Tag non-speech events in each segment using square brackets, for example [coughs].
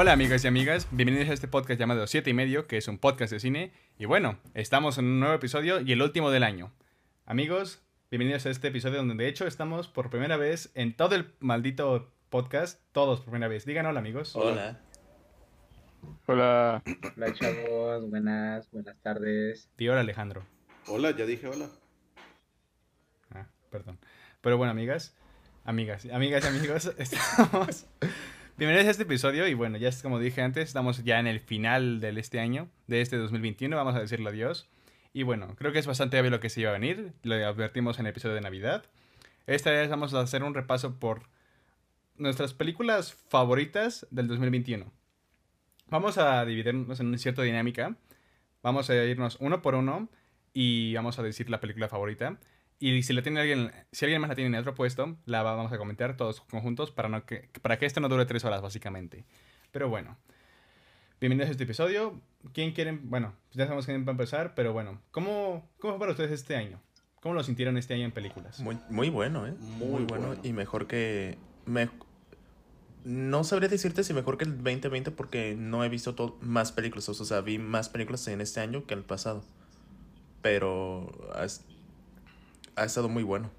Hola amigos y amigas, bienvenidos a este podcast llamado Siete y Medio, que es un podcast de cine. Y bueno, estamos en un nuevo episodio y el último del año. Amigos, bienvenidos a este episodio donde de hecho estamos por primera vez en todo el maldito podcast, todos por primera vez. Digan hola amigos. Hola. Hola. Hola chavos, buenas, buenas tardes. Di hola Alejandro. Hola, ya dije hola. Ah, perdón. Pero bueno, amigas, amigas, amigas y amigos, [laughs] estamos... Bienvenidos a este episodio y bueno, ya es como dije antes, estamos ya en el final de este año, de este 2021, vamos a decirle adiós. Y bueno, creo que es bastante obvio lo que se iba a venir, lo advertimos en el episodio de Navidad. Esta vez vamos a hacer un repaso por nuestras películas favoritas del 2021. Vamos a dividirnos en una cierta dinámica. Vamos a irnos uno por uno y vamos a decir la película favorita. Y si la tiene alguien, si alguien más la tiene en otro puesto, la vamos a comentar todos conjuntos para, no que, para que esto no dure tres horas, básicamente. Pero bueno, bienvenidos a este episodio. ¿Quién quieren? Bueno, ya sabemos quién va a empezar, pero bueno, ¿cómo, ¿cómo fue para ustedes este año? ¿Cómo lo sintieron este año en películas? Muy, muy bueno, ¿eh? Muy Muy, bueno. bueno. Y mejor que... me- No sabría decirte si mejor que el 2020 porque no he visto to- más películas. O sea, vi más películas en este año que en el pasado. Pero ha, es- estado muy bueno.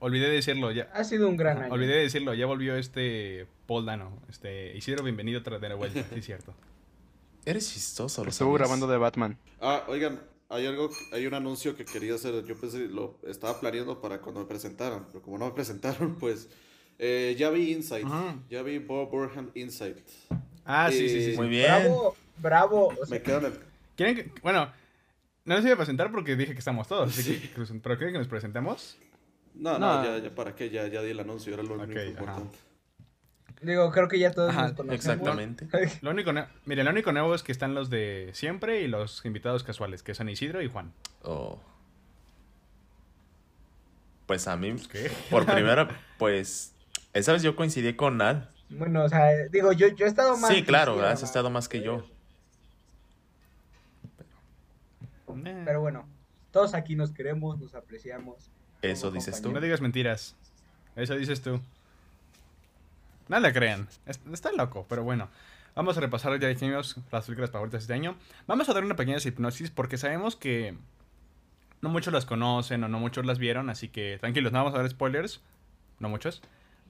Olvidé decirlo, ya. Ha sido un gran año. Olvidé decirlo, ya volvió este Paul Dano. Este, Isidro, bienvenido de vuelta, sí, cierto. Eres chistoso, lo Estuvo grabando de Batman. Ah, oigan, hay algo, hay un anuncio que quería hacer. Yo pensé, lo estaba planeando para cuando me presentaran, pero como no me [laughs] presentaron, pues eh, ya vi Insight. Ajá. Ya vi Bob Burham Insight. Ah, sí, sí, sí. sí. Muy bien. Bravo, bravo. o sea, Me quedan el... ¿Quieren que- bueno, no les voy a presentar porque dije que estamos todos. así que- pero ¿quieren que nos presentemos? No, no, No. ya, ya, ¿para qué? Ya, ya di el anuncio, era lo único importante. digo, creo que ya todos Ajá, nos conocemos. Exactamente. [laughs] Lo único, miren, lo único nuevo es que están los de siempre y los invitados casuales, que son Isidro y Juan. Oh. Pues a mí, ¿Qué? por [laughs] primera, pues... Esa vez yo coincidí con Al. Bueno, o sea, digo, yo, yo he estado más. Sí, claro, has estado más que yo. Eh, Pero bueno, todos aquí nos queremos, nos apreciamos. Eso dices tú. no digas mentiras. Eso dices tú. No le crean. Es- Está loco, pero bueno. Vamos a repasar, ya dijimos, las películas favoritas de este año. Vamos a dar una pequeña hipnosis porque sabemos que no muchos las conocen o no muchos las vieron, así que tranquilos, no vamos a dar spoilers. No muchos.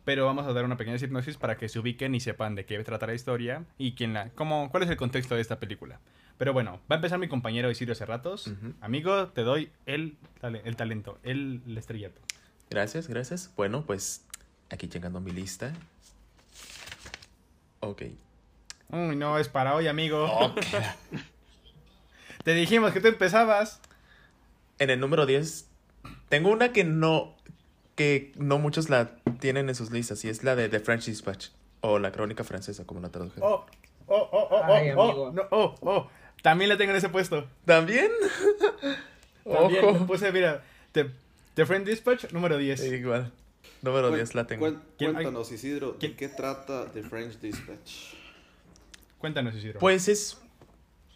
Pero vamos a dar una pequeña hipnosis para que se ubiquen y sepan de qué trata la historia y quién la, cómo, cuál es el contexto de esta película. Pero bueno, va a empezar mi compañero Isidro Cerratos. Ujú. Amigo, te doy el, el talento, el, el estrellato. Gracias, gracias. Bueno, pues aquí llegando mi lista. Ok. Uy, no, es para hoy, amigo. [laughs] Te dijimos que tú empezabas. En el número 10, tengo una que no, que no muchos la tienen en sus listas y es la de The French Dispatch o la crónica francesa, como la tradujeron. Oh, oh, oh, oh, Ay, oh, amigo. oh, no, oh, oh. También la tengo en ese puesto. ¿También? [laughs] Ojo. puse, mira, The, The Friend Dispatch, número 10. Igual. Número Cuen- 10 la tengo. cuen- ¿Quién- Cuéntanos, Isidro, ¿de ¿Quién- qué trata The French Dispatch? Cuéntanos, Isidro. Pues es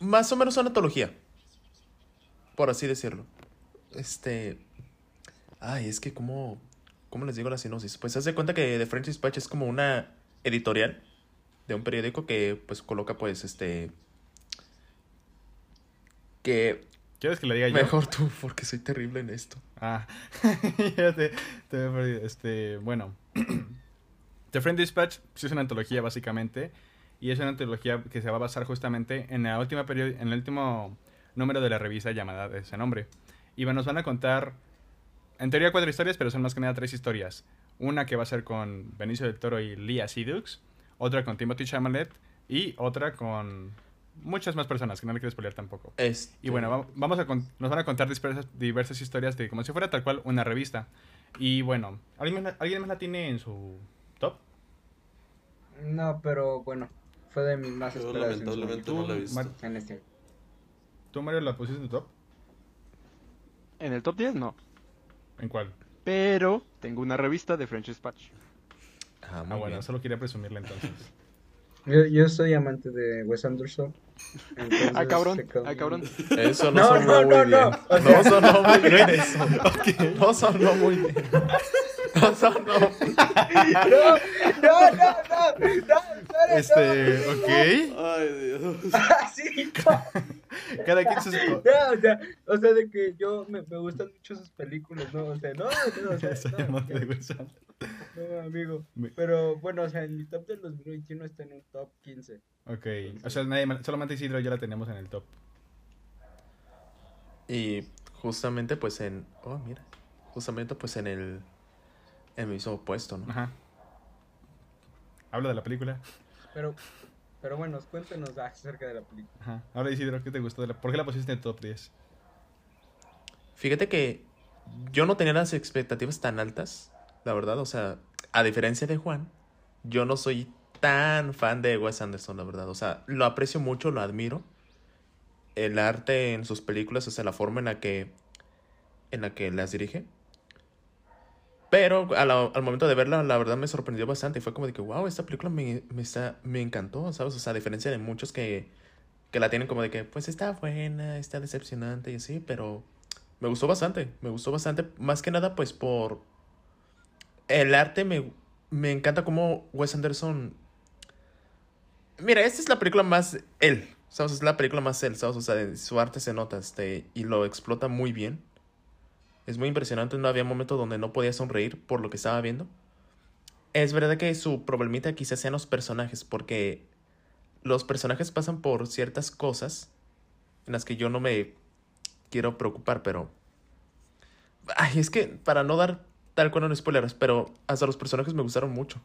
más o menos una antología. Por así decirlo. Este. Ay, es que como. ¿Cómo les digo la sinopsis? Pues haz de cuenta que The French Dispatch es como una editorial de un periódico que pues coloca pues este. Que ¿Quieres que le diga yo? mejor tú, porque soy terrible en esto. Ah, [laughs] ya te, te. Este, bueno. [clears throat] The Friend Dispatch sí es una antología, básicamente. Y es una antología que se va a basar justamente en, la última en el último número de la revista llamada de ese nombre. Y nos van a contar, en teoría, cuatro historias, pero son más que nada tres historias. Una que va a ser con Benicio del Toro y Lia Sidux. Otra con Timothy Chalamet. Y otra con muchas más personas, que no le quiero spoilear tampoco. Este, Y bueno, va- vamos a con- nos van a contar diversas, diversas historias de como si fuera tal cual una revista. Y bueno, ¿alguien más, la- ¿alguien más la tiene en su top? No, pero bueno, fue de mis más esperadas. en su no la he visto. Mar- momento, en este. ¿Tú, Mario, la pusiste en tu top? En el top 10 no. ¿En cuál? Pero tengo una revista de French Dispatch. Ah, Ah, muy bueno, bien. solo quería presumirla entonces. Yo, yo soy amante de Wes Anderson. Entonces, Ah, cabrón. Ah, cabrón. Eso no, No, sonó no, muy no, bien. no. No, O sea- sonó muy [laughs] bien eso. No sonó muy bien. No sonó. [laughs] No, no, no, no, Este, ok. Ay, Dios. [laughs] sí, Cada quien sus... no, o sea, o sea, de que yo me, me gustan mucho sus películas, ¿no? O sea, no, no, o sea, [laughs] Ya no, no, amigo. Pero bueno, o sea, en mi top del 2021 está en un top 15. Ok, o sea, nadie solamente Isidro y yo la tenemos en el top. Y justamente pues en... Oh, mira. Justamente pues en el... En el mismo puesto, ¿no? Ajá. Habla de la película. Pero, pero bueno, cuéntenos acerca de la película. Ajá. Ahora Isidro, ¿qué te gustó de la... ¿Por qué la pusiste en el top 10? Fíjate que yo no tenía las expectativas tan altas, la verdad. O sea, a diferencia de Juan, yo no soy tan fan de Wes Anderson, la verdad. O sea, lo aprecio mucho, lo admiro. El arte en sus películas, o sea, la forma en la que, en la que las dirige. Pero al momento de verla, la verdad me sorprendió bastante. Fue como de que, wow, esta película me, me, está, me encantó, ¿sabes? O sea, a diferencia de muchos que, que la tienen como de que, pues está buena, está decepcionante y así, pero me gustó bastante, me gustó bastante, más que nada pues por el arte, me, me encanta cómo Wes Anderson... Mira, esta es la película más él, ¿sabes? Es la película más él, ¿sabes? O sea, su arte se nota este, y lo explota muy bien. Es muy impresionante, no había momento donde no podía sonreír por lo que estaba viendo. Es verdad que su problemita quizás sean los personajes, porque los personajes pasan por ciertas cosas en las que yo no me quiero preocupar, pero... Ay, es que para no dar tal cual en spoilers, pero hasta los personajes me gustaron mucho.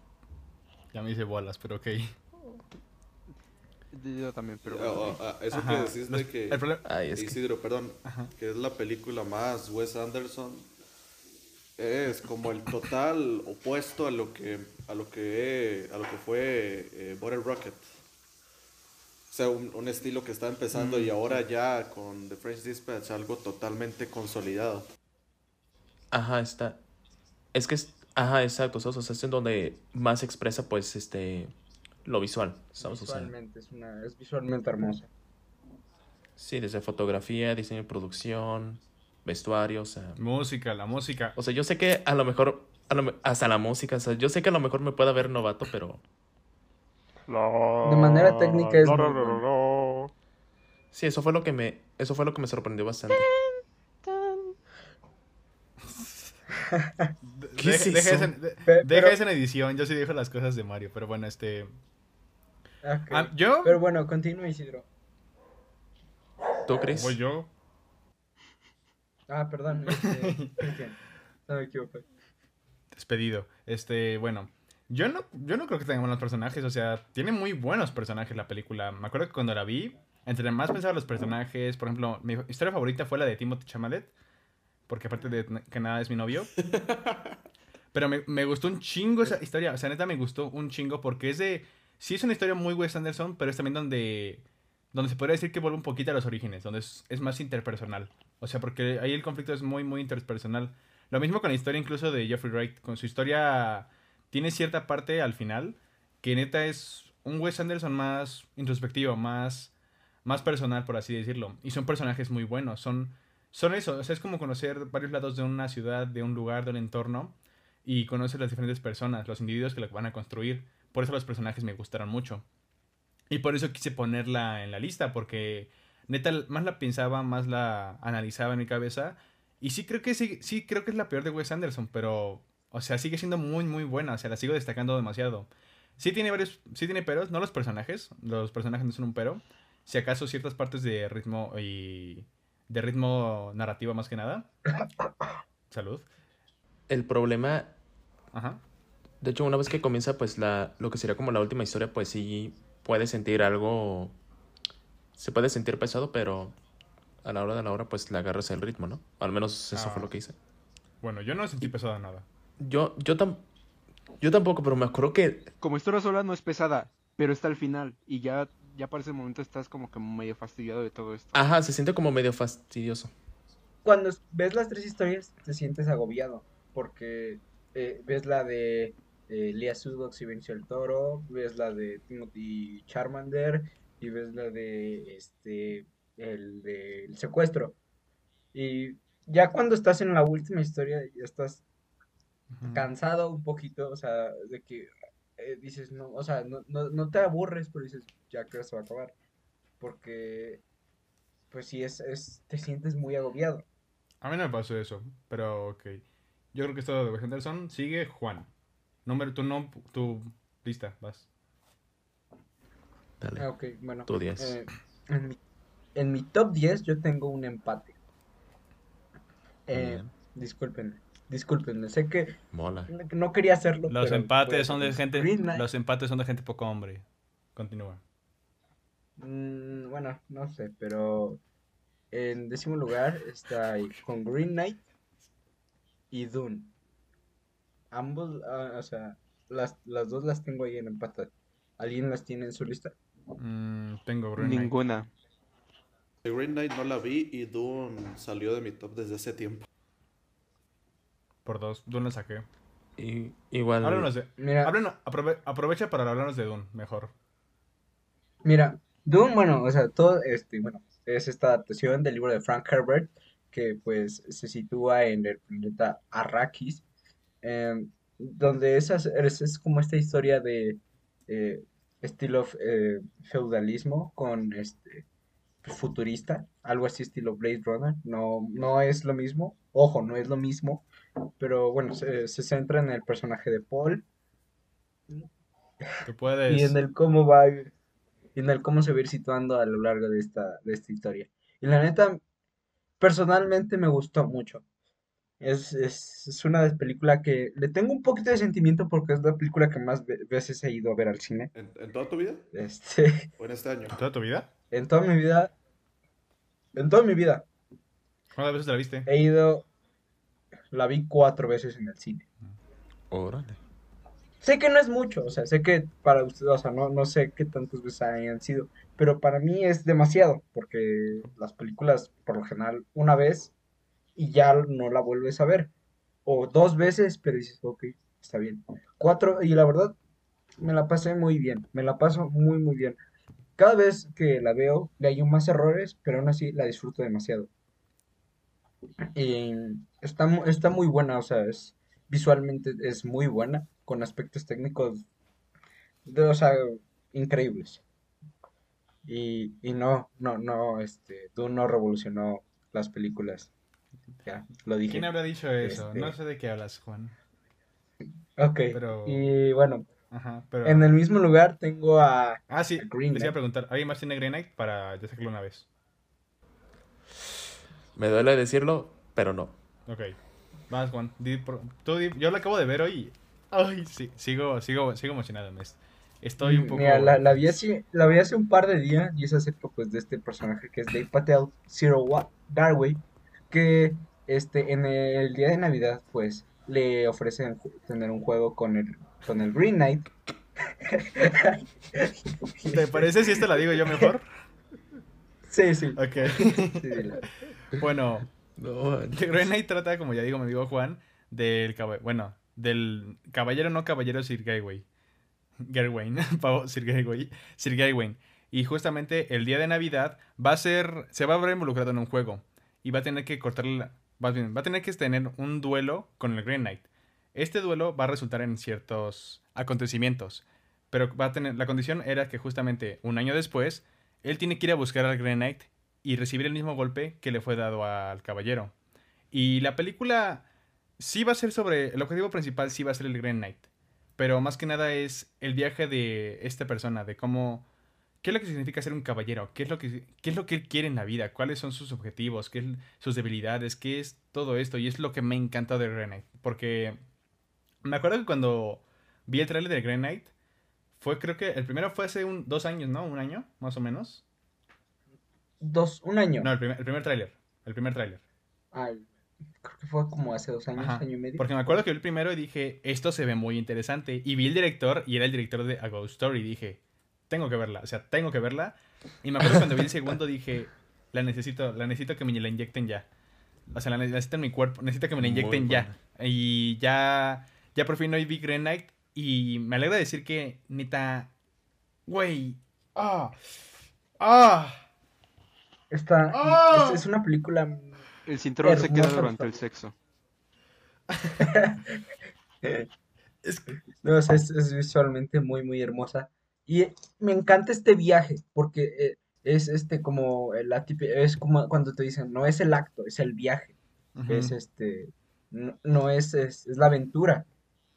Ya me hice bolas, pero ok. Yo también, pero... Ah, ah, ah, eso Ajá. que decís de que. el problema- Ay, es que... Isidro, perdón, Ajá. que es la película más Wes Anderson. Es como el total opuesto a lo que a lo que a lo que fue eh, Bottle Rocket. O sea, un, un estilo que está empezando Mm. y ahora ya con The French Dispatch algo totalmente consolidado. Ajá, está. Es que es. Ajá, exacto. O sea, es en donde más expresa, pues, este. Lo visual. Sea, Visualmente, es, una, es visualmente hermosa. sí, desde fotografía, diseño de producción, vestuario, o sea. Música, la música. O sea, yo sé que a lo mejor. a lo hasta la música, o sea, yo sé que a lo mejor me pueda ver novato, pero. De manera técnica es bueno. Sí, eso fue lo que me. Eso fue lo que me sorprendió bastante. [laughs] ¿Qué De- es deja, eso? esa, de- Pe- deja pero- esa en edición. Yo sí dejo las cosas de Mario, pero bueno, este. Ah, yo. Pero bueno, continúa Isidro. ¿Tú crees? Voy yo. Ah, perdón. [laughs] Este, Cristian. No me equivoqué. Despedido. Este, bueno. Yo no, yo no creo que tenga buenos personajes. O sea, tiene muy buenos personajes la película. Me acuerdo que cuando la vi, entre más pensaba en los personajes, por ejemplo, mi historia favorita fue la de Timothy Chalamet. Porque aparte de que nada es mi novio. [laughs] Pero me, me gustó un chingo esa historia. O sea, neta me gustó un chingo porque es de... Sí es una historia muy Wes Anderson, pero es también donde... Donde se podría decir que vuelve un poquito a los orígenes. Donde es, es más interpersonal. O sea, porque ahí el conflicto es muy, muy interpersonal. Lo mismo con la historia incluso de Jeffrey Wright. Con su historia tiene cierta parte al final que neta es un Wes Anderson más introspectivo, más, más personal, por así decirlo. Y son personajes muy buenos. Son, son eso. O sea, es como conocer varios lados de una ciudad, de un lugar, de un entorno. Y conocer las diferentes personas, los individuos que lo van a construir. Por eso los personajes me gustaron mucho. Y por eso quise ponerla en la lista, porque neta, más la pensaba, más la analizaba en mi cabeza. Y sí creo que sí, sí creo que es la peor de Wes Anderson, pero, o sea, sigue siendo muy, muy buena. O sea, la sigo destacando demasiado. Sí tiene varios, sí tiene peros, no los personajes. Los personajes no son un pero. Si acaso ciertas partes de ritmo y de ritmo narrativo más que nada. [coughs] Salud. El problema Ajá. De hecho, una vez que comienza, pues, la, lo que sería como la última historia, pues sí puede sentir algo. Se puede sentir pesado, pero a la hora de la hora, pues le agarras el ritmo, ¿no? Al menos eso Ah. fue lo que hice. Bueno, yo no sentí pesado nada. Yo, yo, tam- yo tampoco, pero me acuerdo que. Como historia sola no es pesada, pero está al final. Y ya, ya para ese momento estás como que medio fastidiado de todo esto. Ajá, se siente como medio fastidioso. Cuando ves las tres historias, te sientes agobiado. Porque eh, ves la de eh, Lea y Benicio el Toro, ves la de Timothy Charmander y ves la de este el de el secuestro. Y ya cuando estás en la última historia, ya estás cansado un poquito, o sea, de que eh, dices, no, o sea, no, no, no te aburres, pero dices, ya que se va a acabar. Porque, pues sí, es, es, te sientes muy agobiado. A mí no me pasó eso, pero ok. Yo creo que es todo de Anderson. Sigue Juan. Número, tu, no, tu lista, vas. Dale. Ah, ok, bueno. Tu 10. eh, en, mi, en mi top 10 yo tengo un empate. Eh, discúlpenme, discúlpenme, sé que Mola. no quería hacerlo. Los pero empates son de gente. Green Knight- Los empates son de gente poco hombre. Continúa. Mm, bueno, no sé, pero en décimo lugar está ahí con Green Knight y Dune. Ambos, ah, o sea, las, las dos las tengo ahí en empate. ¿Alguien las tiene en su lista? Mm, tengo Green Knight. Ninguna. The Green Knight no la vi y Dune salió de mi top desde hace tiempo. Por dos. Dune la saqué. Y, igual. Háblanos de. Mira, háblanos- aprove- aprovecha para hablarnos de Dune, mejor. mira, Dune, bueno, o sea, todo este, bueno, es esta adaptación del libro de Frank Herbert que pues se sitúa en el planeta Arrakis, em, donde esas, es, es como esta historia de eh, estilo eh, feudalismo con este futurista, algo así estilo Blade Runner, no, no es lo mismo, ojo, no es lo mismo, pero bueno, se, se centra en el personaje de Paul Tú puedes. y en el cómo va y en el cómo se va a ir situando a lo largo de esta, de esta historia. Y la neta, personalmente me gustó mucho. Es, es, es una película que le tengo un poquito de sentimiento porque es la película que más ve- veces he ido a ver al cine. ¿En, en toda tu vida? Este, [laughs] ¿O en este año? ¿Toda tu vida? en toda mi vida, en toda mi vida, ¿Cuántas veces la viste? he ido, la vi cuatro veces en el cine. Órale. Sé que no es mucho, o sea, sé que para ustedes, o sea, no, no sé qué tantas veces hayan sido, pero para mí es demasiado, porque las películas, por lo general, una vez y ya no la vuelves a ver, o dos veces, pero dices, ok, está bien. Cuatro, y la verdad, me la pasé muy bien, me la paso muy, muy bien. Cada vez que la veo, le hay más errores, pero aún así la disfruto demasiado. Y está, está muy buena, o sea, es, visualmente es muy buena, con aspectos técnicos, o sea, increíbles. Y, y no, no, no, este, Dune no revolucionó las películas. Ya, lo dije. ¿Quién habrá dicho eso? Este- No sé de qué hablas, Juan. Ok, Pero- y bueno, Ajá, pero. en el mismo lugar tengo a... Ah, sí, a Green les iba a Knight. preguntar. ¿Alguien más tiene Green Knight para ya sacarlo una vez? Me duele decirlo, pero no. Ok. Vas, Juan. Di por- tú di- Yo la acabo de ver hoy. Ay, sí. Sigo, sigo, sigo emocionado. me Estoy un poco. Mira, la, la vi hace, la vi hace un par de días y es acerca pues de este personaje que es Dave Patel, Zero Wa- Darway, que este, en el día de Navidad pues le ofrecen tener un juego con el, con el Green Knight. ¿Te parece si esto la digo yo mejor? Sí, sí. Ok. sí, bueno, No, The Green Knight trata, como ya digo, me digo Juan, del caballero. Bueno, del caballero no caballero Sir Gawain. Gawain, [laughs] pavo, Sir Gawain. Sir Gawain. Y justamente el día de Navidad va a ser. Se va a ver involucrado en un juego. Y va a tener que cortarle. va a tener que tener un duelo con el Green Knight. Este duelo va a resultar en ciertos acontecimientos. Pero va a tener. La condición era que justamente un año después. Él tiene que ir a buscar al Green Knight y recibir el mismo golpe que le fue dado al caballero. Y la película sí va a ser sobre. El objetivo principal sí va a ser el Green Knight. Pero más que nada es el viaje de esta persona, de cómo. ¿Qué es lo que significa ser un caballero? ¿Qué es lo que, qué es lo que él quiere en la vida? ¿Cuáles son sus objetivos? ¿Qué es sus debilidades? ¿Qué es todo esto? Y es lo que me encantó de Green Knight. Porque me acuerdo que cuando vi el trailer de Green Knight, fue creo que el primero fue hace un, dos años, ¿no? Un año, más o menos. Dos, un año. No, el primer, el primer tráiler. El primer tráiler. Creo que fue como hace dos años, Ajá, año y medio. Porque me acuerdo que vi el primero y dije, esto se ve muy interesante. Y vi el director y era el director de A Ghost Story. Y dije, tengo que verla. O sea, tengo que verla. Y me acuerdo cuando vi el segundo dije, la necesito, la necesito que me la inyecten ya. O sea, la ne- necesito en mi cuerpo, necesito que me la Muy inyecten ya. Y ya, ya por fin hoy vi Green Knight. Y me alegra decir que, neta, güey, ah, ah, Esta, ¡Ah! es, es una película El cinturón se queda durante el sexo. [laughs] Es- No, o sea, es, es visualmente muy, muy hermosa. Y eh, me encanta este viaje, porque eh, es este como la es como cuando te dicen, no es el acto, es el viaje. Es este, no, no es, es, es la aventura.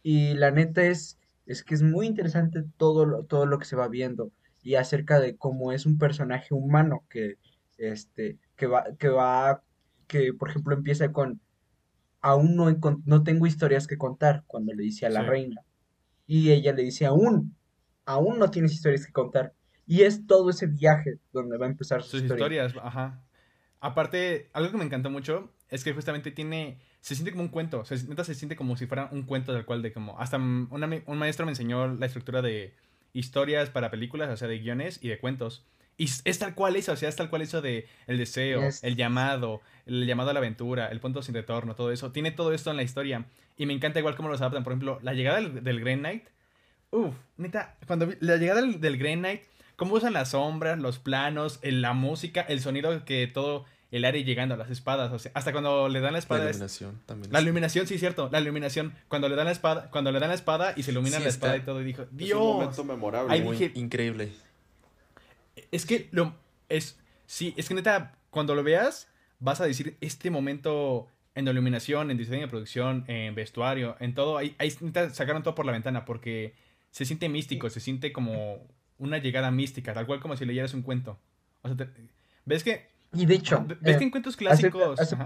Y la neta es, es que es muy interesante todo lo, todo lo que se va viendo. Y acerca de cómo es un personaje humano que, este, que va, que va, que por ejemplo empieza con, aún no, no tengo historias que contar, cuando le dice a la Sí. reina. Y ella le dice, aún, aún no tienes historias que contar. Y es todo ese viaje donde va a empezar su Sus historia. historias, ajá. Aparte, algo que me encantó mucho es que justamente tiene, se siente como un cuento, se, neta se siente como si fuera un cuento del cual de como, hasta una un maestro me enseñó la estructura de historias para películas, o sea, de guiones y de cuentos. Y es, tal cual eso, o sea, es tal cual eso de el deseo, Es- el llamado, el llamado a la aventura, el punto sin retorno, todo eso. Tiene todo esto en la historia. Y me encanta igual cómo los adaptan. Por ejemplo, la llegada del, del Grey Knight. Uf, neta, cuando vi- la llegada del, del Grey Knight, cómo usan las sombras, los planos, el- la música, el sonido que todo el área llegando a las espadas. O sea, hasta cuando le dan la La espada. es- iluminación también. la es- iluminación, sí, cierto. La iluminación. Cuando le dan la espada, cuando le dan la espada y se ilumina Sí, la espada y todo, y dijo, Es un Dios. momento memorable. Ahí muy dije- increíble. Es que lo es sí, es que neta cuando lo veas vas a decir este momento en la iluminación, en diseño de producción, en vestuario, en todo, ahí, ahí neta sacaron todo por la ventana porque se siente místico, se siente como una llegada mística, tal cual como si leyeras un cuento. O sea, te- ves que Y de hecho, ves eh, que en cuentos clásicos, hace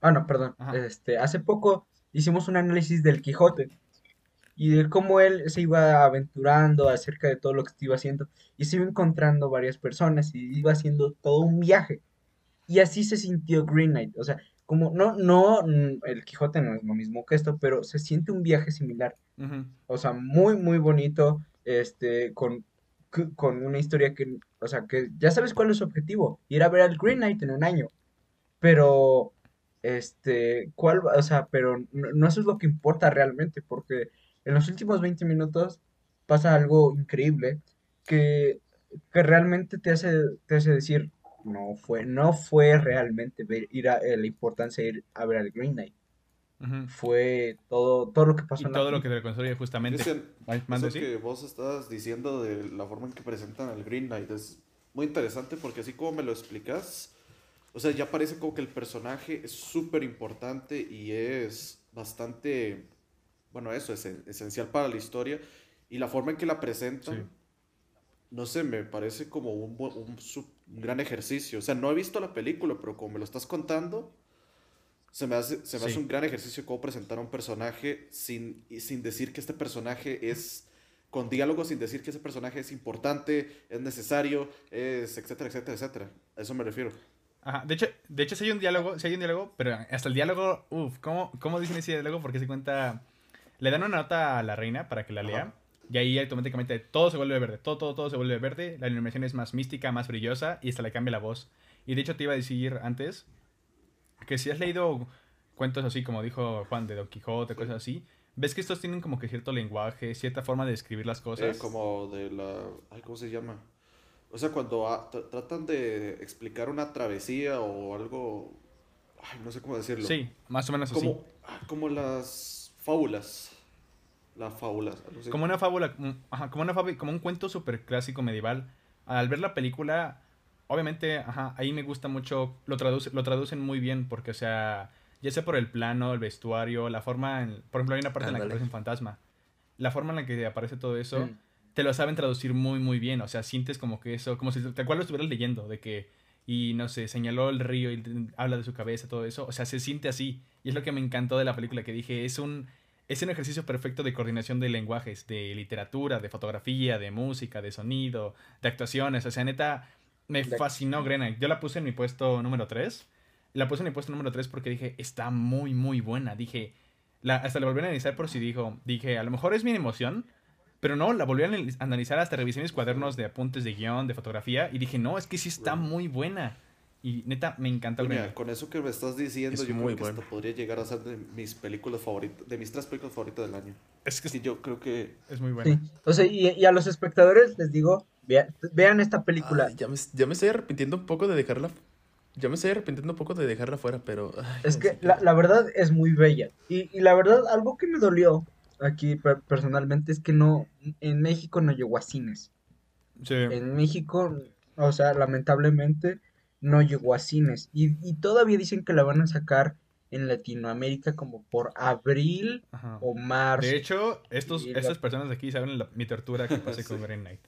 Ah, no, perdón. Ajá. Este, hace poco hicimos un análisis del Quijote y de cómo él se iba aventurando acerca de todo lo que iba haciendo y se iba encontrando varias personas y iba haciendo todo un viaje. Y así se sintió Green Knight. O sea, como no, no, mm, el Quijote no es lo mismo que esto, pero se siente un viaje similar. O sea, muy, muy bonito, este, con, con una historia que, o sea, que ya sabes cuál es su objetivo, ir a ver al Green Knight en un año. Pero, este, ¿cuál, va- o sea, pero no, no eso es lo que importa realmente, porque en los últimos 20 minutos pasa algo increíble que, que realmente te hace, te hace decir, no fue, no fue realmente ver- ir a, eh, la importancia de ir a ver al Green Knight, fue todo, todo lo que y pasó en la todo lo que reconstruye justamente. Mande, eso ¿sí? que vos estás diciendo de la forma en que presentan al Green Knight es muy interesante porque así como me lo explicas, o sea, ya parece como que el personaje es súper importante y es bastante, bueno, eso es esencial para la historia y la forma en que la presentan, Sí. no sé, me parece como un, un su- un gran ejercicio. O sea, no he visto la película, pero como me lo estás contando, se me hace, se me hace un gran ejercicio cómo presentar a un personaje sin, sin decir que este personaje es, con diálogo, sin decir que ese personaje es importante, es necesario, es etcétera, etcétera, etcétera. A eso me refiero. Ajá, de hecho, de hecho sí hay un diálogo, sí hay un diálogo, pero hasta el diálogo, uff, ¿cómo, ¿cómo dicen ese diálogo? Porque se cuenta, le dan una nota a la reina para que la lea, Ajá. Y ahí automáticamente todo se vuelve verde, todo, todo, todo se vuelve verde, la iluminación es más mística, más brillosa, y hasta le cambia la voz. Y de hecho te iba a decir antes, que si has leído cuentos así, como dijo Juan, de Don Quijote, cosas así, ves que estos tienen como que cierto lenguaje, cierta forma de describir las cosas. Eh, como de la... Ay, ¿Cómo se llama? O sea, cuando tra- tratan de explicar una travesía o algo... Ay, no sé cómo decirlo. Sí, más o menos así. Como, ah, como las fábulas. Las fábulas. así. Como una fábula, ajá, como una fábula, como un cuento súper clásico medieval. Al ver la película, obviamente, ajá, ahí me gusta mucho, lo, traduce, lo traducen muy bien, porque, o sea, ya sea por el plano, el vestuario, la forma, en- por ejemplo, hay una parte en la que aparece un fantasma. La forma en la que aparece todo eso, Mm. te lo saben traducir muy, muy bien. O sea, sientes como que eso, como si tal cual lo estuvieras leyendo, de que, y no sé, señaló el río y habla de su cabeza, todo eso. O sea, se siente así. Y es lo que me encantó de la película, que dije, es un, es un ejercicio perfecto de coordinación de lenguajes, de literatura, de fotografía, de música, de sonido, de actuaciones. O sea, neta, me fascinó Grena. Yo la puse en mi puesto número 3. La puse en mi puesto número 3 porque dije, está muy, muy buena. Dije, la, hasta la volví a analizar por si dijo, dije, a lo mejor es mi emoción, pero no, la volví a analiz- analizar hasta revisé mis cuadernos de apuntes de guion, de fotografía, y dije, no, es que sí está muy buena. Y neta, me encanta Coña, Grena. con eso que me estás diciendo, Es yo muy creo que bueno. esto podría llegar a ser de mis películas favoritas, de mis tres películas favoritas del año. Es que Sí, yo creo que es muy buena. Sí. O sea, y, y a los espectadores les digo, vea- vean esta película. Ay, ya, me, ya me estoy arrepintiendo un poco de dejarla. Ya me estoy arrepintiendo un poco de dejarla fuera, pero. ay, Es no que la, la verdad es muy bella. Y, y la verdad, algo que me dolió aquí per- personalmente es que no, en México no llegó a cines. Sí. En México, o sea, lamentablemente no llegó a cines. Y, y todavía dicen que la van a sacar en Latinoamérica como por abril Ajá. o marzo. De hecho, estos, Y la- estas personas de aquí saben la- mi tortura que pasé con. [laughs] Green Knight.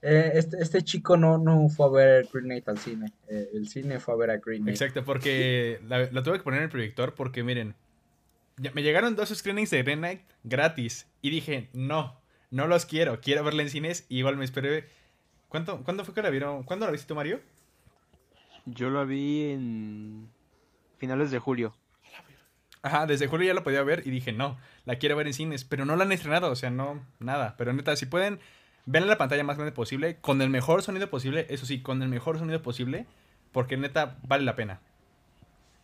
Eh, este, este chico no, no fue a ver Green Knight al cine. Eh, el cine fue a ver a Green Knight. Exacto, porque la, la tuve que poner en el proyector porque miren, ya- me llegaron dos screenings de Green Knight gratis y dije, no, no los quiero, quiero verla en cines y igual me esperé. ¿Cuánto, ¿Cuándo fue que la vieron? ¿Cuándo la viste tú, Mario? Yo la vi en finales de julio. Ajá, desde julio ya lo podía ver y dije, no, la quiero ver en cines, pero no la han estrenado, o sea, no, nada. Pero neta, si pueden, ven en la pantalla más grande posible, con el mejor sonido posible, eso sí, con el mejor sonido posible, porque neta vale la pena.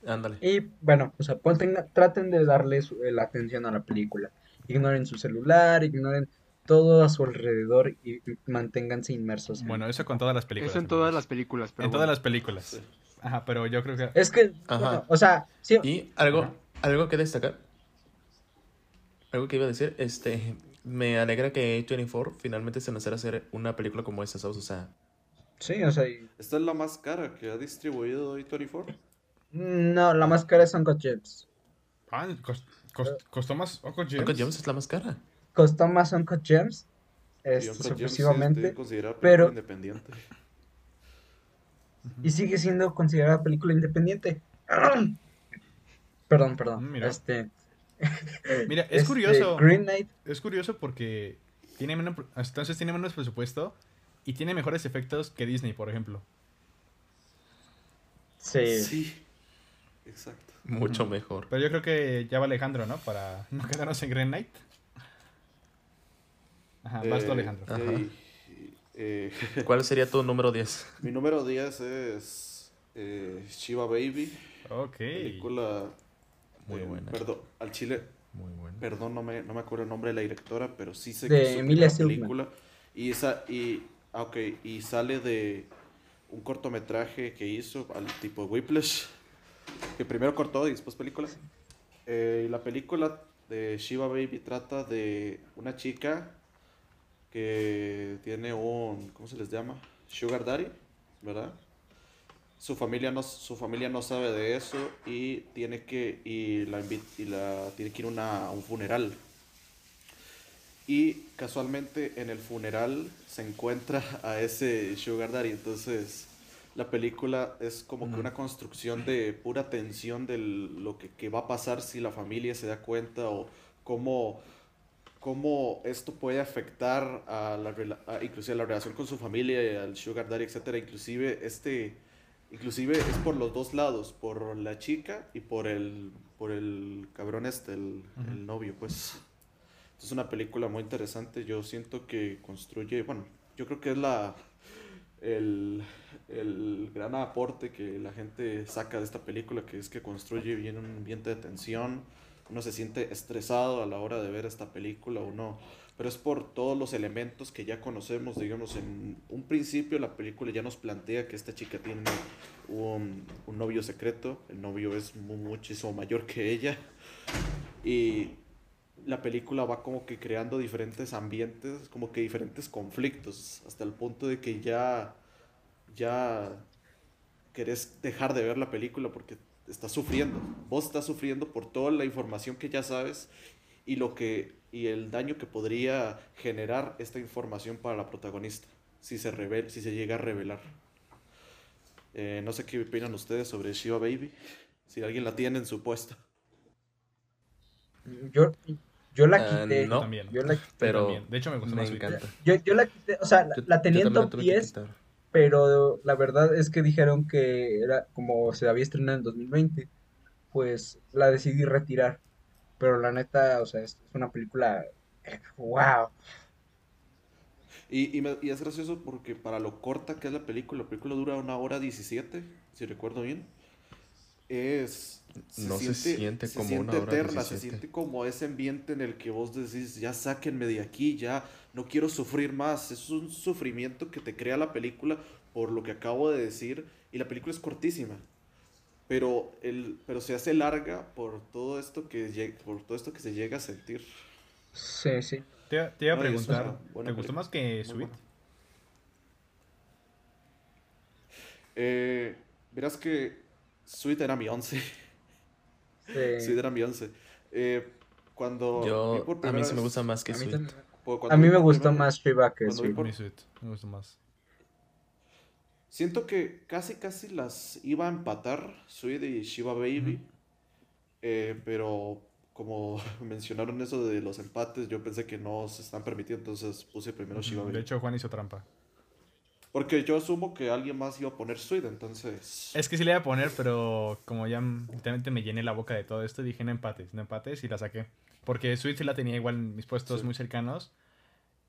Ándale. Y bueno, o sea, ponten- traten de darle su- la atención a la película. Ignoren su celular, ignoren todo a su alrededor y, manténganse inmersos. en- Bueno, eso con todas las películas. Eso en todas las películas, pero En todas bueno. las películas. Sí. Ajá, pero yo creo que... Es que, Ajá. bueno, o sea, sí, Y algo, Ajá. algo que destacar. Algo que iba a decir, este, me alegra que A24 finalmente se lanzara a hacer una película como esta, ¿sabes? O sea, sí, o sea, y- Esta es la más cara que ha distribuido A24. no, la más cara es Uncut Gems. Ah, cos- cos- costó más Uncle James. Uncle James es la más cara. Costó más Uncut Gems, este, sorpresivamente, pero- película independiente. y sigue siendo considerada película independiente. [clears throat] Perdón, perdón. Mm, mira. Este, [laughs] Mira, es este, curioso. Green Knight, Es curioso porque tiene menos, entonces tiene menos presupuesto y tiene mejores efectos que Disney, por ejemplo. sí. Sí, exacto. Mucho mejor. Pero yo creo que ya va Alejandro, ¿no? Para no quedarnos en Green Knight. Ajá, vas tú, Eh, Alejandro. Ajá. y- y- eh, [laughs] ¿Cuál sería tu número 10? mi número 10 es eh, Shiva Baby, Ok. película... Muy eh, buena. Perdón, al chile, Muy bueno. perdón, no me, no me acuerdo el nombre de la directora, pero sí sé De que es Emilia Silvman. película. Y, esa, y, ah, ok, y sale de un cortometraje que hizo al tipo Whiplash, que primero cortó y después película. Eh, y la película de Shiva Baby trata de una chica que tiene un, ¿cómo se les llama? Sugar Daddy, ¿verdad? Su familia no, su familia no sabe de eso y tiene que, y la, y la, tiene que ir una- a un funeral. Y casualmente en el funeral se encuentra a ese Sugar Daddy. Entonces la película es como que una construcción de pura tensión de lo que, que va a pasar si la familia se da cuenta o cómo, cómo esto puede afectar a la, a- inclusive a la relación con su familia, al Sugar Daddy, etcétera. Inclusive este... Inclusive es por los dos lados, por la chica y por el, por el cabrón este, el, Ujú. el novio, pues. Es una película muy interesante. Yo siento que construye, bueno, yo creo que es la el, el gran aporte que la gente saca de esta película, que es que construye bien un ambiente de tensión. Uno se siente estresado a la hora de ver esta película o no. Pero es por todos los elementos que ya conocemos, digamos, en un principio la película ya nos plantea que esta chica tiene un, un novio secreto, el novio es mu- muchísimo mayor que ella y la película va como que creando diferentes ambientes, como que diferentes conflictos, hasta el punto de que ya, ya querés dejar de ver la película porque estás sufriendo. Vos estás sufriendo por toda la información que ya sabes y lo que y el daño que podría generar esta información para la protagonista si se revel, si se llega a revelar. Eh, no sé qué opinan ustedes sobre Shiva Baby, si alguien la tiene en su puesto. Yo, yo la Ah, quité. no. También. Yo la, Yo Pero también. De hecho, me gustó me más encanta. yo, yo la quité, o sea, la, Yo- la tenía en también la top tuve que 10, quitar. Pero la verdad es que dijeron que era como se había estrenado en 2020, pues la decidí retirar. Pero la neta, o sea, es, una película, wow. Y, y, me- y es gracioso porque para lo corta que es la película, la película dura una hora 17, si recuerdo bien. Es. No se siente como una hora eterna, se 17. siente como ese ambiente en el que vos decís, ya sáquenme de aquí, ya no quiero sufrir más. Es un sufrimiento que te crea la película por lo que acabo de decir. Y la película es cortísima. pero, el, pero se hace larga por todo esto que, por todo esto que se llega a sentir. Sí, sí. Te, te iba a preguntar, una ¿te gustó película. más que Sweet? Eh, verás que Sweet era mi once. Sí. [laughs] Sweet era mi once. Eh, cuando Yo, por a mí sí me vez- gusta más que A mí, Sweet. también- cuando a mí me gustó primera- más Shiva que Sweet. por- Mi Sweet, me gustó más. Siento que casi casi las iba a empatar Sweet y Shiva Baby. Eh, pero como [laughs] mencionaron eso de los empates, yo pensé que no se están permitiendo, entonces puse primero Shiva Ujú, Baby. De hecho, Juan hizo trampa. Porque yo asumo que alguien más iba a poner Sweet, entonces... Es que sí le iba a poner, pero como ya literalmente me llené la boca de todo esto, dije no empates, no empates y la saqué. Porque Sweet sí la tenía igual en mis puestos Sí. muy cercanos.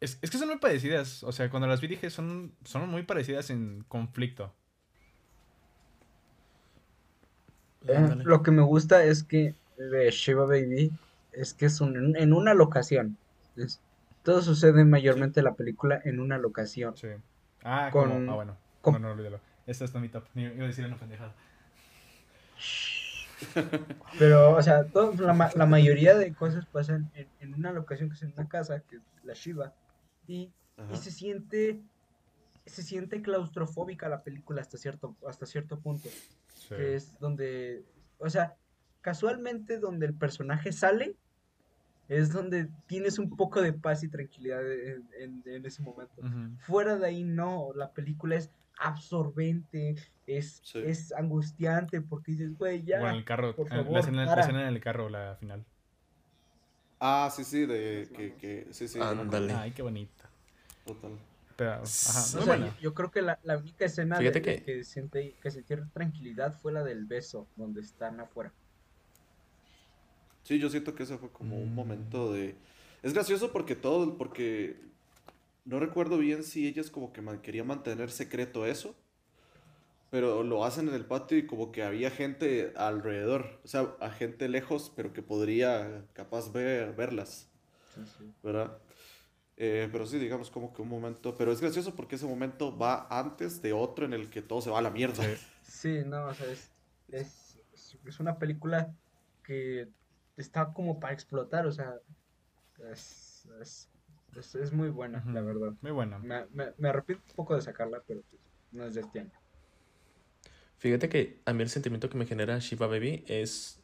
Es, es que son muy parecidas. O sea, cuando las vi dije son, son muy parecidas en conflicto. Eh, lo que me gusta es que de Shiva Baby es que es un- en una locación. Es- todo sucede mayormente en la película en una locación. Sí. Ah, Con- como. Ah, bueno. con- No, no, olvídalo. Esta está mi top. Ni- Iba a decir una pendejada. Pero, o sea, todo- la, la mayoría de cosas pasan en, en una locación que es en una casa, que es la Shiva. Y, y se siente se siente claustrofóbica la película hasta cierto hasta cierto punto. Sí. que es donde, o sea, casualmente donde el personaje sale, es donde tienes un poco de paz y tranquilidad en, en- en ese momento. Fuera de ahí no, la película es absorbente, es, Sí. es angustiante, porque dices, güey, ya, Bueno, el carro. por eh, la, escena, la escena en el carro, la final. Ah, sí, sí, de que... que sí, sí, acuerdo. Ándale. Ay, qué bonita. Total. Pero, ajá, Sí. O muy sea, buena. yo, yo creo que la, la única escena Fíjate de- de que- que, siente, que sentí tranquilidad fue la del beso, donde están afuera. Sí, yo siento que ese fue como un Mm. momento de... Es gracioso porque todo, porque no recuerdo bien si ellas como que man- querían mantener secreto eso, pero lo hacen en el patio y como que había gente alrededor, o sea, a gente lejos, pero que podría capaz ver, verlas, ¿verdad? Eh, pero sí, digamos como que un momento, pero es gracioso porque ese momento va antes de otro en el que todo se va a la mierda. Sí. Sí, no, o sea, es, es, es una película que está como para explotar, o sea, es, es, es, es muy buena, la verdad. Muy buena. Me, me, me arrepiento un poco de sacarla, pero pues, no es de este año. Fíjate que a mí el sentimiento que me genera Shiva Baby es.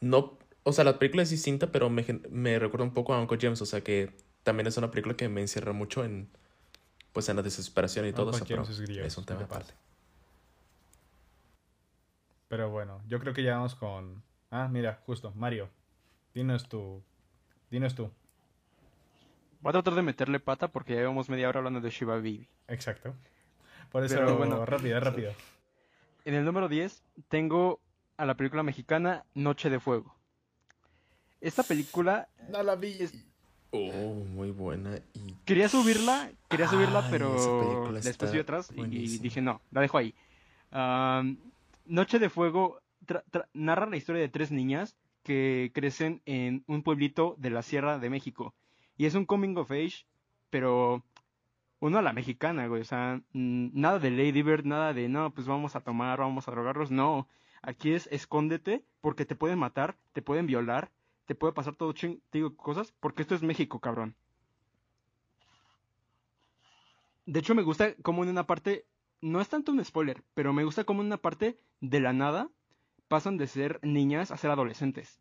No. O sea, la película es distinta, pero me, gen- me recuerda un poco a Uncle James. O sea, que también es una película que me encierra mucho en. Pues en la desesperación y todo. Uncle O sea, pero James es es un ¿qué tema aparte. Pero bueno, yo creo que ya vamos con. Ah, mira, justo, Mario. Dinos tú. Dinos tú. Voy a tratar de meterle pata porque ya llevamos media hora hablando de Shiva Baby. Exacto. Por eso, Pero bueno. rápido, rápido. En el número 10 tengo a la película mexicana Noche de Fuego. Esta película No la vi. Es- Oh, muy buena. Y quería subirla, quería subirla, pero después vi atrás y dije no, la dejo ahí. Am, Noche de Fuego narra la historia de tres niñas que crecen en un pueblito de la Sierra de México. Y es un coming of age, pero uno a la mexicana, güey. O sea, nada de Lady Bird, nada de no, pues vamos a tomar, vamos a drogarlos. No, aquí es escóndete porque te pueden matar, te pueden violar, te puede pasar todo ching, te digo cosas, porque esto es México, cabrón. De hecho, me gusta como en una parte, no es tanto un spoiler, pero me gusta como en una parte de la nada pasan de ser niñas a ser adolescentes.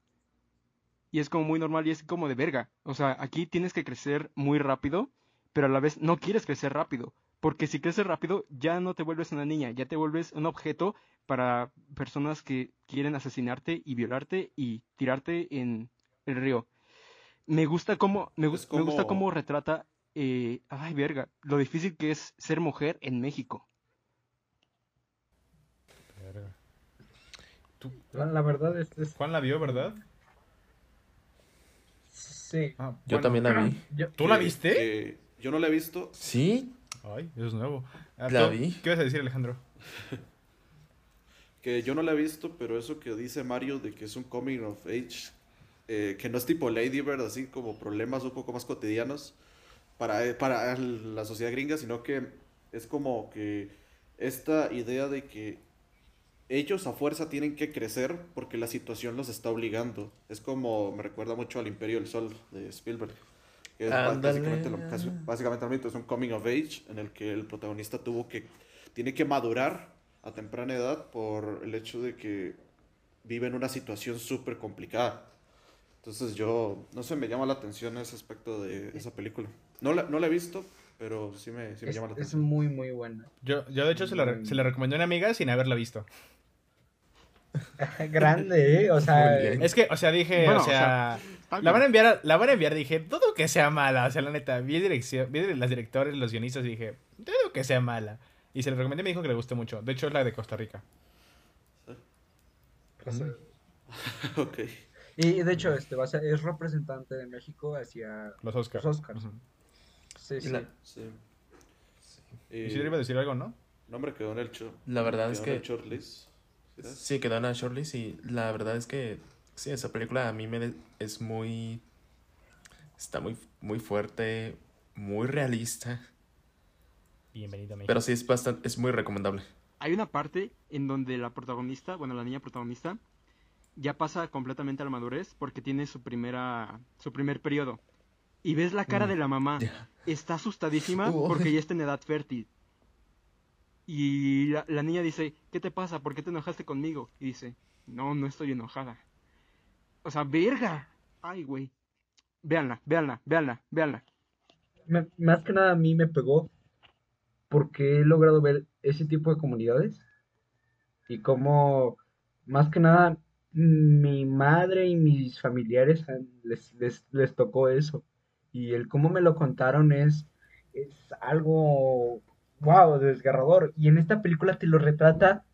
Y es como muy normal y es como de verga. O sea, aquí tienes que crecer muy rápido, pero a la vez no quieres crecer rápido. Porque si creces rápido, ya no te vuelves una niña, ya te vuelves un objeto para personas que quieren asesinarte y violarte y tirarte en el río. Me gusta cómo, me, Es me gusta como- cómo retrata, eh, ay verga, lo difícil que es ser mujer en México. Verga. Tú- La, verdad es, es- Juan la vio, ¿verdad? sí. Ah, yo bueno. también la vi. Yo- ¿Tú la viste? yo no la he visto, Sí, Ay, eso es nuevo. Ah, La ¿tú vi. ¿Qué vas a decir, Alejandro? [laughs] que yo no la he visto, pero eso que dice Mario de que es un coming of age, eh, que no es tipo Lady Bird, así como problemas un poco más cotidianos para, eh, para la sociedad gringa, sino que es como que esta idea de que ellos a fuerza tienen que crecer porque la situación los está obligando. Es como, me recuerda mucho al Imperio del Sol de Spielberg. Que es básicamente, lo, casi- básicamente lo mismo, es un coming of age en el que el protagonista tuvo que, tiene que madurar a temprana edad por el hecho de que vive en una situación súper complicada. Entonces yo, no sé, me llama la atención ese aspecto de esa película. No la, no la he visto, pero sí me, sí me Es, llama la es atención. muy, muy buena. Yo, yo de hecho, se la, re- se la recomendé a una amiga sin haberla visto. [laughs] Grande, ¿eh? O sea. Es que, o sea, dije, Bueno, o o sea, la van a enviar, a- la van a enviar, dije, dudo que sea mala, o sea, la neta, vi dirección, vi las directores, los guionistas y dije, dudo que sea mala. Y se la recomendé y me dijo que le gustó mucho. De hecho, es la de Costa Rica. o sea, [laughs] Ok. y de hecho, este va a ser, es representante de México hacia Los Oscars. los Oscars. Ujú. Sí, Y sí. la- Sí. Y si le iba a decir algo, ¿no? No, hombre, quedó en el show. La verdad es quedó en el que-. ¿Sí quedó en la shortlist y la verdad es que sí, esa película a mí me es muy... Está muy, muy fuerte, muy realista, Bienvenido a México. pero sí es bastante, es muy recomendable. Hay una parte en donde la protagonista, bueno, la niña protagonista, ya pasa completamente a la madurez porque tiene su primera, su primer periodo. Y ves la cara Mm, de la mamá. Está asustadísima [laughs] Uy. porque ya está en edad fértil. Y la, la niña dice, ¿qué te pasa? ¿Por qué te enojaste conmigo? Y dice, no, no estoy enojada. O sea, verga. Ay, güey. Véanla, véanla, véanla, véanla. Más que nada a mí me pegó porque he logrado ver ese tipo de comunidades y cómo, más que nada, mi madre y mis familiares les, les, les tocó eso. Y el cómo me lo contaron es, es algo, wow, desgarrador. Y en esta película te lo retrata,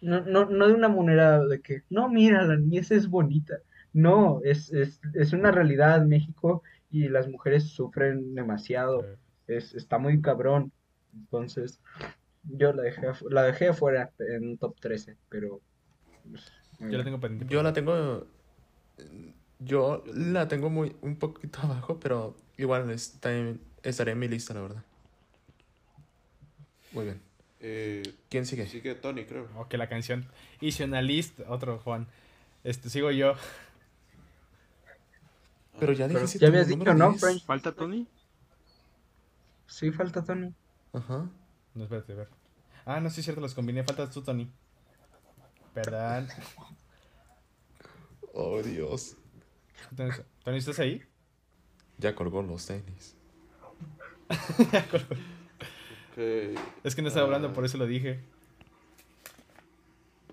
no, no, no de una manera de que, no, mira, la niñez es bonita. No, es, es, es una realidad México y las mujeres sufren demasiado. Eh, Es, está muy cabrón. Entonces, yo la dejé, la dejé fuera en un top 13, pero... pues, yo la tengo pendiente. Yo la tengo... Yo la tengo muy un poquito [laughs] abajo, pero igual está en- estaré en mi lista, la verdad. Muy bien. Eh, ¿Quién sigue? sigue Tony, creo. Ok, la canción. Lista, otro Juan. Este, sigo yo. Pero ya Pero dijiste ya habías dicho, ¿no, 10. French? ¿Falta Tony? Sí, falta Tony. Ajá. No, espérate, a ver. Ah, no, sí es cierto, los combiné. Faltas tú, Tony. Perdón. [laughs] Oh, Dios. Tony, Tony, ¿estás ahí? Ya colgó los tenis. [laughs] [laughs] Ok. Es que no estaba Ah. hablando, por eso lo dije.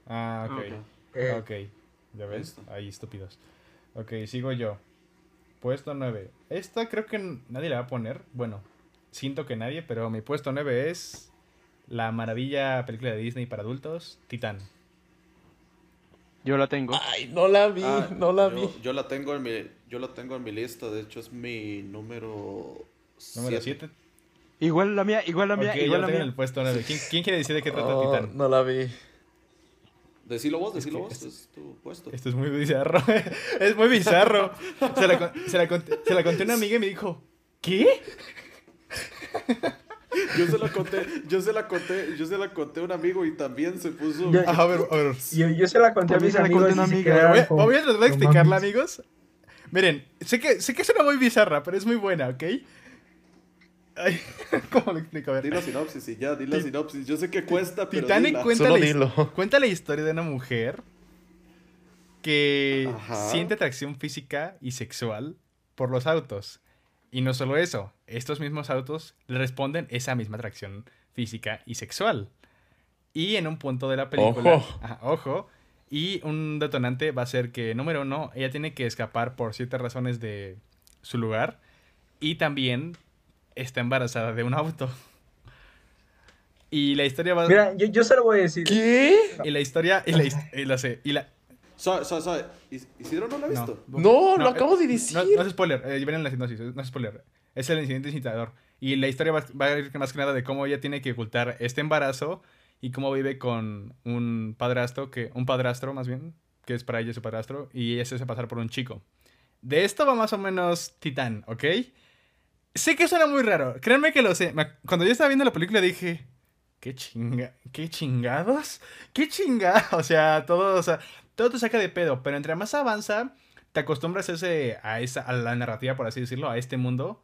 Ah, ok. Eh, Ok. ¿Ya ves? Listo. Ahí, estúpidos. Ok, sigo yo. Puesto 9. Esta creo que nadie la va a poner. Bueno, siento que nadie, pero mi puesto 9 es la maravilla película de Disney para adultos, Titán. Yo la tengo. Ay, no la vi, Ah, no la yo, vi. Yo la tengo en mi, yo la tengo en mi lista, de hecho es mi número Número siete. 7. Igual la mía, igual la mía, Ok, yo igual la tengo en mía. el puesto 9. ¿Quién, quién quiere decir de qué trata Oh, Titán? no la vi. Decilo vos, decilo que vos, es- es tu puesto. Esto es muy bizarro. [laughs] es muy bizarro. Se la, se la conté, se la conté a una amiga y me dijo, ¿qué? Yo se la conté, yo se la conté, yo se la conté a un amigo y también se puso. Yo- Ah, a ver, a ver. yo, yo se la conté a mis amigos una se amiga. quedaron Voy voy a tratar de "No explicarla, mames". amigos. Miren, sé que, sé que suena muy bizarra, pero es muy buena, ¿ok? Ay, [laughs] ¿Cómo lo explico? A ver. Di la sinopsis y ya, di la sinopsis. Yo sé que cuesta, pero Titanic dila. cuenta Solo la, dilo. [laughs] cuenta la historia de una mujer que Ajá. siente atracción física y sexual por los autos. Y no solo eso, estos mismos autos le responden esa misma atracción física y sexual. Y en un punto de la película, Ojo. Ajá, ojo, y un detonante va a ser que, número uno, ella tiene que escapar por ciertas razones de su lugar. Y también está embarazada de un auto. Y la historia va... Mira, yo, yo se lo voy a decir. ¿Qué? Y la historia, y la, y la, sé- y la- Isidro no la ha no, visto. No, lo eh, acabo de decir. No, no es spoiler, eh, ven en la sinopsis, no es spoiler. Es el incidente incitador. Y la historia va, va a ir más que nada de cómo ella tiene que ocultar este embarazo y cómo vive con un padrastro, que, un padrastro más bien, que es para ella su padrastro, y ella se hace pasar por un chico. De esto va más o menos Titán, ¿ok? Sé que suena muy raro, créanme que lo sé. Cuando yo estaba viendo la película dije, ¿qué chinga, qué chingados? ¿Qué chingados? [laughs] O sea, todo, o sea, todo te saca de pedo, pero entre más avanza, te acostumbras a, ese, a, esa, a la narrativa, por así decirlo, a este mundo.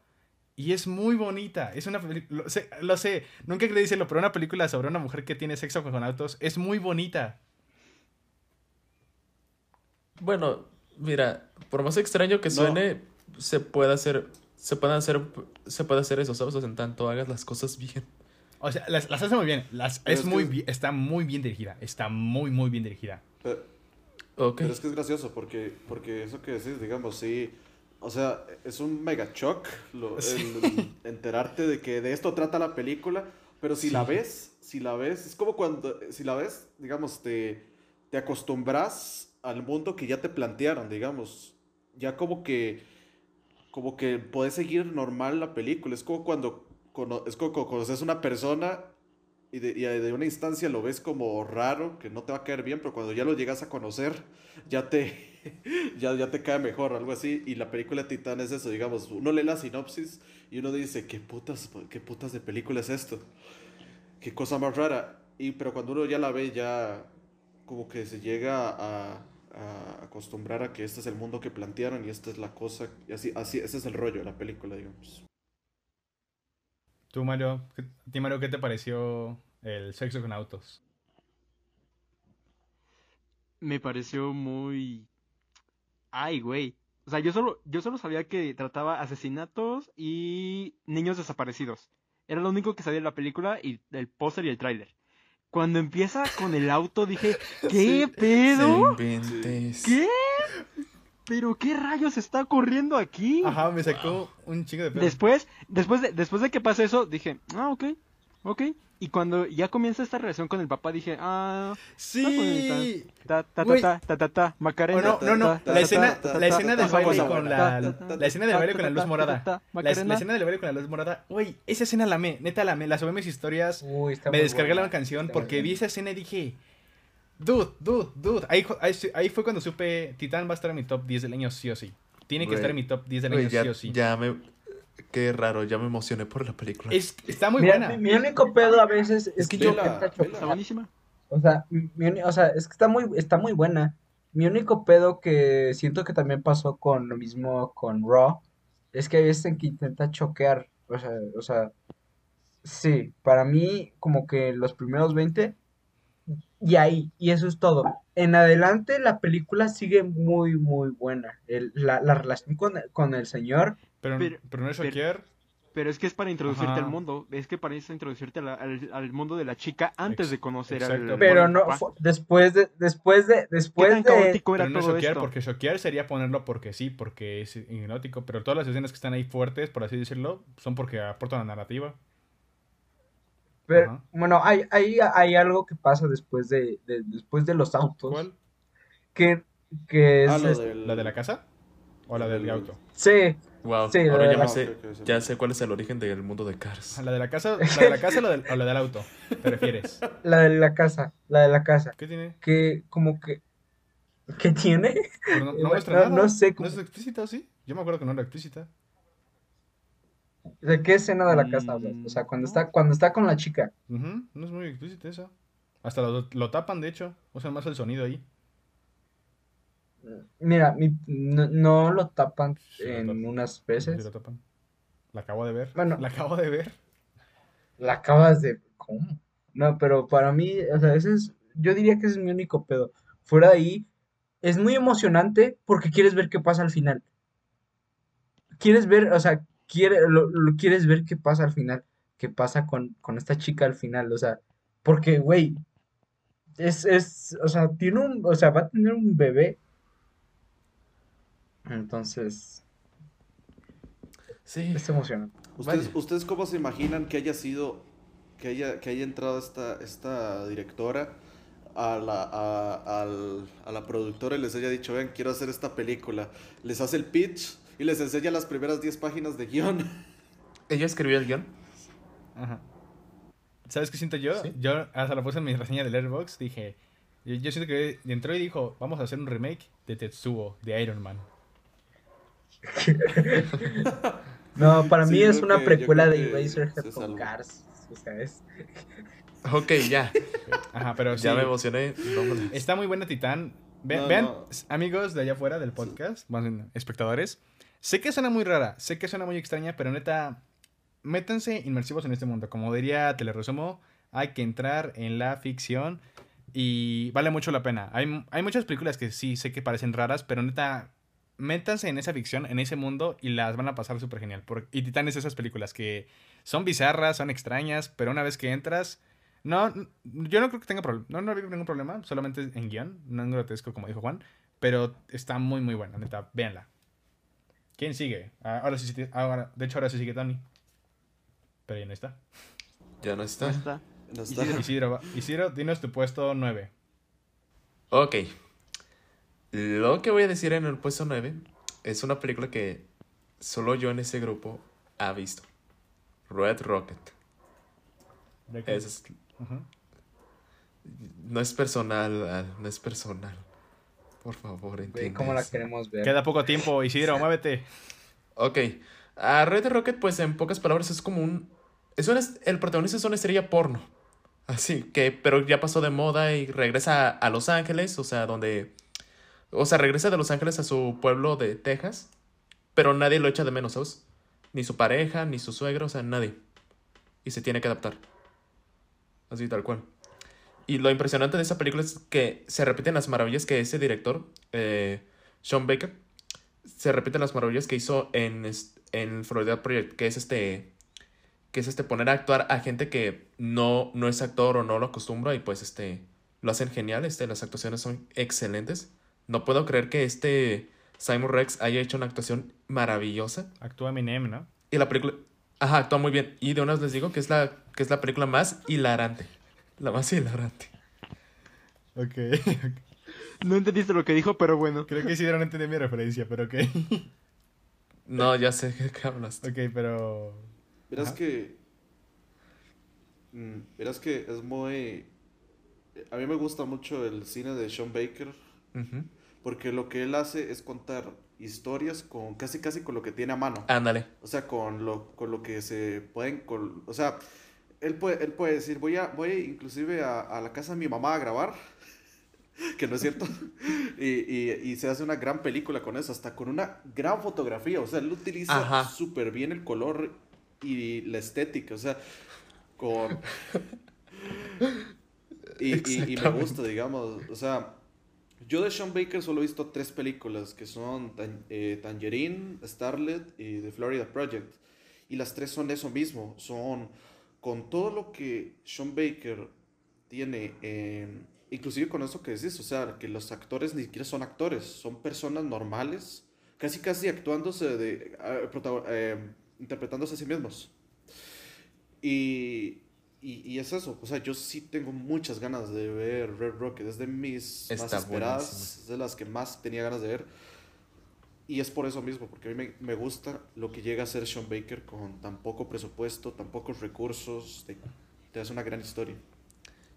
Y es muy bonita. Es una lo sé, lo sé, nunca quería decirlo, pero una película sobre una mujer que tiene sexo con autos es muy bonita. Bueno, mira, por más extraño que No. suene, se puede hacer, se puede hacer, se puede hacer eso, ¿sabes? O sea, en tanto hagas las cosas bien. O sea, las, las hace muy bien. Las, Pero es muy es- está muy bien dirigida. Está muy, muy bien dirigida. Pero, Ok. pero es que es gracioso porque, porque eso que decís, digamos, sí. O sea, es un mega shock lo- el- [laughs] enterarte de que de esto trata la película. Pero si la ves, si la ves, es como cuando, si la ves, digamos, te, te acostumbras al mundo que ya te plantearon, digamos. Ya como que, como que puedes seguir normal la película. Es como cuando, cono- es como cuando conoces una persona y de, y de una instancia lo ves como raro, que no te va a caer bien, pero cuando ya lo llegas a conocer, ya te, [laughs] ya, ya te cae mejor, algo así. Y la película Titán es eso, digamos, uno lee la sinopsis y uno dice, ¿qué putas, qué putas de película es esto? Qué cosa más rara. Y, pero cuando uno ya la ve, ya como que se llega a, a acostumbrar a que este es el mundo que plantearon y esta es la cosa, y así, así, ese es el rollo de la película, digamos. Tú, Mario, ¿qué- a ti, Mario, ¿qué te pareció el sexo con autos? Me pareció muy... Ay, güey. O sea, yo solo, yo solo sabía que trataba asesinatos y niños desaparecidos. Era lo único que sabía de la película y el póster y el tráiler. Cuando empieza con el auto dije, [laughs] ¿qué Sí, pedo? ¿Qué? ¿Pero qué rayos está ocurriendo aquí? Ajá, me sacó un chingo de pedo. Después, después de, después de que pasa eso, dije, ah, ok, ok. Y cuando ya comienza esta relación con el papá, dije, ah, Sí. ta ta ta Güey. ta ta ta ta Macarena. No, no, no, ta, ta, la ta, escena, ta, ta, la ta, escena ta, del ta, baile ta, con ta, la, ta, ta, la escena del ta, baile ta, con la ta, luz ta, morada. ta, La, escena del baile con la luz morada. Güey, esa escena la amé, neta la amé. La subí a mis historias, Uy, está me descargué la canción porque vi esa escena y dije, dude, dude, dude. Ahí, ahí, ahí fue cuando supe, Titán va a estar en mi top 10 del año sí o sí. Tiene que estar en mi top 10 del año sí o sí. ya me... Qué raro, ya me emocioné por la película. Es, está muy Mira, buena. mi, mi único pedo a veces es, Es que yo-. Está buenísima. O sea, mi o sea, es que está muy, está muy buena. Mi único pedo que siento que también pasó con lo mismo con Raw es que hay veces en que intenta choquear. O sea, o sea, sí, para mí como que los primeros 20 y ahí, y eso es todo. En adelante la película sigue muy, muy buena. El- la, la relación con, con el señor, Pero, Pero- pero no es pero- Shakir. Pero es que es para introducirte Ajá. al mundo. Es que para eso introducirte a la- al, al mundo de la chica antes Ex- de conocer exacto. al pero no, fue- después de, después de, ¿Qué después tan de, caótico era Pero no es todo esto? porque Shakir sería ponerlo porque sí, porque es hipnótico. Pero todas las escenas que están ahí fuertes, por así decirlo, son porque aportan la narrativa. Pero, Ajá. bueno, hay, hay, hay algo que pasa después de, de- después de los autos. ¿Cuál? Que, que es, Ah, lo este- del- ¿La de la casa? ¿O la del- auto? sí, Wow, Sí, ahora la- ya me Ah, sé, ya sé cuál es el origen del mundo de Cars. ¿La de la casa, la de la casa o, la del, o la del auto? ¿Te refieres? [laughs] la de la casa, la de la casa. ¿Qué tiene? Que como que, ¿qué tiene? Pero no, no No- muestra no- nada. no sé ¿No es explícita o sí? Yo me acuerdo que no era explícita. ¿De qué escena de la casa hablas? O sea, cuando está, cuando está con la chica. Ujú, No es muy explícita esa. Hasta lo, lo tapan, de hecho. Usan más el sonido ahí. Mira, mi- no, no lo tapan Sí, lo en tapan. unas Sí, veces. lo tapan. La acabo de ver. Bueno. La acabo de ver. La acabas de... ¿Cómo? No, pero para mí, o sea, ese es, yo diría que ese es mi único pedo. Fuera de ahí, es muy emocionante porque quieres ver qué pasa al final. Quieres ver, o sea, quiere, lo, lo- quieres ver qué pasa al final, qué pasa con, con esta chica al final, o sea, porque, güey, es, es, o sea, tiene un, o sea, va a tener un bebé. Entonces, Sí. es emocionante. ¿Ustedes, Vaya. ¿Ustedes cómo se imaginan que haya sido, que haya, que haya entrado esta, esta directora a la, a, al- a la productora y les haya dicho, ven, quiero hacer esta película? Les hace el pitch y les enseña las primeras 10 páginas de guion. [laughs] ¿Ella escribió el guion? Ajá. ¿Sabes qué siento yo? ¿Sí? Yo hasta lo puse en mi reseña del Airbox. Dije. Yo, yo siento que entró y dijo: Vamos a hacer un remake de Tetsuo, de Iron Man. [laughs] No, para Sí, mí es una que- precuela de Eraserhead se con. Cars, o sea, es... [laughs] Ok, ya. Ajá, pero sí. Ya me emocioné. Vámonos. Está muy buena Titán. Ve- No, vean, no. amigos de allá afuera del podcast, más bien, espectadores. Sé que suena muy rara, sé que suena muy extraña, pero neta, métanse inmersivos en este mundo. Como diría, te lo resumo, hay que entrar en la ficción y vale mucho la pena. Hay, hay muchas películas que sí sé que parecen raras, pero neta, métanse en esa ficción, en ese mundo y las van a pasar súper genial. Por- y Titán es esas películas que son bizarras, son extrañas, pero una vez que entras, no, yo no creo que tenga problema. No, no veo ningún problema. Solamente en guion. No en grotesco, como dijo Juan. Pero está muy, muy buena, neta. Véanla. ¿Quién sigue? Ah, ahora sí, ahora, de hecho, ahora sí sigue Tony. Pero ya no está. Ya no No está. está. No está. Isidro, va- Isidro, dinos tu puesto 9. Ok. Lo que voy a decir en el puesto 9 es una película que solo yo en ese grupo ha visto. Red Rocket. Es- no es personal, Al, no es personal. Por favor, entiende. ¿Cómo la queremos ver? Queda poco tiempo, Isidro, [laughs] muévete. Ok. A Red Rocket, pues en pocas palabras, es como un. Es est- el protagonista es una estrella porno. Así que, pero ya pasó de moda y regresa a, a Los Ángeles, o sea, donde. O sea, regresa de Los Ángeles a su pueblo de Texas, pero nadie lo echa de menos, ¿sabes? Ni su pareja, ni su suegro, o sea, nadie. Y se tiene que adaptar. Así, tal cual. Y lo impresionante de esa película es que se repiten las maravillas que ese director, eh, Sean Baker, se repiten las maravillas que hizo en, en Florida Project, que es este que es este poner a actuar a gente que no, no es actor o no lo acostumbra y pues este lo hacen genial, este, las actuaciones son excelentes. No puedo creer que este Simon Rex haya hecho una actuación maravillosa Actúa Eminem, ¿no? y la película ajá, actúa muy bien y de una vez les digo que es la que es la película más hilarante. La más hilarante. Ok. [laughs] No entendiste lo que dijo, pero bueno. Creo que Isidro no entendió mi referencia, pero ok. [laughs] No, ya sé de qué hablas. Ok, pero... Verás Ajá. que. mm, verás que es muy. A mí me gusta mucho el cine de Sean Baker. Porque lo que él hace es contar historias con casi casi con lo que tiene a mano. Ándale. O sea, con lo, con lo que se pueden. con- o sea, él puede, él puede decir, voy a, voy inclusive a, a la casa de mi mamá a grabar. [laughs] Que no es cierto. [laughs] Y, y- y se hace una gran película con eso, hasta con una gran fotografía. O sea, él utiliza súper bien el color y la estética. O sea, con. [laughs] Y, y- me gusta, digamos. O sea, yo de Sean Baker solo he visto tres películas que son eh, Tangerine, Starlet y The Florida Project. Y las tres son eso mismo. Son con todo lo que Sean Baker tiene, eh, inclusive con eso que decís, o sea, que los actores ni siquiera son actores, son personas normales, casi casi actuándose de, ah, eh, interpretándose a sí mismos. Y, y, y es eso, o sea, yo sí tengo muchas ganas de ver Red Rocket, es de mis más esperadas, es de las que más tenía ganas de ver. Y es por eso mismo, porque a mí me, me gusta lo que llega a hacer Sean Baker con tan poco presupuesto, tan pocos recursos, te, te hace una gran historia.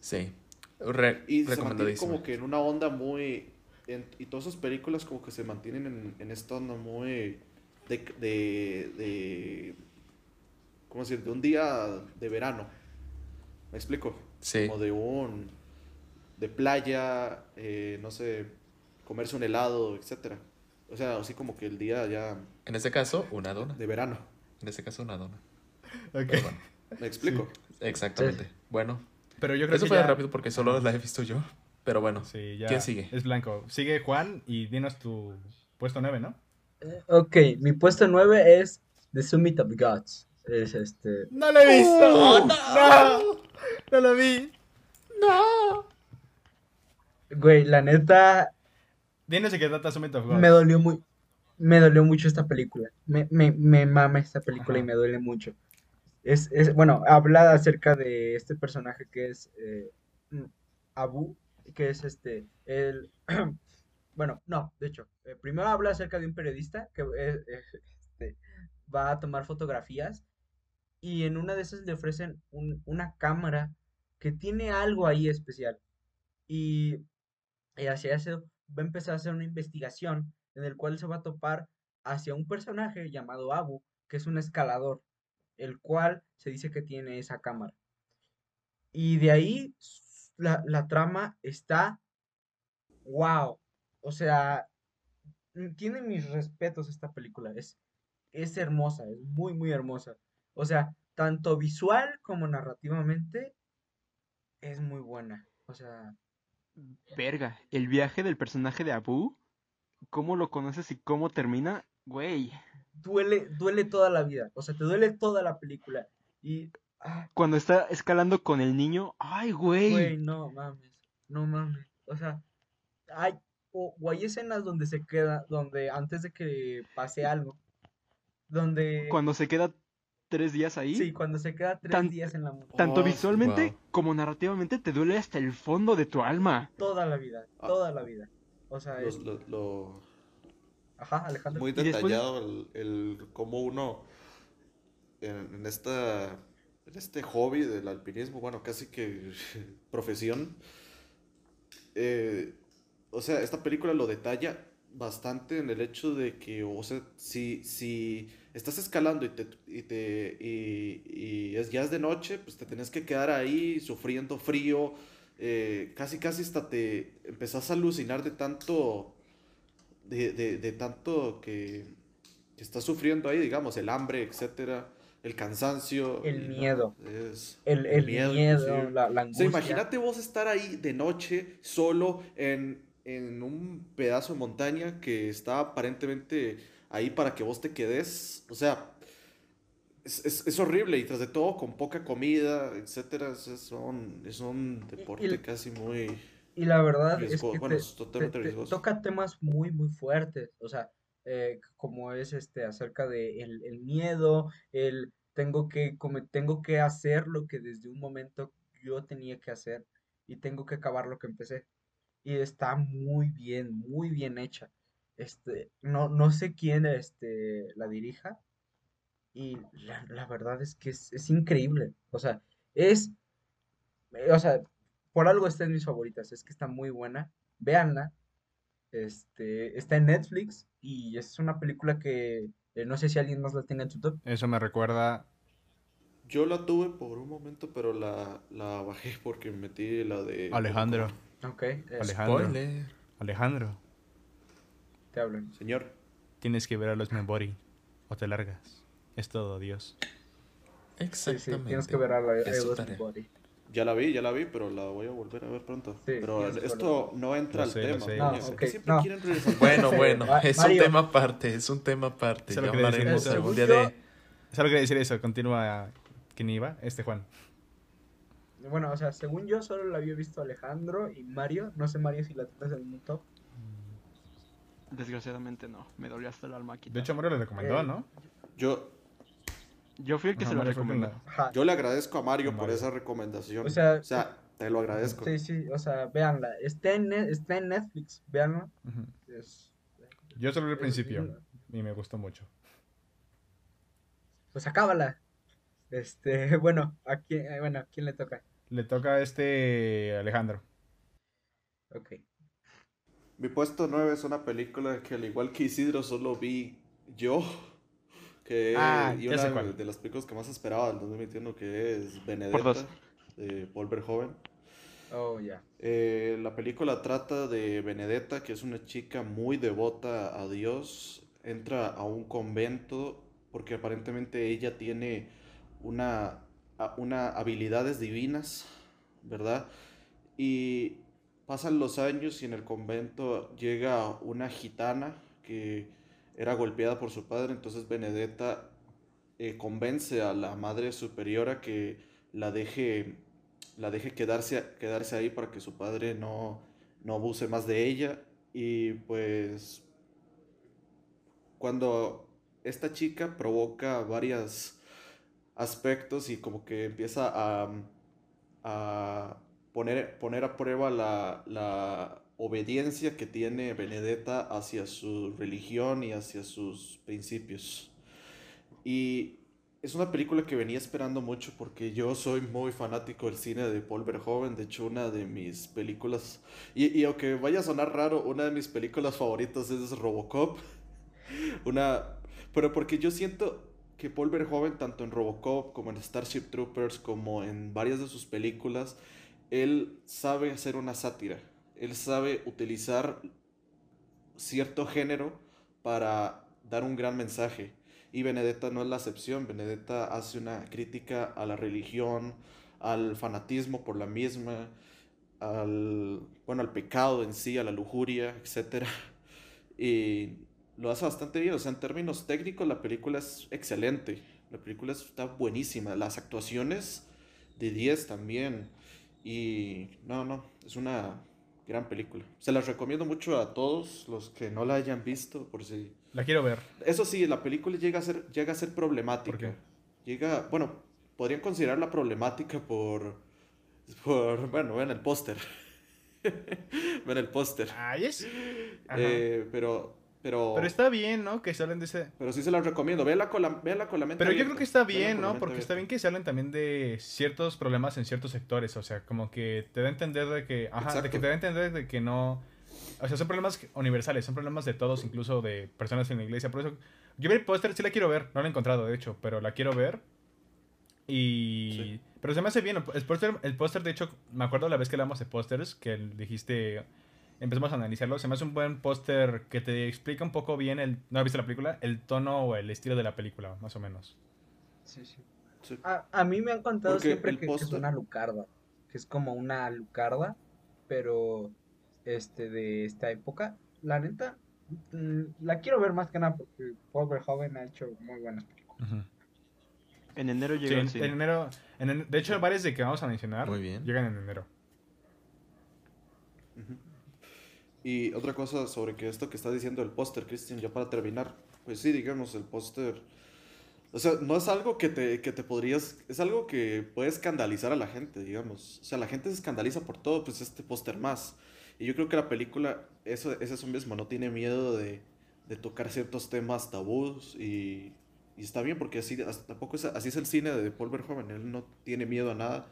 Sí. Re- Y se mantiene como que en una onda muy... en- y todas esas películas como que se mantienen en, en esta onda muy... De, de, de... ¿Cómo decir? De un día de verano. ¿Me explico? Sí. Como de un... De playa, eh, no sé, comerse un helado, etcétera. O sea, así como que el día ya En este caso, una dona. de verano. En este caso, una dona. Ok. Pero bueno, ¿Me explico? exactamente. Bueno, Pero yo creo eso que fue ya- rápido porque solo la he visto yo. Pero bueno, Sí, ya. ¿Quién sigue? Es blanco. Sigue Juan y dinos tu puesto 9, ¿no? Eh, Ok, mi puesto 9 es The Summit of Gods. Es este. ¡No lo he visto! ¡No! ¡No lo vi! Güey, la neta, Dinos de qué trata Summit of Gods. me dolió muy. Me dolió mucho esta película. Me, me, me mama esta película y me duele mucho. Es, es, bueno, habla acerca de este personaje que es eh, mm, Abu, que es este, el... [clears throat] Bueno, no, de hecho, eh, primero habla acerca de un periodista que eh, [laughs] este, va a tomar fotografías y en una de esas le ofrecen un- una cámara que tiene algo ahí especial. Y, y hacia eso va a empezar a hacer una investigación en el cual se va a topar hacia un personaje llamado Abu, que es un escalador, el cual se dice que tiene esa cámara. Y de ahí la, la trama está wow. O sea, mm, tiene mis respetos esta película. Es, es hermosa, es muy, muy hermosa. O sea, tanto visual como narrativamente es muy buena. O sea, Verga, el viaje del personaje de Abu, cómo lo conoces y cómo termina, güey. duele, duele toda la vida. O sea, te duele toda la película. Y, ah, Cuando está escalando con el niño, ay, güey, güey. no mames, no mames. O sea, hay, o, o hay escenas donde se queda, donde antes de que pase algo, donde, Cuando se queda tres días ahí, sí, cuando se queda tres Tan- días en la montaña, tanto Oh, visualmente wow. como narrativamente te duele hasta el fondo de tu alma. toda la vida, Ah. toda la vida. O sea, Los- es- lo, lo- ajá, Alejandro. muy después- detallado el, el cómo uno en, en esta en este hobby del alpinismo, bueno, casi que [laughs] profesión, eh, o sea, esta película lo detalla bastante en el hecho de que, o sea, si, si estás escalando y te, y te y, y es, ya es de noche, pues te tenés que quedar ahí sufriendo frío, eh, casi casi hasta te empezás a alucinar de tanto, de, de, de tanto que, que estás sufriendo ahí, digamos, el hambre, etcétera, el cansancio. El no, miedo. es- El, el miedo, la, la O angustia. sea, imagínate vos estar ahí de noche, solo, en, en un pedazo de montaña que está aparentemente ahí para que vos te quedes. O sea, es, es- es horrible y tras de todo con poca comida, etcétera. Es, un, es un deporte casi muy Y la verdad riesgoso. es que Bueno, te- es totalmente te- te riesgoso. toca temas muy, muy fuertes, o sea, eh, como es este acerca de el, el miedo, el tengo que come- tengo que hacer lo que desde un momento yo tenía que hacer y tengo que acabar lo que empecé. Y está muy bien, muy bien hecha. Este, no, no sé quién este, la dirija y la, la verdad es que es, es increíble. O sea, es, eh, o sea, por algo está en mis favoritas, es que está muy buena. Véanla. Este, está en Netflix y es una película que eh, no sé si alguien más la tenga en su top. Eso me recuerda. Yo la tuve por un momento, pero la, la bajé porque metí la de... Alejandro. Ok, es- Alejandro. Spoiler. Alejandro, te hablan. Señor, tienes que ver a los Membori o te largas. Es todo, Dios. Sí, sí, Exactamente. tienes que ver a la tarea. Body. ya la vi, ya la vi, pero la voy a volver a ver pronto. Sí, pero esto no entra al sé, tema. [laughs] Bueno, bueno, es Mario. un tema aparte, es un tema aparte. Ya hablaremos algún día de... Solo quería decir eso. Continúa. ¿Quién iba? Este Juan. Bueno, o sea, según yo solo la había visto Alejandro y Mario. No sé, Mario, si la tienes en un top. Desgraciadamente no, me dolió hasta el alma. De hecho, Mario le recomendó, Eh, ¿no? Yo, yo fui el que Ajá, se lo recomendó. yo le agradezco a Mario por esa recomendación. O sea, te lo agradezco. Sí, sí, o sea, véanla. Está en, está en Netflix, véanla. Ujú. Es- Yo solo vi el es- principio y me gustó mucho. Pues acábala. Este, [laughs] bueno, ¿a quién, eh, bueno, ¿a quién le toca? Le toca a este Alejandro. Ok. Mi puesto 9 es una película que al igual que Isidro solo vi yo. Que Ah, y una de, las películas que más esperaba del 2021 que es. Benedetta de Paul Verhoeven. Oh, ya. Eh, la película trata de Benedetta, que es una chica muy devota a Dios. Entra a un convento porque aparentemente ella tiene una, una habilidades divinas, ¿verdad? Y pasan los años y en el convento llega una gitana que era golpeada por su padre, entonces Benedetta eh, convence a la madre superiora que la deje, la deje quedarse, quedarse ahí para que su padre no, no abuse más de ella. Y pues cuando esta chica provoca varios aspectos y como que empieza a, a poner, poner a prueba la, la obediencia que tiene Benedetta hacia su religión y hacia sus principios. Y es una película que venía esperando mucho porque yo soy muy fanático del cine de Paul Verhoeven. De hecho, una de mis películas, y, y aunque vaya a sonar raro, una de mis películas favoritas es Robocop. [laughs] Una, pero porque yo siento que Paul Verhoeven, tanto en Robocop como en Starship Troopers, como en varias de sus películas, él sabe hacer una sátira. Él sabe utilizar cierto género para dar un gran mensaje. Y Benedetta no es la excepción. Benedetta hace una crítica a la religión, al fanatismo por la misma, al, bueno, al pecado en sí, a la lujuria, etc. Y lo hace bastante bien. O sea, en términos técnicos, la película es excelente. La película está buenísima. Las actuaciones de 10 también. Y no, no, es una gran película. Se las recomiendo mucho a todos los que no la hayan visto, por si... La quiero ver. Eso sí, la película llega a ser, llega a ser problemática. ¿Por qué? Llega, bueno, podrían considerarla problemática por, por bueno, ven el póster. [laughs] ven el póster. Ay, es. Ajá. Eh, pero, pero, Pero está bien, ¿no? Que se hablen de ese. pero sí se las recomiendo. Véala con la, véala con la mente Pero yo creo que está bien, ¿no? Porque está bien que se hablen también de ciertos problemas en ciertos sectores. O sea, como que te da a entender de que. Ajá, de que te da a entender de que no. O sea, son problemas universales, son problemas de todos, incluso de personas en la iglesia. Por eso. Yo vi el póster, sí la quiero ver. No la he encontrado, de hecho, pero la quiero ver. Y. Sí. Pero se me hace bien. El póster, el póster, de hecho, me acuerdo la vez que hablamos de pósters, que dijiste. Empezamos a analizarlo. Se me hace un buen póster que te explica un poco bien el. ¿No has visto la película? El tono o el estilo de la película, más o menos. Sí, sí. Sí. A, a mí me han contado Porque siempre que, que es una lucarda, que es como una lucarda, pero este de esta época. La neta, mm, la quiero ver más que nada porque Paul Verhoeven ha hecho muy buenas películas. En enero Sí, llega en, en enero, en en- de hecho, varios de que vamos a mencionar Muy bien. llegan en enero. Ujú. Y otra cosa sobre que esto que está diciendo el póster, Christian, ya para terminar, pues sí, digamos, el póster, o sea, no es algo que te, que te podrías, es algo que puede escandalizar a la gente, digamos. O sea, la gente se escandaliza por todo, pues este póster más. Y yo creo que la película, eso, es eso mismo, no tiene miedo de, de tocar ciertos temas tabús y, y está bien porque así, as- tampoco es, así es el cine de Paul Verhoeven, él no tiene miedo a nada.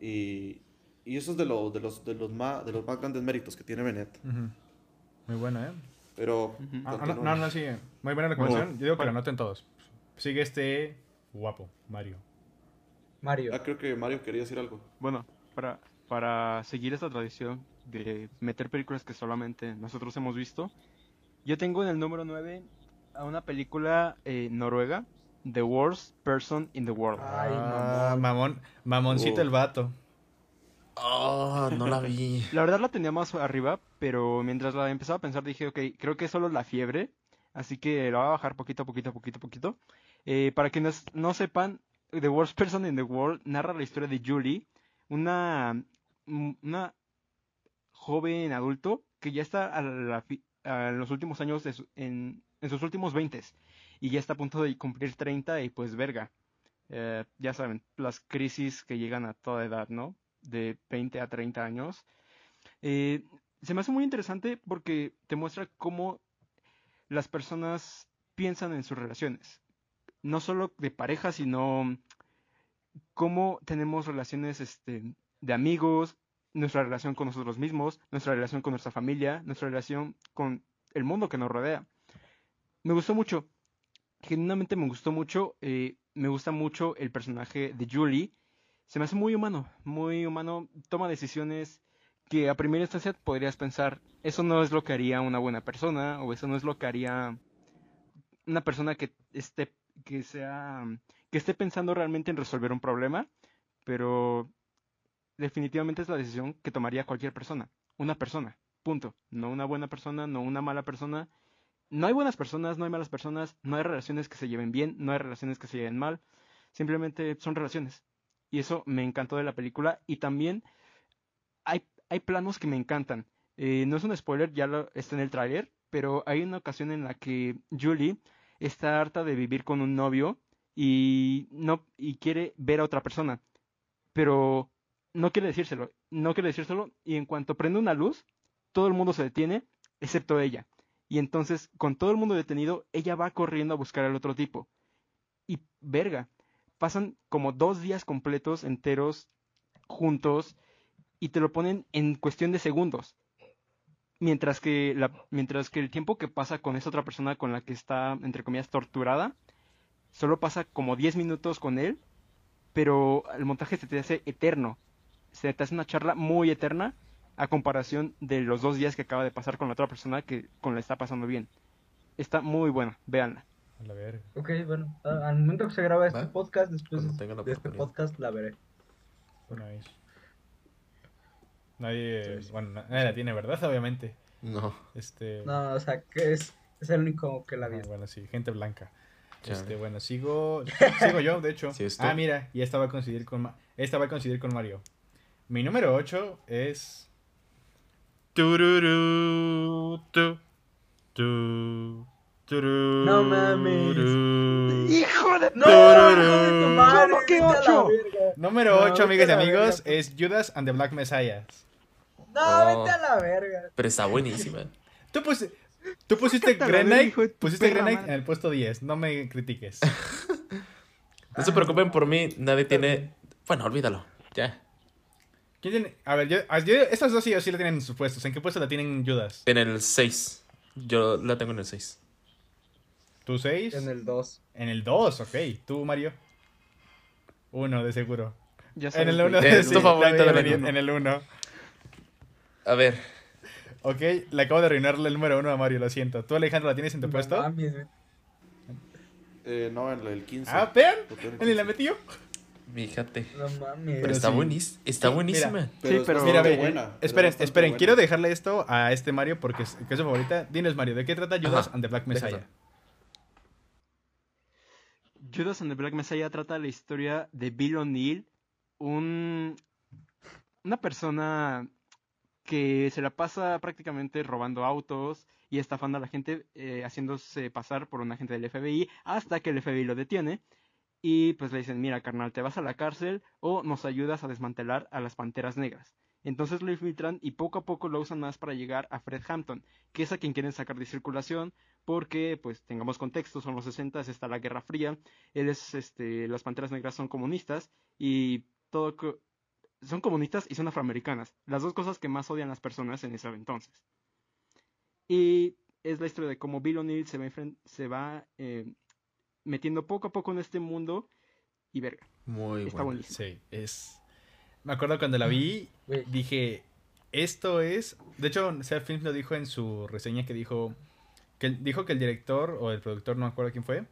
Y, y eso es de, lo- de, los, de, los más, de los más grandes méritos que tiene Benet. Muy buena, ¿eh? Pero. Ujú. Ah, ah, no, no, no, sigue. Muy buena recomendación. Bueno, Yo digo que bueno. lo anoten todos. Sigue este guapo, Mario. Mario. Ah, creo que Mario quería decir algo. Bueno, para, para seguir esta tradición de meter películas que solamente nosotros hemos visto, yo tengo en el número 9 a una película eh, noruega, The Worst Person in the World. Ay, Ah, mamón. mamón. Mamoncito Uh. el vato. Oh, no la vi. [laughs] La verdad la tenía más arriba, pero mientras la empezaba a pensar dije, ok, creo que es solo la fiebre, así que la voy a bajar poquito, poquito, poquito, poquito. Eh, para quienes no sepan, The Worst Person in the World narra la historia de Julie, una, mm, una joven adulto que ya está a a los últimos años de su- en, en sus últimos 20 y ya está a punto de cumplir 30 y pues verga. Eh, ya saben, las crisis que llegan a toda edad, ¿no? De 20 a 30 años. Eh, se me hace muy interesante porque te muestra cómo las personas piensan en sus relaciones. No solo de pareja, sino cómo tenemos relaciones este, de amigos, nuestra relación con nosotros mismos, nuestra relación con nuestra familia, nuestra relación con el mundo que nos rodea. Me gustó mucho, genuinamente me gustó mucho, eh, me gusta mucho el personaje de Julie, se me hace muy humano, muy humano, toma decisiones que a primera instancia podrías pensar, eso no es lo que haría una buena persona, o eso no es lo que haría una persona que esté, que sea, que esté pensando realmente en resolver un problema, pero definitivamente es la decisión que tomaría cualquier persona, una persona, punto, no una buena persona, no una mala persona. No hay buenas personas, no hay malas personas, no hay relaciones que se lleven bien, no hay relaciones que se lleven mal, simplemente son relaciones. Y eso me encantó de la película. Y también hay, hay planos que me encantan. Eh, no es un spoiler, ya lo, está en el tráiler, pero hay una ocasión en la que Julie está harta de vivir con un novio y no y quiere ver a otra persona, pero no quiere decírselo, no quiere decírselo y en cuanto prende una luz, todo el mundo se detiene, excepto ella. Y entonces, con todo el mundo detenido, ella va corriendo a buscar al otro tipo. Y verga, pasan como dos días completos enteros juntos y te lo ponen en cuestión de segundos. Mientras que, mientras que el tiempo que pasa con esa otra persona con la que está, entre comillas, torturada, solo pasa como 10 minutos con él, pero el montaje se te hace eterno. Se te hace una charla muy eterna a comparación de los dos días que acaba de pasar con la otra persona que con la está pasando bien. Está muy buena, véanla. A la verga. Ok, bueno, a- al momento que se graba este Va. podcast, después de este podcast la veré. Nice. Nadie, bueno, na- nadie la tiene, ¿verdad? Obviamente. No. Este. No, o sea, que es, es el único que la ah, vio. bueno, sí, gente blanca. Chale. Este, bueno, sigo, sigo yo, de hecho. Sí, ah, mira, y esta va a coincidir con esta va a coincidir con Mario. Mi número 8 es Tururú, tu, tu, No mames. ¡Hijo de ¡No! De tu madre, ¿Cómo que vete a la ocho? verga! Número No, 8, vete amigas y amigos, verga. es Judas and the Black Messiah. No, Oh. vete a la verga. Pero está buenísima. Tú, pus- tú pusiste Cántala, Green a ver, Knight, hijo de tu pusiste madre. en el puesto 10, no me critiques. [laughs] No se preocupen por mí, nadie tiene. Bueno, olvídalo. Ya. ¿Quién tiene? A ver, yo, yo- estas dos sí o sí la tienen en sus puestos. ¿En qué puesto la tienen Judas? En el 6. Yo la tengo en el 6. ¿Tú 6? En el 2. En el 2, ok. ¿Tú, Mario? Uno, de seguro. Ya En el güey. 1. Es tu favorita del En el 1. A ver. Ok, le acabo de arruinarle el número 1 a Mario, lo siento. ¿Tú, Alejandro, la tienes en tu No puesto? mames. Eh, no, en el 15. Ah, vean. Lo tengo en ¿En el la 15. metió? Fíjate. No mames. Pero está, sí. buenis- está Sí, buenísima. mira. Sí, pero- Mira, ve, buena, pero esperen, esperen. buena. Quiero dejarle esto a este Mario porque es, que es su favorita. Dinos, Mario, ¿de qué trata Judas Ajá, and the Black Messiah? déjalo. Judas and the Black Messiah trata la historia de Bill O'Neill, un, una persona que se la pasa prácticamente robando autos y estafando a la gente, eh, haciéndose pasar por un agente del FBI, hasta que el FBI lo detiene. Y pues le dicen, mira carnal, te vas a la cárcel o nos ayudas a desmantelar a las Panteras Negras. Entonces lo infiltran y poco a poco lo usan más para llegar a Fred Hampton, que es a quien quieren sacar de circulación, porque, pues, tengamos contexto, son los 60, está la Guerra Fría, él es, este, las Panteras Negras son comunistas y todo, son comunistas y son afroamericanas, las dos cosas que más odian las personas en ese entonces. Y es la historia de cómo Bill O'Neill se va, se va eh, metiendo poco a poco en este mundo y verga, Muy está buena. buenísimo. Sí, es... Me acuerdo cuando la vi, dije, esto es... De hecho, Seth Films lo dijo en su reseña que dijo... Que dijo que el director o el productor, no me acuerdo quién fue,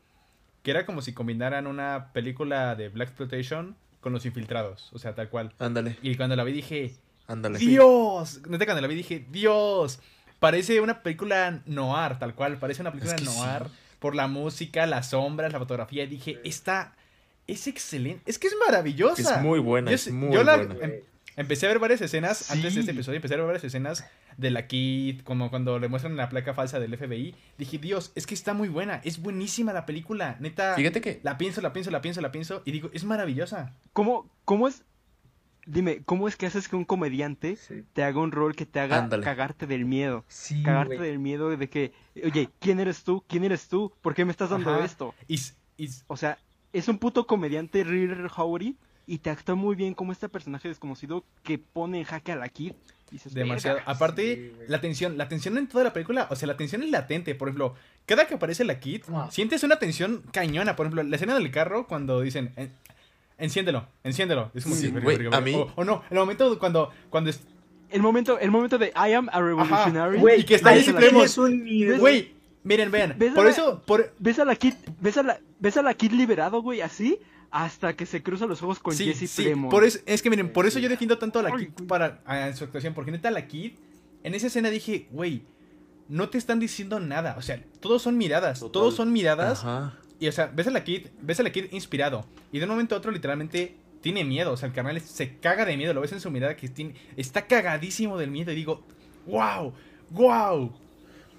que era como si combinaran una película de Black Exploitation con los infiltrados, o sea, tal cual. Ándale, Y cuando la vi dije, ándale. ¡Dios! Neta, cuando la vi dije, ¡Dios! Parece una película noir, tal cual. Parece una película Es que noir. sí. Por la música, las sombras, la fotografía. Y dije, esta es excelente. Es que es maravillosa. Es muy buena, Yo es muy yo la- buena. em- empecé a ver varias escenas Sí. antes de este episodio. Empecé a ver varias escenas de la Kid, como cuando le muestran la placa falsa del FBI. Dije, Dios, es que está muy buena. Es buenísima la película. Neta, Fíjate que la pienso, la pienso, la pienso, la pienso. Y digo, es maravillosa. ¿Cómo, cómo es? Dime, ¿cómo es que haces que un comediante Sí. te haga un rol que te haga Ándale. cagarte del miedo? Sí, cagarte del miedo de que, oye, ¿quién eres tú? ¿Quién eres tú? ¿Por qué me estás dando Ajá. esto? O sea, es un puto comediante Real Howery y te actúa muy bien como este personaje desconocido que pone en jaque a la Kid. Dices, Demasiado. "Verga". Aparte, Sí, la tensión, la tensión en toda la película, o sea, la tensión es latente. Por ejemplo, cada que aparece la Kid, Ah. sientes una tensión cañona. Por ejemplo, la escena del carro cuando dicen, "En- enciéndelo, enciéndelo. Es como Sí, que, a mí- O, o no, el momento cuando, cuando es- El momento, el momento de I am a revolutionary. Güey, Y que está ahí. Güey, miren, vean. ¿Ves Por la- eso, por, ¿Ves a la Kid, ves a la, ves a la Kid liberado, güey, así? Hasta que se cruza los ojos con sí, Jesse sí, Plemons. por eso, es que miren, por eso yo defiendo tanto a la Kid para a su actuación, porque neta la Kid, en esa escena dije, güey, no te están diciendo nada, o sea, todos son miradas, Total. todos son miradas, Ajá. y o sea, ves a la Kid, ves a la Kid inspirado, y de un momento a otro literalmente tiene miedo, o sea, el carnal se caga de miedo, lo ves en su mirada que tiene, está cagadísimo del miedo, y digo, wow, wow.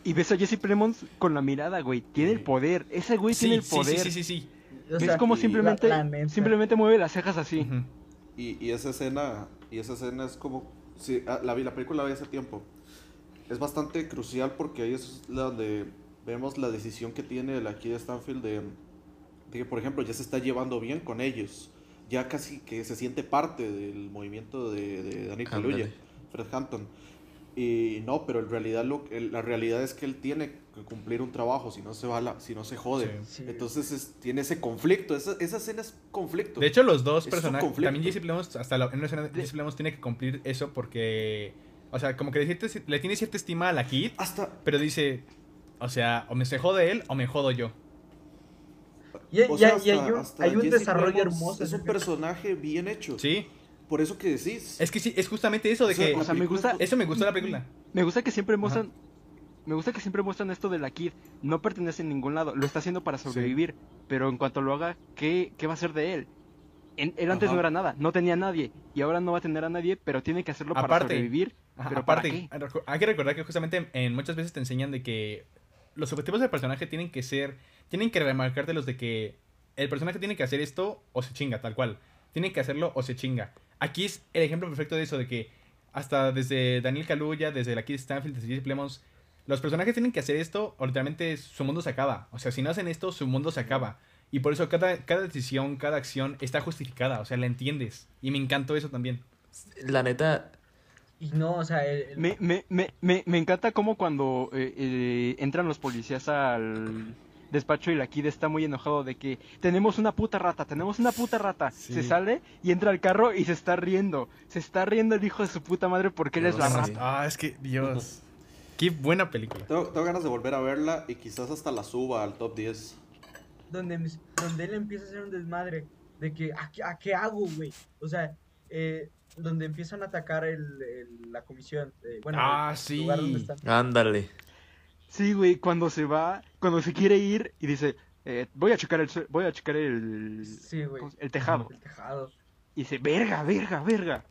Y ves a Jesse Plemons con la mirada, güey. Tiene el poder. Ese güey tiene el sí, poder. sí, sí, sí, sí. O ¿Ves sea, cómo simplemente, simplemente mueve las cejas así? Ujú. Y, y esa escena, y esa escena es como, sí, ah, la vi, la película la vi hace tiempo. Es bastante crucial porque ahí es donde vemos la decisión que tiene la Kid Stanfield de, de que, por ejemplo, ya se está llevando bien con ellos. Ya casi que se siente parte del movimiento de, de Danny. Kaluuya, Fred Hampton. Y no, pero en realidad lo, el- la realidad es que él tiene cumplir un trabajo, si no se va la- si no se jode. Sí. Sí. Entonces es- tiene ese conflicto, esa, esa escena es conflicto. De hecho, los dos personajes. También Jesse Plemons, hasta la, en una escena, Jesse Plemons tiene que cumplir eso porque. O sea, como que le, le tiene cierta estima a la Kid, hasta pero dice. O sea, o me se jode él o me jodo yo. Y, o y- sea, y hay un, hay desarrollo Plemons hermoso. Es un personaje bien hecho. Sí. Por eso que decís. Es que sí, es justamente eso de O sea, que. o sea, me gusta- es- Eso me gustó la película. Me gusta que siempre muestran. Me gusta que siempre muestran esto de la Kid. No pertenece a ningún lado. Lo está haciendo para sobrevivir. Pero en cuanto lo haga, ¿qué, qué va a ser de él? En- él antes Ajá. no era nada. No tenía a nadie. Y ahora no va a tener a nadie. Pero tiene que hacerlo para sobrevivir. Ajá, pero aparte, ¿para qué? hay que recordar que justamente en, muchas veces te enseñan de que los objetivos del personaje tienen que ser, tienen que remarcarte los de que el personaje tiene que hacer esto o se chinga, tal cual. Tiene que hacerlo o se chinga. Aquí es el ejemplo perfecto de eso, de que hasta desde Daniel Kaluuya, desde la Kid Stanfield, desde Jesse Plemons, los personajes tienen que hacer esto o literalmente su mundo se acaba. O sea, si no hacen esto, su mundo se acaba. Y por eso cada, cada decisión, cada acción está justificada, o sea, la entiendes. Y me encantó eso también. La neta, Y no, o sea, el- el- Me, me, me, me, me encanta como cuando eh, eh, entran los policías al despacho y la Kid está muy enojado de que tenemos una puta rata, tenemos una puta rata. Sí. Se sale y entra al carro y se está riendo. Se está riendo el hijo de su puta madre porque él es la Sí. rata. Ah, es que, Dios. Qué buena película. Tengo, tengo ganas de volver a verla y quizás hasta la suba al top 10. donde, donde él empieza a hacer un desmadre de que, ¿a, qué- a qué hago, güey? O sea, eh, donde empiezan a atacar el, el- la comisión. eh, bueno, Ah, el sí. lugar donde están. ándale. Sí, güey, cuando se va, cuando se quiere ir y dice, eh, voy a checar el, voy a checar el, Sí, güey. ¿cómo se- el tejado. El tejado. Y dice, verga, verga, verga.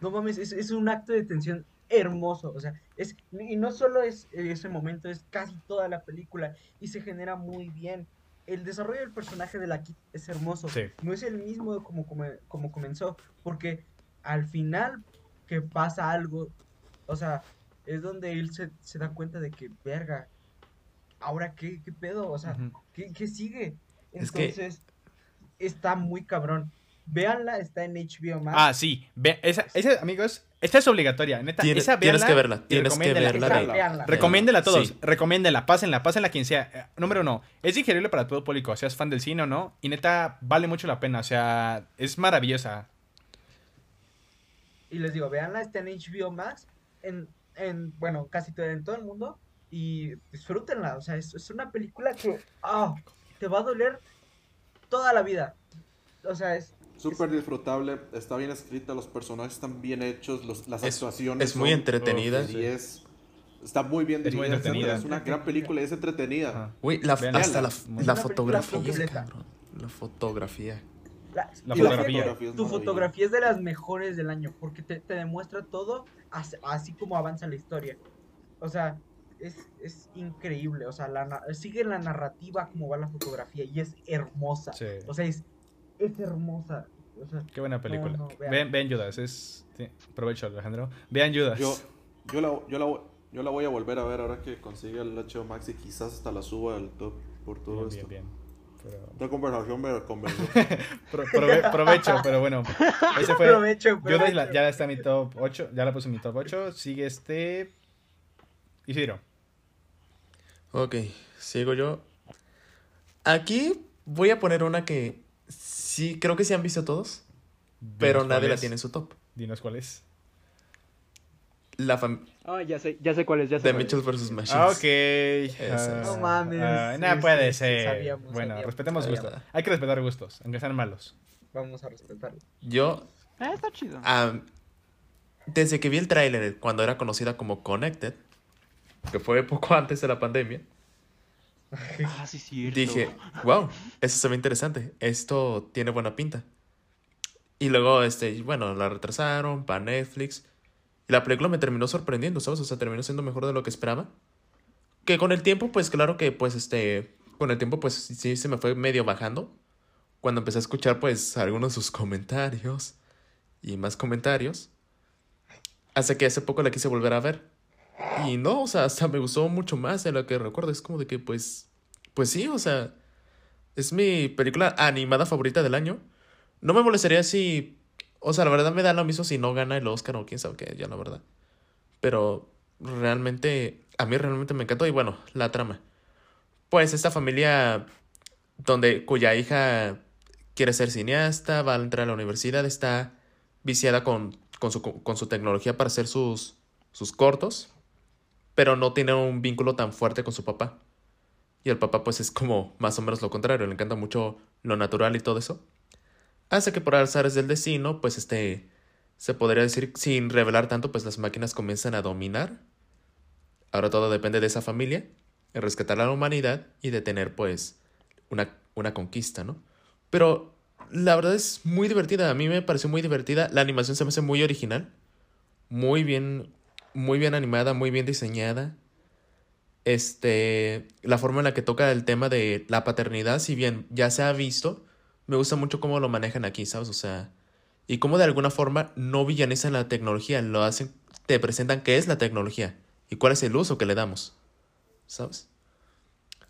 No mames, es, es un acto de tensión hermoso. O sea, es, y no solo es ese momento, es casi toda la película. Y se genera muy bien. El desarrollo del personaje de la Kid es hermoso. Sí. No es el mismo como, como, como comenzó. Porque al final que pasa algo, o sea, es donde él se, se da cuenta de que, verga, ¿ahora qué, qué pedo? O sea. ¿qué, qué sigue? Es que- Entonces, está muy cabrón. Véanla, está en HBO Max. Ah, sí. Ve, esa, esa, amigos, esta es obligatoria. Neta, Tienes- esa tienes véanla que verla, tienes que verla. Recomiéndela a todos, Sí. recomiéndela, pásenla, pásenla a quien sea. Eh, número uno, es digerible para todo público, seas fan del cine o no, y neta, vale mucho la pena, o sea, es maravillosa. Y les digo, véanla, está en HBO Max, en, en bueno, casi todo, en todo el mundo, y disfrútenla, o sea, es, es una película que, ah, te va a doler toda la vida. O sea, es, Súper disfrutable, está bien escrita, los personajes están bien hechos, los- las Es, actuaciones es muy son entretenida. Sí. y es está muy bien Es muy dirigida, etcétera. entretenida. Es una gran película y es entretenida. Güey, la, hasta la, Es la fotografía, cabrón. La fotografía. la, fotografía. es Tu fotografía es de las mejores del año, porque te, te demuestra todo as- así, como avanza la historia. O sea, es, es increíble, o sea, la, na- sigue la narrativa como va la fotografía y es hermosa. Sí. O sea, es, es hermosa. O sea, Qué buena película. no, vean. vean, vean Judas, es... sí, provecho Alejandro. Vean Judas. Yo, yo, la, yo, la, yo la voy a volver a ver ahora que consiga el HBO Max y quizás hasta la suba al top por todo bien, esto. bien, bien. Pero- Esta conversación me convenció. [laughs] pro- prove- provecho, pero bueno. Ese fue... Judas la- ya está en mi top 8, ya la puse en mi top 8. Sigue este... Isidro. Ok, sigo yo. Aquí voy a poner una que sí, creo que sí han visto todos, pero nadie la tiene en su top. Dinos cuál es. La fam Ah, ya sé, ya sé cuál es, ya sé de. Mitchell vs. Machines. Ah, ok. Esa Ah, es. No mames, ah, sí, puede sí, ser. sabíamos, bueno, sabíamos, respetemos gustos. Hay que respetar gustos, aunque sean malos. Vamos a respetarlo. Yo, Ah, está chido. ah, desde que vi el tráiler cuando era conocida como Connected, que fue poco antes de la pandemia, Ah, sí, cierto. dije, wow, eso se ve interesante, esto tiene buena pinta. Y luego, este, bueno, la retrasaron para Netflix. Y la película me terminó sorprendiendo, ¿sabes? O sea, terminó siendo mejor de lo que esperaba. Que con el tiempo, pues claro que, pues, este, con el tiempo, pues sí se me fue medio bajando. Cuando empecé a escuchar, pues, algunos de sus comentarios y más comentarios. Hasta que hace poco la quise volver a ver. Y no, o sea, hasta me gustó mucho más de lo que recuerdo. Es como de que, pues, pues sí, o sea, es mi película animada favorita del año. No me molestaría si, o sea, la verdad me da lo mismo si no gana el Oscar o quién sabe qué, ya la verdad. Pero realmente, a mí realmente me encantó. Y bueno, la trama. Pues esta familia donde cuya hija quiere ser cineasta, va a entrar a la universidad, está viciada con, con, su, con su tecnología para hacer sus, sus cortos, pero no tiene un vínculo tan fuerte con su papá. Y el papá pues es como más o menos lo contrario, le encanta mucho lo natural y todo eso. Hace que por azares del destino, pues este, se podría decir, sin revelar tanto, pues las máquinas comienzan a dominar. Ahora todo depende de esa familia, de rescatar a la humanidad y de tener pues una, una conquista, ¿no? Pero la verdad es muy divertida, a mí me pareció muy divertida, la animación se me hace muy original, muy bien, muy bien animada, muy bien diseñada. Este, la forma en la que toca el tema de la paternidad, si bien ya se ha visto, me gusta mucho cómo lo manejan aquí, ¿sabes? O sea, y cómo de alguna forma no villanizan la tecnología, lo hacen, te presentan qué es la tecnología y cuál es el uso que le damos, ¿sabes?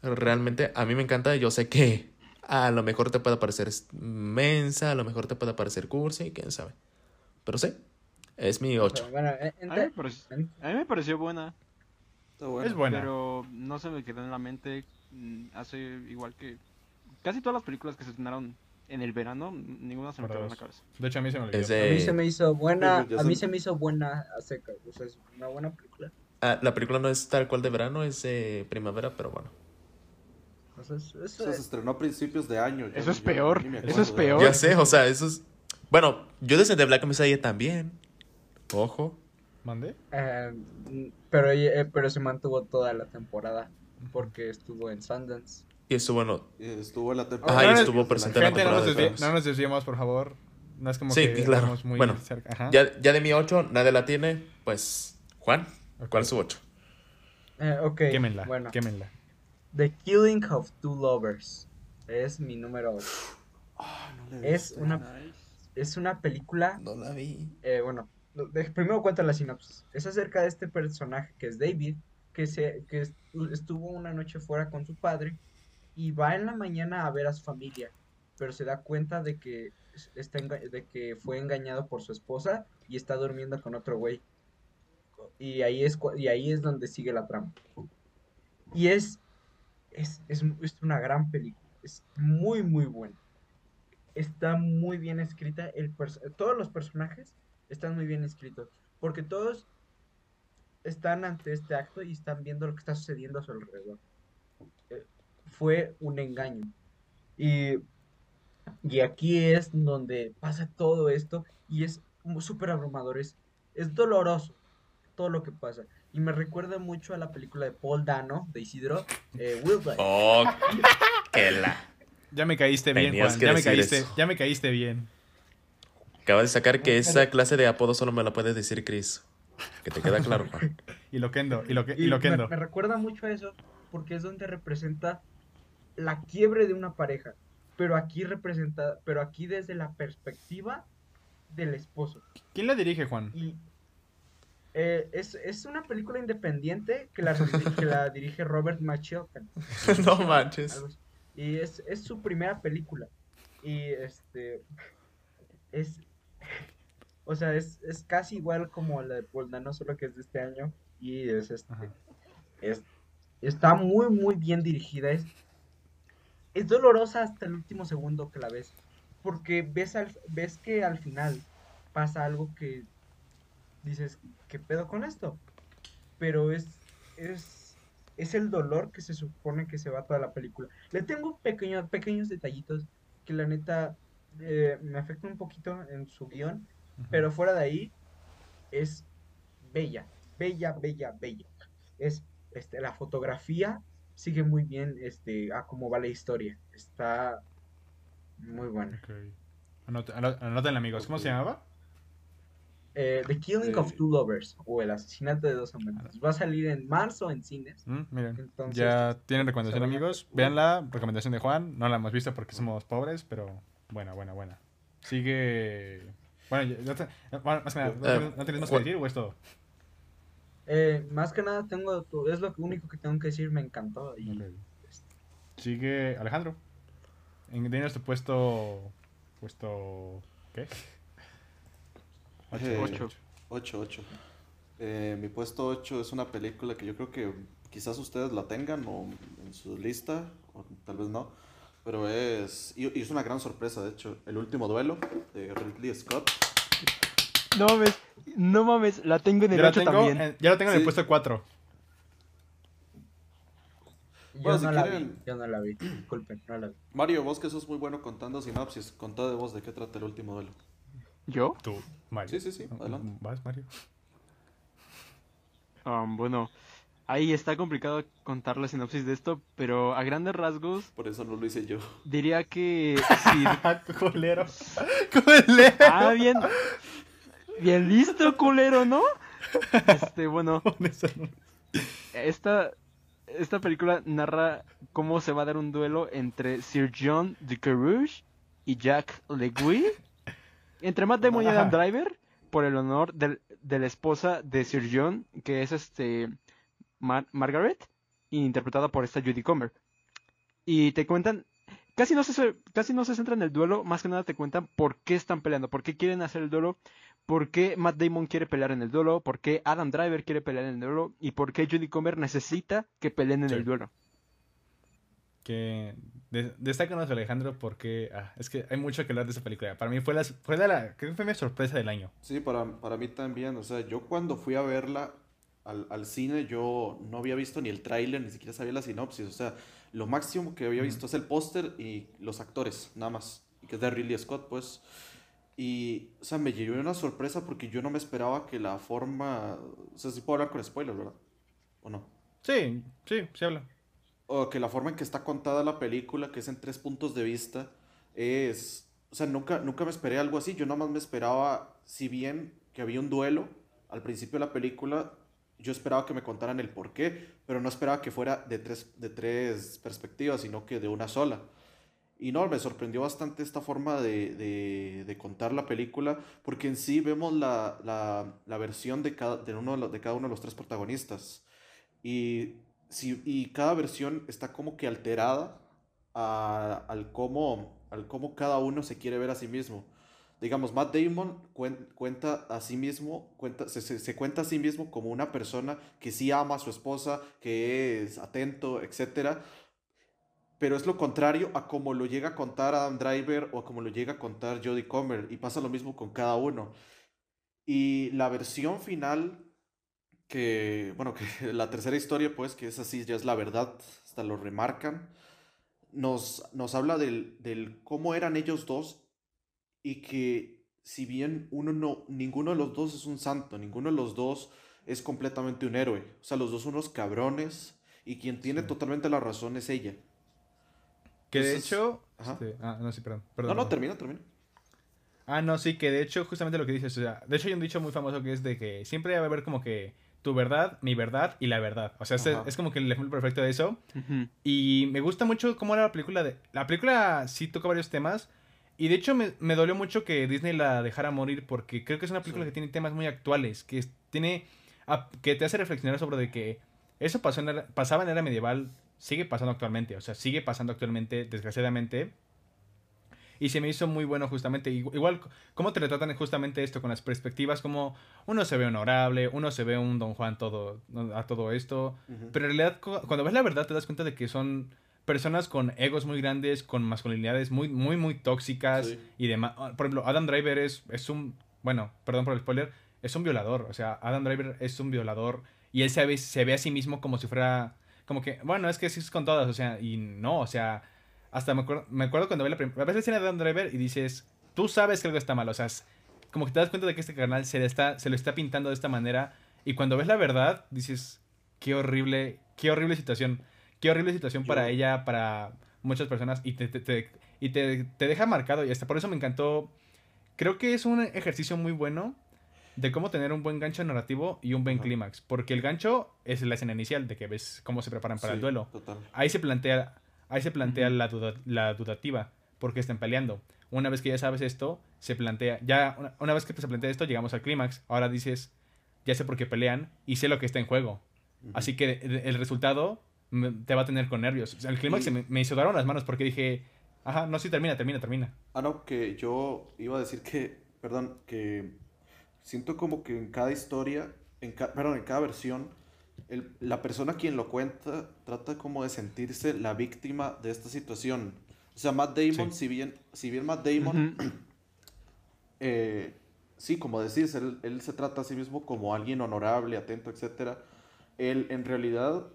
Realmente a mí me encanta, yo sé que a lo mejor te puede parecer mensa, a lo mejor te puede parecer cursi, quién sabe. Pero sí, es mi 8. Bueno, en- en- A mí, me pareció, en- a mí me pareció buena, bueno. Es buena. pero no se me quedó en la mente. mm, Hace igual que casi todas las películas que se estrenaron en el verano, ninguna se me quedó en la cabeza. De hecho, a mí se me olvidó. A mí se me hizo buena, a mí se me hizo buena a seca, o sea, es una buena película. Ah, la película no es tal cual de verano, es primavera, pero bueno. O sea, es- eso Eso se es- estrenó a principios de año. yo- Eso es yo peor, eso es peor. Ya sé, o sea, eso es... Bueno, yo desde The Black Messiah también. Ojo. ¿Mandé? eh, mm, pero, ella- eh, pero se mantuvo toda la temporada porque estuvo en Sundance. Y eso, bueno, Y Estuvo en la Ajá, temporada. y no, no, estuvo presente en la Gente, no nos, temporada no nos desviemos, por favor. No es como Sí, que claro. estamos muy Bueno, cerca. Ajá. ya, ya de mi 8, nadie la tiene. Pues, Juan, Ok. ¿cuál es su 8? Eh, ok, Quémenla, bueno. quémenla. The Killing of Two Lovers es mi número 8. Ah, no Es una, es una película No la vi. eh, bueno, primero cuenta la sinopsis. Es acerca de este personaje que es David, que, se, que estu- estuvo una noche fuera con su padre y va en la mañana a ver a su familia, pero se da cuenta de que, es- está de que fue engañado por su esposa y está durmiendo con otro güey. Y ahí es, y ahí es donde sigue la trama. Y es, es, es, es una gran película. Es muy, muy buena. Está muy bien escrita. El todos los personajes están muy bien escritos. Porque todos están ante este acto y están viendo lo que está sucediendo a su alrededor. Eh, fue un engaño. Y, y aquí es donde pasa todo esto y es súper abrumador. Es, es doloroso todo lo que pasa. Y me recuerda mucho a la película de Paul Dano, de Isidro, eh, Will. Oh, que la. Ya me caíste bien, Juan. que Ya me decir caíste, eso. ya me caíste bien. Acaba de sacar que esa clase de apodo solo me la puede decir Chris. Que te queda [laughs] claro. Y lo kendo, y lo, que- y Y lo me, kendo. me recuerda mucho a eso porque es donde representa la quiebre de una pareja, pero aquí representa, pero aquí desde la perspectiva del esposo. ¿Quién la dirige, Juan? Y eh, es, es una película independiente que la, que la [laughs] dirige Robert Machilton. [laughs] no manches. Y es, es su primera película. Y este es o sea, es, es casi igual como la de Paul Dano, solo que es de este año. Y es este es- está muy muy bien dirigida. Es, es dolorosa hasta el último segundo que la ves. Porque ves al, ves que al final pasa algo que dices, ¿qué pedo con esto? Pero es, es, es el dolor que se supone que se va toda la película. Le tengo pequeños, pequeños detallitos que la neta eh, me afectan un poquito en su guion, pero fuera de ahí es bella, bella, bella, bella. Es este, la fotografía sigue muy bien este, a cómo va la historia. Está muy buena. Ok. Anota- ano- Anótenla, amigos. ¿Cómo se llamaba? Eh, The Killing of Eh. Two Lovers o El asesinato de dos amantes. Va a salir en marzo en cines. Mm, miren, Entonces, ya tienen recomendación, amigos. Véanla, recomendación de Juan. No la hemos visto porque somos pobres, pero buena, buena, buena. Sigue. Bueno, te- bueno, más que nada, ¿no Eh, ¿no tienes más que decir o es todo? Eh, más que nada tengo, es lo único que tengo que decir, me encantó. Y Ok. Sigue Alejandro. En tienes tu puesto. Puesto. ¿Qué? Eh, Ocho. Ocho, ocho. Eh, mi puesto 8 es una película que yo creo que quizás ustedes la tengan o en su lista, o tal vez no. Pero es. Y, y es una gran sorpresa, de hecho. El último duelo de Ridley Scott. No mames, no mames, la tengo en el Yo la 8 tengo, también. en- yo la tengo en el puesto 4. Yo Bueno, si no la quieren- vi, yo no la vi. Disculpen, no la vi. Mario, vos que sos muy bueno contando sinopsis, contá de vos de qué trata el último duelo. ¿Yo? Tú, Mario. Sí, sí, sí, adelante. ¿Vas, Mario? Um, bueno, ahí está complicado contar la sinopsis de esto, pero a grandes rasgos Por eso no lo hice yo. diría que sí. [laughs] Culero. Culero. Ah, bien. Bien listo, culero, ¿no? Este, bueno, [laughs] esta, esta película narra cómo se va a dar un duelo entre Sir John de Carouge y Jack LeGuy. Entre Matt Damon y Adam. Driver, por el honor del- de la esposa de Sir John, que es este Mar- Margaret, interpretada por esta Judy Comer. Y te cuentan, casi no, se, casi no se centra en el duelo, más que nada te cuentan por qué están peleando, por qué quieren hacer el duelo, por qué Matt Damon quiere pelear en el duelo, por qué Adam Driver quiere pelear en el duelo y por qué Judy Comer necesita que peleen en Sí. el duelo. Que de- destácanos, Alejandro, porque ah, es que hay mucho que hablar de esa película. Para mí fue la, fue la, creo que fue mi sorpresa del año. Sí, para, para mí también. O sea, yo cuando fui a verla al, al cine, yo no había visto ni el tráiler, ni siquiera sabía la sinopsis. O sea, lo máximo que había visto es el póster y los actores, nada más. Y que es de Ridley Scott, pues. Y, o sea, me llevó una sorpresa porque yo no me esperaba que la forma... O sea, sí puedo hablar con spoilers, ¿verdad? ¿O no? Sí, sí, se habla. o que la forma en que está contada la película, que es en tres puntos de vista, es... O sea, nunca, nunca me esperé algo así. Yo nada más me esperaba, si bien que había un duelo al principio de la película, yo esperaba que me contaran el por qué, pero no esperaba que fuera de tres, de tres perspectivas, sino que de una sola. Y no, me sorprendió bastante esta forma de, de- contar la película, porque en sí vemos la, la- versión de cada, de, uno de, cada uno de los tres protagonistas. Y, si, y cada versión está como que alterada al, cómo, al cómo cada uno se quiere ver a sí mismo. Digamos, Matt Damon cuen- cuenta a sí mismo, cuenta, se, se- cuenta a sí mismo como una persona que sí ama a su esposa, que es atento, etcétera, pero es lo contrario a como lo llega a contar Adam Driver o a como lo llega a contar Jodie Comer, y pasa lo mismo con cada uno. Y la versión final, que, bueno, que [laughs] la tercera historia, pues, que es así, ya es la verdad, hasta lo remarcan, nos, nos habla del, del cómo eran ellos dos y que si bien uno no, ninguno de los dos es un santo, ninguno de los dos es completamente un héroe, o sea, los dos son unos cabrones y quien tiene Sí. totalmente la razón es ella. Que de hecho... Ajá. este, ah, no, sí, perdón. No, perdón, no, termina, termina. Ah, no, sí, que de hecho, justamente lo que dices, o sea, de hecho hay un dicho muy famoso que es de que siempre va a haber como que tu verdad, mi verdad y la verdad. O sea, este- es como que el ejemplo perfecto de eso. Y me gusta mucho cómo era la película de... La película sí toca varios temas. Y de hecho me, me dolió mucho que Disney la dejara morir porque creo que es una película Sí. que tiene temas muy actuales, que tiene... a- que te hace reflexionar sobre de que eso pasó en era- pasaba en era medieval, sigue pasando actualmente, o sea, sigue pasando actualmente, desgraciadamente. Y se me hizo muy bueno justamente, igu- igual, cómo te retratan justamente esto con las perspectivas, como uno se ve honorable, uno se ve un Don Juan todo, a todo esto, pero en realidad, cu- cuando ves la verdad, te das cuenta de que son personas con egos muy grandes, con masculinidades muy, muy, muy tóxicas Sí. y demás. Ah, Por ejemplo, Adam Driver es, es un. Bueno, perdón por el spoiler. Es un violador. O sea, Adam Driver es un violador. Y él se ve, se ve a sí mismo como si fuera. Como que, bueno, es que sí es con todas. O sea, y no, o sea. Hasta me acuerdo, me acuerdo cuando ve la primera vez la escena de Adam Driver y dices. Tú sabes que algo está mal. O sea, es como que te das cuenta de que este canal se, le está, se lo está pintando de esta manera. Y cuando ves la verdad, dices. Qué horrible. Qué horrible situación. Qué horrible situación para Yo- ella, para muchas personas. Y te, te- te- y te, te deja marcado. Y hasta por eso me encantó. Creo que es un ejercicio muy bueno de cómo tener un buen gancho narrativo y un buen clímax. Porque el gancho es la escena inicial de que ves cómo se preparan para el Sí, duelo. Total. Ahí se plantea, ahí se plantea Ujú. la, duda- la dudativa, porque están peleando. Una vez que ya sabes esto, se plantea, ya una, una vez que se plantea esto, llegamos al clímax. Ahora dices, ya sé por qué pelean y sé lo que está en juego. Ujú. Así que el resultado me- te va a tener con nervios. O sea, el clímax Y- me, me sudaron las manos porque dije, ajá, no, sí, termina, termina, termina. Ah, no, que yo iba a decir que, perdón, que siento como que en cada historia en, ca- perdón, en cada versión, el- la persona quien lo cuenta trata como de sentirse la víctima de esta situación. O sea, Matt Damon, Sí. si bien, si bien Matt Damon, [clears throat] eh, sí, como decís, él, él se trata a sí mismo como alguien honorable, atento, etcétera. Él, en realidad,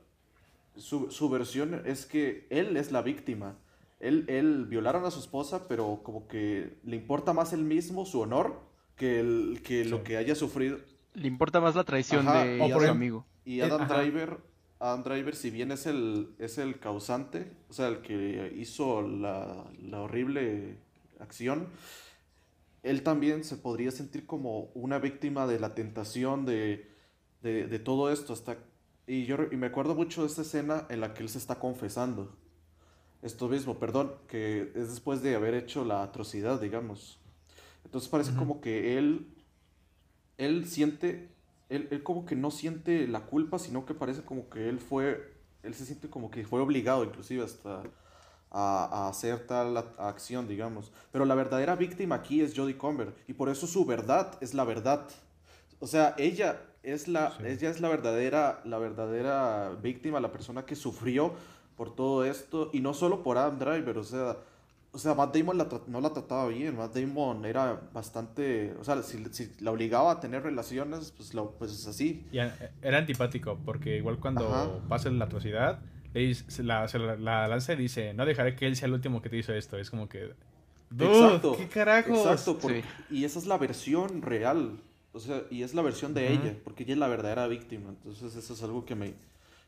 su, su versión es que él es la víctima. Él, él violaron a su esposa, pero como que le importa más él mismo, su honor, que, el, que lo que haya sufrido. Le importa más la traición Ajá, de su amigo. Y Eh, Adam ajá. Driver, Adam Driver, si bien es el, es el causante, o sea, el que hizo la, la horrible acción, él también se podría sentir como una víctima de la tentación de, de, de todo esto. Hasta, y yo y me acuerdo mucho de esta escena en la que él se está confesando. Esto mismo, perdón, que es después de haber hecho la atrocidad, digamos. Entonces parece como que él, él siente, él, él como que no siente la culpa, sino que parece como que él fue, él se siente como que fue obligado inclusive hasta a, a hacer tal acción, digamos. Pero la verdadera víctima aquí es Jodie Comer y por eso su verdad es la verdad. O sea, ella es la, Sí. ella es la verdadera, la verdadera víctima, la persona que sufrió por todo esto y no solo por Adam Driver, o sea, o sea, Matt Damon la no la trataba bien, Matt Damon era bastante, o sea, si, si la obligaba a tener relaciones, pues, lo, pues es así. Y era antipático, porque igual cuando Ajá. pasa la atrocidad, le dice- se la, se la- la lanza y dice, no dejaré que él sea el último que te hizo esto. Es como que... "Dude, Exacto, ¿Qué carajos? Exacto, por- Sí. y esa es la versión real, o sea, y es la versión de ella, porque ella es la verdadera víctima, entonces eso es algo que me,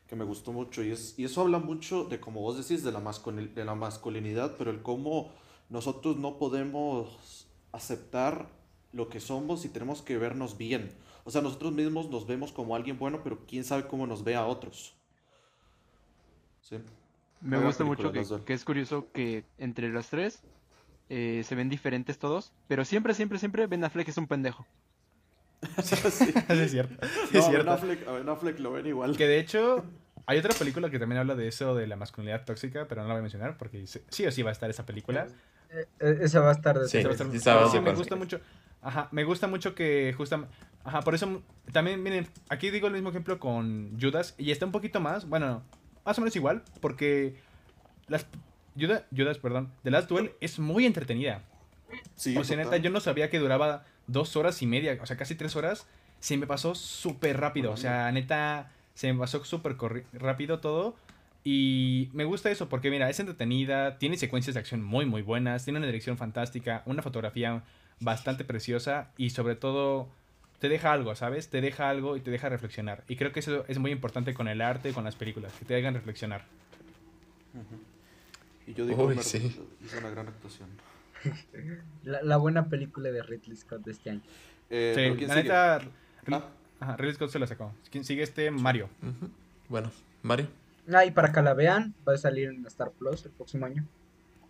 que me gustó mucho, y, es, y eso habla mucho de, como vos decís, de la, de la masculinidad, pero el cómo nosotros no podemos aceptar lo que somos y tenemos que vernos bien, o sea, nosotros mismos nos vemos como alguien bueno, pero quién sabe cómo nos ve a otros. Sí. Me gusta mucho que, que es curioso que entre las tres eh, se ven diferentes todos, pero siempre, siempre, siempre Ben Affleck es un pendejo. [laughs] Sí. [laughs] Sí, es cierto. sí No, es a Ben cierto. Affleck, a Ben Affleck lo ven igual. Que de hecho, hay otra película que también habla de eso, de la masculinidad tóxica, pero no la voy a mencionar porque sí o sí va a estar esa película. Eh, eh, esa va a estar Sí. Esa va a después. estar- sí de me gusta mucho. Ajá, me gusta mucho que justamente... Ajá, por eso también, miren, aquí digo el mismo ejemplo con Judas y está un poquito más, bueno, más o menos igual, porque las... Judas, Judas, perdón, The Last Duel es muy entretenida. Sí, O sea, neta, total. yo no sabía que duraba dos horas y media, o sea, casi tres horas. Se me pasó súper rápido. O sea, neta, se me pasó súper rápido todo. Y me gusta eso porque, mira, es entretenida, tiene secuencias de acción muy, muy buenas, tiene una dirección fantástica, una fotografía bastante preciosa y sobre todo te deja algo, ¿sabes? Te deja algo y te deja reflexionar. Y creo que eso es muy importante con el arte y con las películas, que te hagan reflexionar. Y yo digo, Uy, Homer sí. hizo una gran actuación. La, la buena película de Ridley Scott de este año. Eh, Sí, pero ¿quién la sigue? neta, Ah, ajá, Ridley Scott se la sacó. ¿Quién sigue este? Mario. Ujú. Bueno, Mario. Ah, y para que la vean, va a salir en Star Plus el próximo año.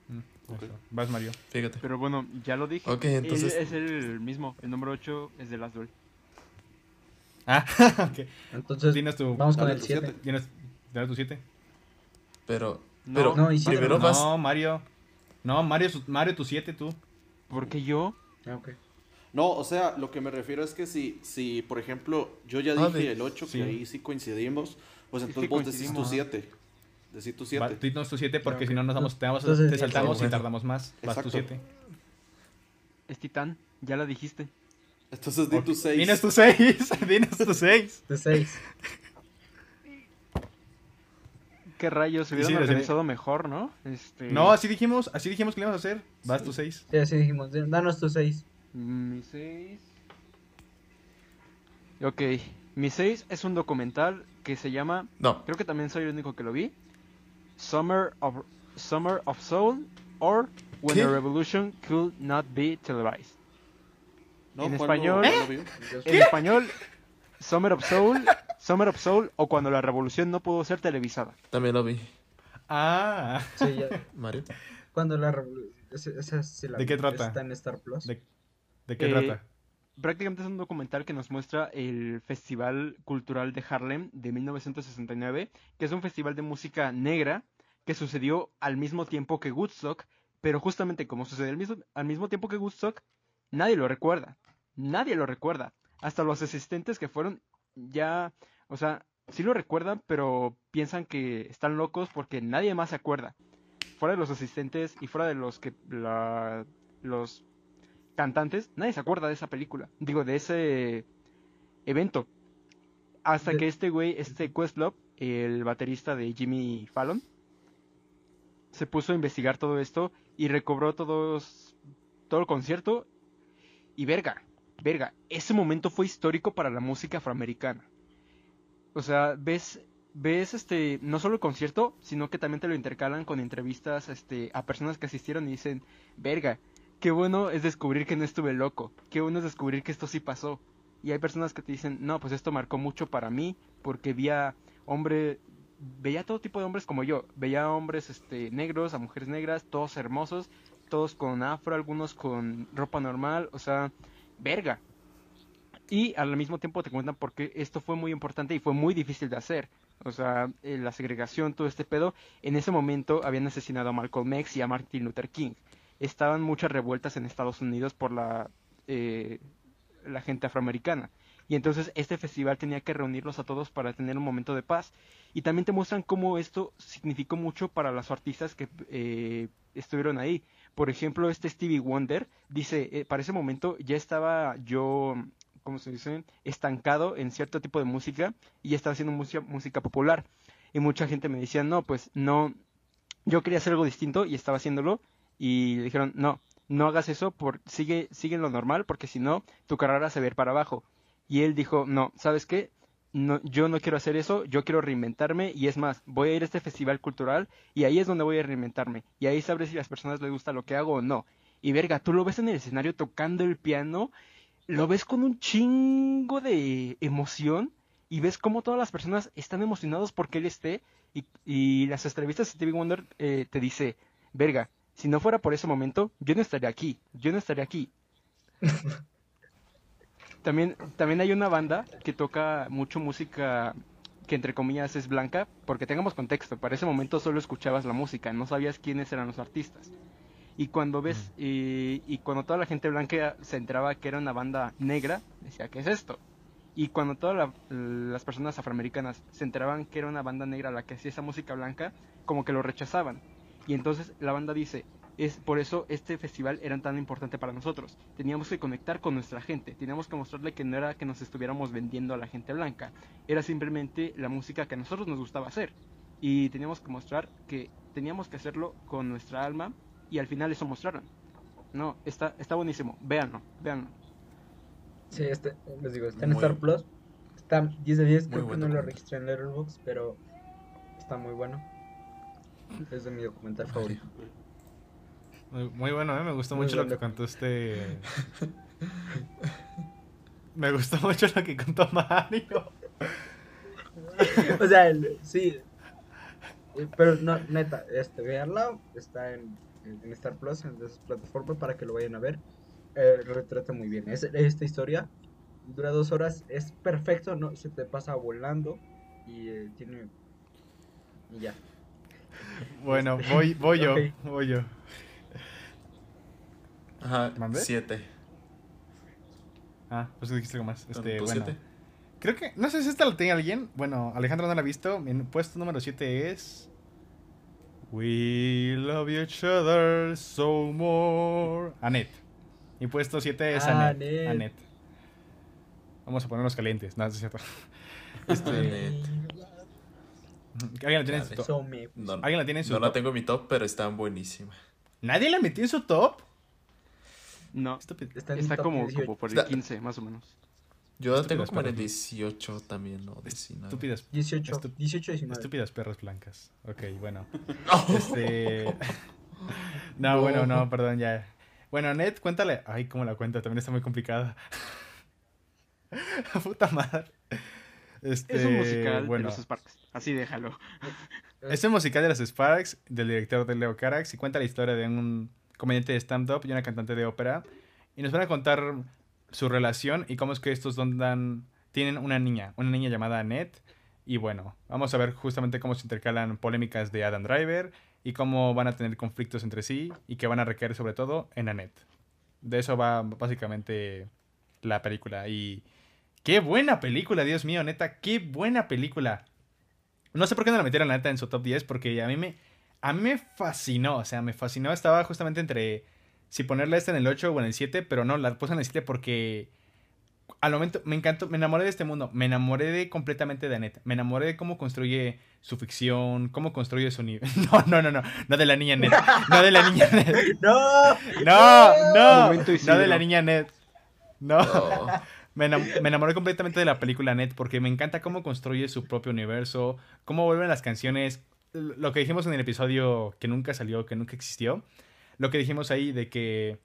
Mm, Ok. eso. Vas, Mario. Fíjate. Pero bueno, ya lo dije. Ok, entonces- Es, el mismo. El número 8 es de Last Duel. Ah, [laughs] ok. Entonces, tu. vamos con el tu 7. siete. Dinos, dinos tu 7. Pero, No, pero no, primero no. vas. No, Mario. No, Mario, Mario tu 7, tú. Porque yo. Ah, ok. No, o sea, lo que me refiero es que si, si por ejemplo, yo ya Ah, dije de- el 8, sí. que ahí sí coincidimos, pues entonces sí vos decís tu coincidimos. 7. Decís tu Va, 7. Dinos tu 7 porque ok. si no nos damos, te, vamos- Entonces, te saltamos bueno. y tardamos más. Vas tu Exacto. 7. Es Titán. Ya la dijiste. Entonces di tu 6. Dinos tu 6. [laughs] Dinos tu 6. De 6. ¿Qué rayos? Se Sí, hubieran sí, organizado mejor, ¿no? Este. No, así dijimos, así dijimos que le íbamos a hacer. Vas tu 6. Sí, así dijimos. Danos tu 6. Mi 6. Ok. Mi 6 es un documental que se llama. No, Creo que también soy el único que lo vi. Summer of, Summer of Soul or When ¿Qué? a Revolution Could Not Be Televised. No, en ¿cuál no- español- lo vio? En español, Summer of Soul, Summer of Soul o Cuando la Revolución no pudo ser televisada. también lo vi. Ah. Sí, ya. Mario. Cuando la revolu- esa- esa sí la ¿De qué trata? Está en Star Plus. ¿De, de qué Eh, trata? Prácticamente es un documental que nos muestra el Festival Cultural de Harlem de 1969, que es un festival de música negra que sucedió al mismo tiempo que Woodstock, pero justamente como sucedió al mismo, al mismo tiempo que Woodstock, nadie lo recuerda. Nadie lo recuerda. Hasta los asistentes que fueron ya, o sea, sí lo recuerdan, pero piensan que están locos porque nadie más se acuerda. Fuera de los asistentes y fuera de los que la, los cantantes, nadie se acuerda de esa película. Digo, de ese evento. Hasta que este güey, este Questlove, el baterista de Jimmy Fallon, se puso a investigar todo esto y recobró todos, todo el concierto. Y verga, verga, ese momento fue histórico para la música afroamericana. O sea, ves, ves este, no solo el concierto, sino que también te lo intercalan con entrevistas este, a personas que asistieron y dicen, verga, qué bueno es descubrir que no estuve loco, qué bueno es descubrir que esto sí pasó. Y hay personas que te dicen, no, pues esto marcó mucho para mí, porque vi a hombre, veía todo tipo de hombres como yo, veía a hombres este, negros, a mujeres negras, todos hermosos, todos con afro, algunos con ropa normal, o sea, verga. Y al mismo tiempo te cuentan por qué esto fue muy importante y fue muy difícil de hacer. O sea, eh, la segregación, todo este pedo. En ese momento habían asesinado a Malcolm X y a Martin Luther King. Estaban muchas revueltas en Estados Unidos por la, eh, la gente afroamericana. Y entonces este festival tenía que reunirlos a todos para tener un momento de paz. Y también te muestran cómo esto significó mucho para los artistas que eh, estuvieron ahí. Por ejemplo, este Stevie Wonder dice, eh, para ese momento ya estaba yo, ¿cómo se dice? Estancado en cierto tipo de música y estaba haciendo música, música popular. Y mucha gente me decía, no, pues no, yo quería hacer algo distinto y estaba haciéndolo. Y le dijeron, no, no hagas eso, por, sigue, sigue en lo normal, porque si no, tu carrera se va a ir para abajo. Y él dijo, no, ¿sabes qué? No, yo no quiero hacer eso, yo quiero reinventarme y es más, voy a ir a este festival cultural y ahí es donde voy a reinventarme. Y ahí sabré si a las personas les gusta lo que hago o no. Y verga, tú lo ves en el escenario tocando el piano, lo ves con un chingo de emoción y ves cómo todas las personas están emocionados porque él esté y, y las entrevistas de Stevie Wonder eh, te dice, verga, si no fuera por ese momento, yo no estaría aquí, yo no estaría aquí. [laughs] También, también hay una banda que toca mucho música que entre comillas es blanca, porque tengamos contexto, para ese momento solo escuchabas la música, no sabías quiénes eran los artistas. Y cuando ves, y, y cuando toda la gente blanca se enteraba que era una banda negra, decía, ¿qué es esto? Y cuando todas la- las personas afroamericanas se enteraban que era una banda negra la que hacía esa música blanca, como que lo rechazaban. Y entonces la banda dice, es por eso este festival era tan importante para nosotros. Teníamos que conectar con nuestra gente, teníamos que mostrarle que no era que nos estuviéramos vendiendo a la gente blanca, era simplemente la música que a nosotros nos gustaba hacer. Y teníamos que mostrar que teníamos que hacerlo con nuestra alma y al final eso mostraron. No, está, está buenísimo, véanlo, véanlo. Sí, este, les digo, está en Muy- Star Plus. Está 10 de 10, muy creo que no lo registré en Letterboxd, pero está muy bueno. Es de mi documental favorito. Muy, muy bueno, ¿eh? Me gustó Muy mucho lo que contó este... Me gustó mucho lo que contó Mario. o sea, el- sí. Eh, Pero no, neta, este, véanla, está en, en- Star Plus, en esa plataforma para que lo vayan a ver. Eh, retrata muy bien. Es- esta historia dura dos horas, es perfecto, no se te pasa volando y eh, tiene. Y ya. Bueno, voy, voy yo, [laughs] voy yo. Ajá, ¿Mandé? siete. Ah, pues dijiste algo más. Este, ¿Tú bueno. siete? Creo que, no sé si esta la tiene alguien. Bueno, Alejandro no la ha visto. Mi puesto número 7 es. We love each other so more. Annette. Mi puesto 7 es Ah, Annette. Annette. Annette. Vamos a ponernos calientes. No, no es cierto. [laughs] Este, Annette. ¿Alguien la tiene en su top? No, ¿Alguien la tiene en su no la top? tengo en mi top, pero está buenísima. ¿Nadie la metió en su top? No, Estúpido. Está, en mi está top como, 18. como por el Está- 15, más o menos. Yo la Estúpidas tengo como en el perras. 18 también, ¿no? 19. Estúpidas. 18, Estu- 18, 19. Estúpidas perras blancas. Ok, bueno. [laughs] Este. No, [laughs] No. bueno, no, perdón, ya. Bueno, Ned, cuéntale. Ay, cómo la cuenta, también está muy complicada. [laughs] Puta madre. Este, Es un musical bueno, de los Sparks. Así déjalo. Es un musical de los Sparks, del director de Leo Carax, y cuenta la historia de un comediante de stand-up y una cantante de ópera. Y nos van a contar su relación y cómo es que estos dos dan, tienen una niña, una niña llamada Annette. Y bueno, vamos a ver justamente cómo se intercalan polémicas de Adam Driver y cómo van a tener conflictos entre sí y que van a recaer sobre todo en Annette. De eso va básicamente la película. Y Qué buena película, Dios mío, neta, qué buena película. No sé por qué no la metieron la neta en su top 10, porque a mí me, a mí me fascinó, o sea, me fascinó. Estaba justamente entre si ponerla esta en el 8 o en el 7, pero no, la puse en el 7 porque al momento me encantó, me enamoré de este mundo, me enamoré de completamente de Annette, me enamoré de cómo construye su ficción, cómo construye su nivel. [laughs] No, no, no, no, no de la niña Annette, no de la niña Annette. [laughs] ¡No! No, no, no de la niña Annette. No. [laughs] Me, enam- me enamoré completamente de la película Net porque me encanta cómo construye su propio universo, cómo vuelven las canciones, lo que dijimos en el episodio que nunca salió, que nunca existió, lo que dijimos ahí de que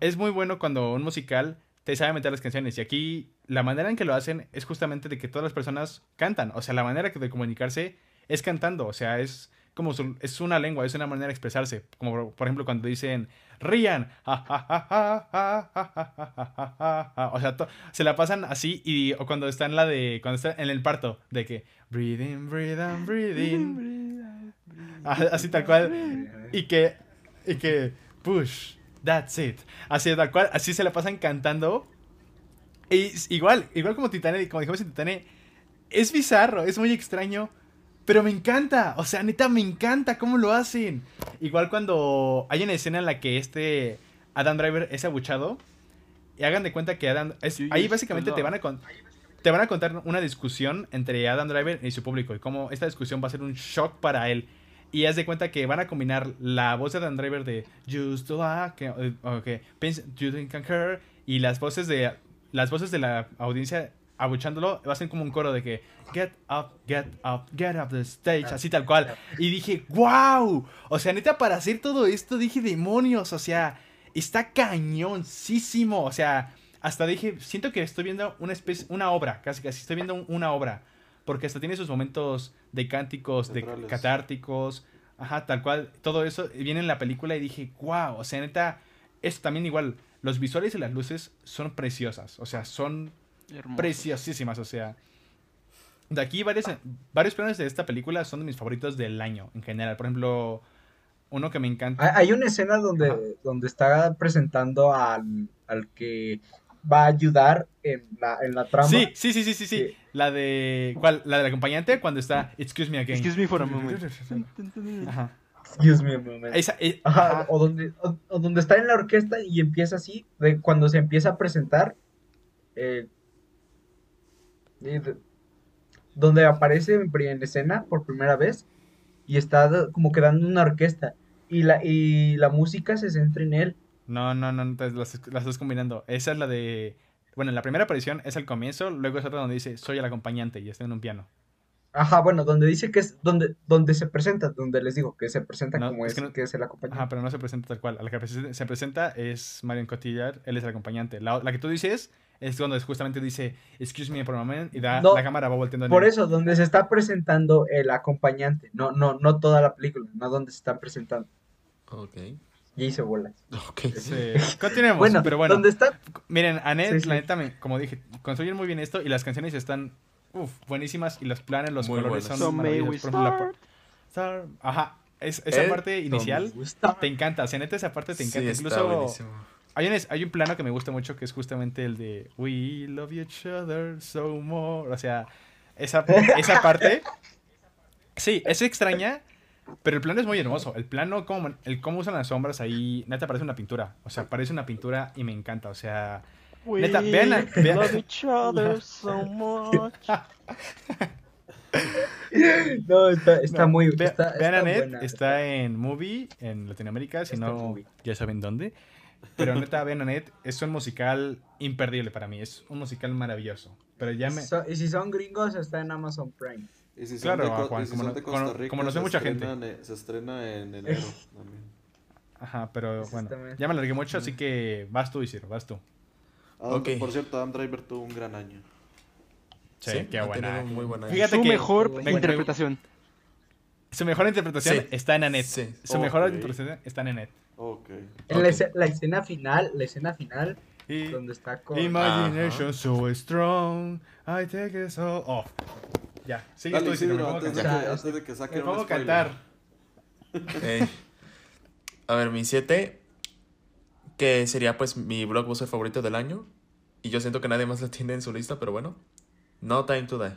es muy bueno cuando un musical te sabe meter las canciones y aquí la manera en que lo hacen es justamente de que todas las personas cantan, o sea, la manera de comunicarse es cantando, o sea, es como su, es una lengua, es una manera de expresarse. Como por ejemplo cuando dicen, rían. O sea, se la pasan así y o cuando está en la de, cuando está en el parto, de que, breathing, breathing, breathing. Así tal cual. Y que, y que, push, that's it. Así tal cual, así se la pasan cantando. Igual, igual como Titane, como dijimos en Titane, es bizarro, es muy extraño pero me encanta, o sea, neta me encanta cómo lo hacen. Igual cuando hay una escena en la que este Adam Driver es abuchado y hagan de cuenta que Adam es, Sí, ahí básicamente te van a con- te van a contar una discusión entre Adam Driver y su público y cómo esta discusión va a ser un shock para él. Y haz de cuenta que van a combinar la voz de Adam Driver de Just like, que, eh, okay, Pins- you think can care", y las voces de las voces de la audiencia abuchándolo ser como un coro de que get up, get up, get up the stage, así tal cual. Y dije, wow, o sea, neta para hacer todo esto dije demonios, o sea, está cañoncísimo, o sea, hasta dije, siento que estoy viendo una especie, una obra, casi casi estoy viendo un- una obra, porque hasta tiene sus momentos de cánticos, de catárticos, ajá, tal cual, todo eso viene en la película y dije, wow, o sea, neta, esto también igual, los visuales y las luces son preciosas, o sea, son Hermoso. preciosísimas, o sea. De aquí varios, varios planos de esta película son de mis favoritos del año en general. Por ejemplo, uno que me encanta. Hay una escena donde, Ajá. donde está presentando al, al que va a ayudar en la, en la trama. Sí, sí, sí, sí, sí, sí. La de. ¿Cuál? La del acompañante cuando está. Excuse me again. Excuse me for a moment. Ajá. Excuse me a moment. Esa, eh, Ajá, ajá. O, donde, o, o donde está en la orquesta y empieza así, de cuando se empieza a presentar, eh, donde aparece en, escena por primera vez y está como quedando una orquesta y la, y la música se centra en él. No, no, no, las, las estás combinando. Esa es la de. Bueno, la primera aparición es al comienzo, luego es otra donde dice soy el acompañante y está en un piano. Ajá, bueno, donde dice que es donde, donde se presenta, donde les digo que se presenta No, como es que no- que es el acompañante. Ajá, pero no se presenta tal cual. La que se presenta es Marion Cotillard, él es el acompañante. La, la que tú dices es cuando justamente dice, excuse me for a moment, y da, No, la cámara va volteando. en Por eso, donde se está presentando el acompañante, no, no, no toda la película, no donde se están presentando. Ok. Y hice bolas. Ok. Sí. [laughs] Continuemos, Bueno, pero bueno. donde está, Miren, Annette, Sí, sí. la neta, como dije, construyen muy bien esto y las canciones están uf, buenísimas y los planes, los Muy colores buenas. son So may we maravillosos. Por ejemplo, la. Star- Ajá, es- esa Eh, parte inicial gusta. te encanta, o sea, neta, esa parte te encanta. Sí, está Incluso buenísimo. Hay un, hay un plano que me gusta mucho que es justamente el de We love each other so more. O sea, esa, esa parte. Sí, es extraña, pero el plano es muy hermoso. El plano, como, el cómo usan las sombras ahí, neta parece una pintura. O sea, parece una pintura y me encanta. O sea, We Neta, vean la- vean- love each other so much. [laughs] No, está, está no, muy, ve- está, vean está a buena. está en Movie en Latinoamérica, si no, Movie. ya saben dónde. Pero neta, vean a Ned, es un musical imperdible para mí, es un musical maravilloso. Pero ya me... So- y si son gringos, está en Amazon Prime. Y si son Claro, de, Juan, y si como no- de como- Costa Rica, como nos ve se mucha gente. eh, Se estrena en enero [laughs] también. Ajá, pero bueno, ya me alargué mucho, así que vas tú, Isidro, vas tú. Adam- Ok. Por cierto, Adam Driver tuvo un gran año. Sí, qué buena. muy buena. Fíjate Su que mejor me- interpretación. su mejor interpretación Sí. está en Annette. Sí. Su mejor interpretación está en Annette. Ok. En la, escena final, la escena final, Y donde está con... Imagination Ajá. so strong, I take it so off. Ya, sigue Dale, tú, pongo a antes, de que, Ya, antes de que saquen pongo a cantar. Ey. A ver, mi 7, que sería pues mi blockbuster favorito del año, Y yo siento que nadie más la tiene en su lista, pero bueno. No Time to Die.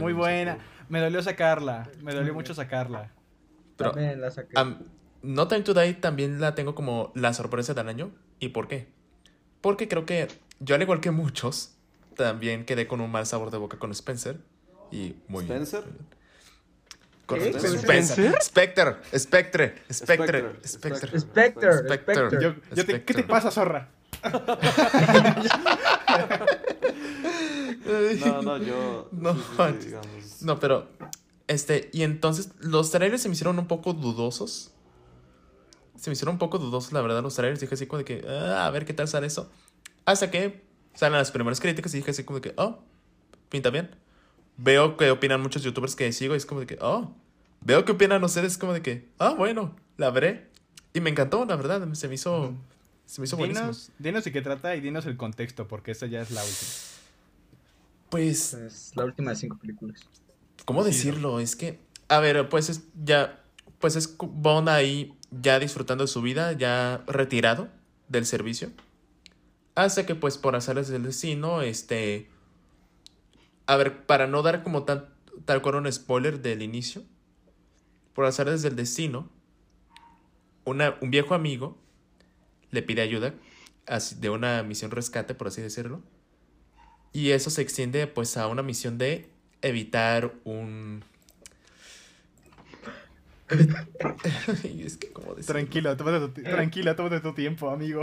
Muy buena. Me dolió sacarla. Me dolió mucho sacarla. Pero, También la saqué. No Time to Die también la tengo como la sorpresa del año. ¿Y por qué? Porque creo que yo, al igual que muchos, también quedé con un mal sabor de boca con Spencer. Y muy bien. ¿Spencer? Con ¿Qué? Spencer. ¿Spencer? Spectre. Spectre. Spectre. Spectre. Spectre. Spectre, Spectre. Spectre. Yo- yo te- ¿Qué te pasa, zorra? [laughs] No, no, yo. [laughs] No, sí, sí. No, pero. Este, y entonces los trailers se me hicieron un poco dudosos. Se me hicieron un poco dudosos, la verdad, los trailers. Dije así como de que, "Ah, a ver qué tal sale eso. Hasta que salen las primeras críticas y dije así como de que, oh, pinta bien. Veo que opinan muchos youtubers que sigo y es como de que, oh, veo que opinan ustedes como de que, ah, bueno, la veré. Y me encantó, la verdad, se me hizo, se me hizo buenísimo. Dinos, de qué trata y dinos el contexto, porque esta ya es la última. Pues, Es la última de cinco películas. ¿Cómo Sí, decirlo? Es que, a ver, pues es ya, pues es Bond ahí ya disfrutando su vida, ya retirado del servicio. Hasta que, pues, por hacerles del destino, este, a ver, para no dar como tal cual un spoiler del inicio, por hacerles del destino, una, un viejo amigo le pide ayuda de una misión rescate, por así decirlo. Y eso se extiende pues a una misión de evitar un... [laughs] Es que, ¿cómo decirlo? Tranquilo, tómate tu, tranquila, tómate tu tiempo, amigo.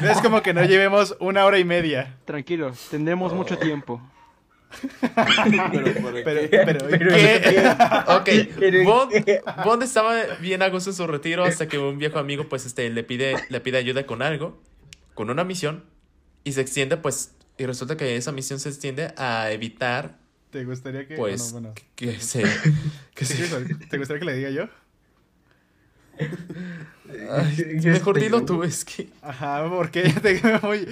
no [laughs] es como que no llevemos una hora y media. Tranquilo, tendremos mucho tiempo. Pero, ¿por Pero, qué? pero, Pero- ¿Qué? Ok, Bond, Bond [laughs] estaba bien a gusto en su retiro hasta que un viejo amigo pues este le pide, le pide ayuda con algo, con una misión, y se extiende pues, y resulta que esa misión se extiende a evitar ¿te gustaría que.? pues bueno, bueno. que se... [laughs] Que ¿Te se quieres- ¿Te gustaría que le diga yo? Ay, [laughs] mejor dilo tú, es que... Ajá, porque [laughs] ya te muy.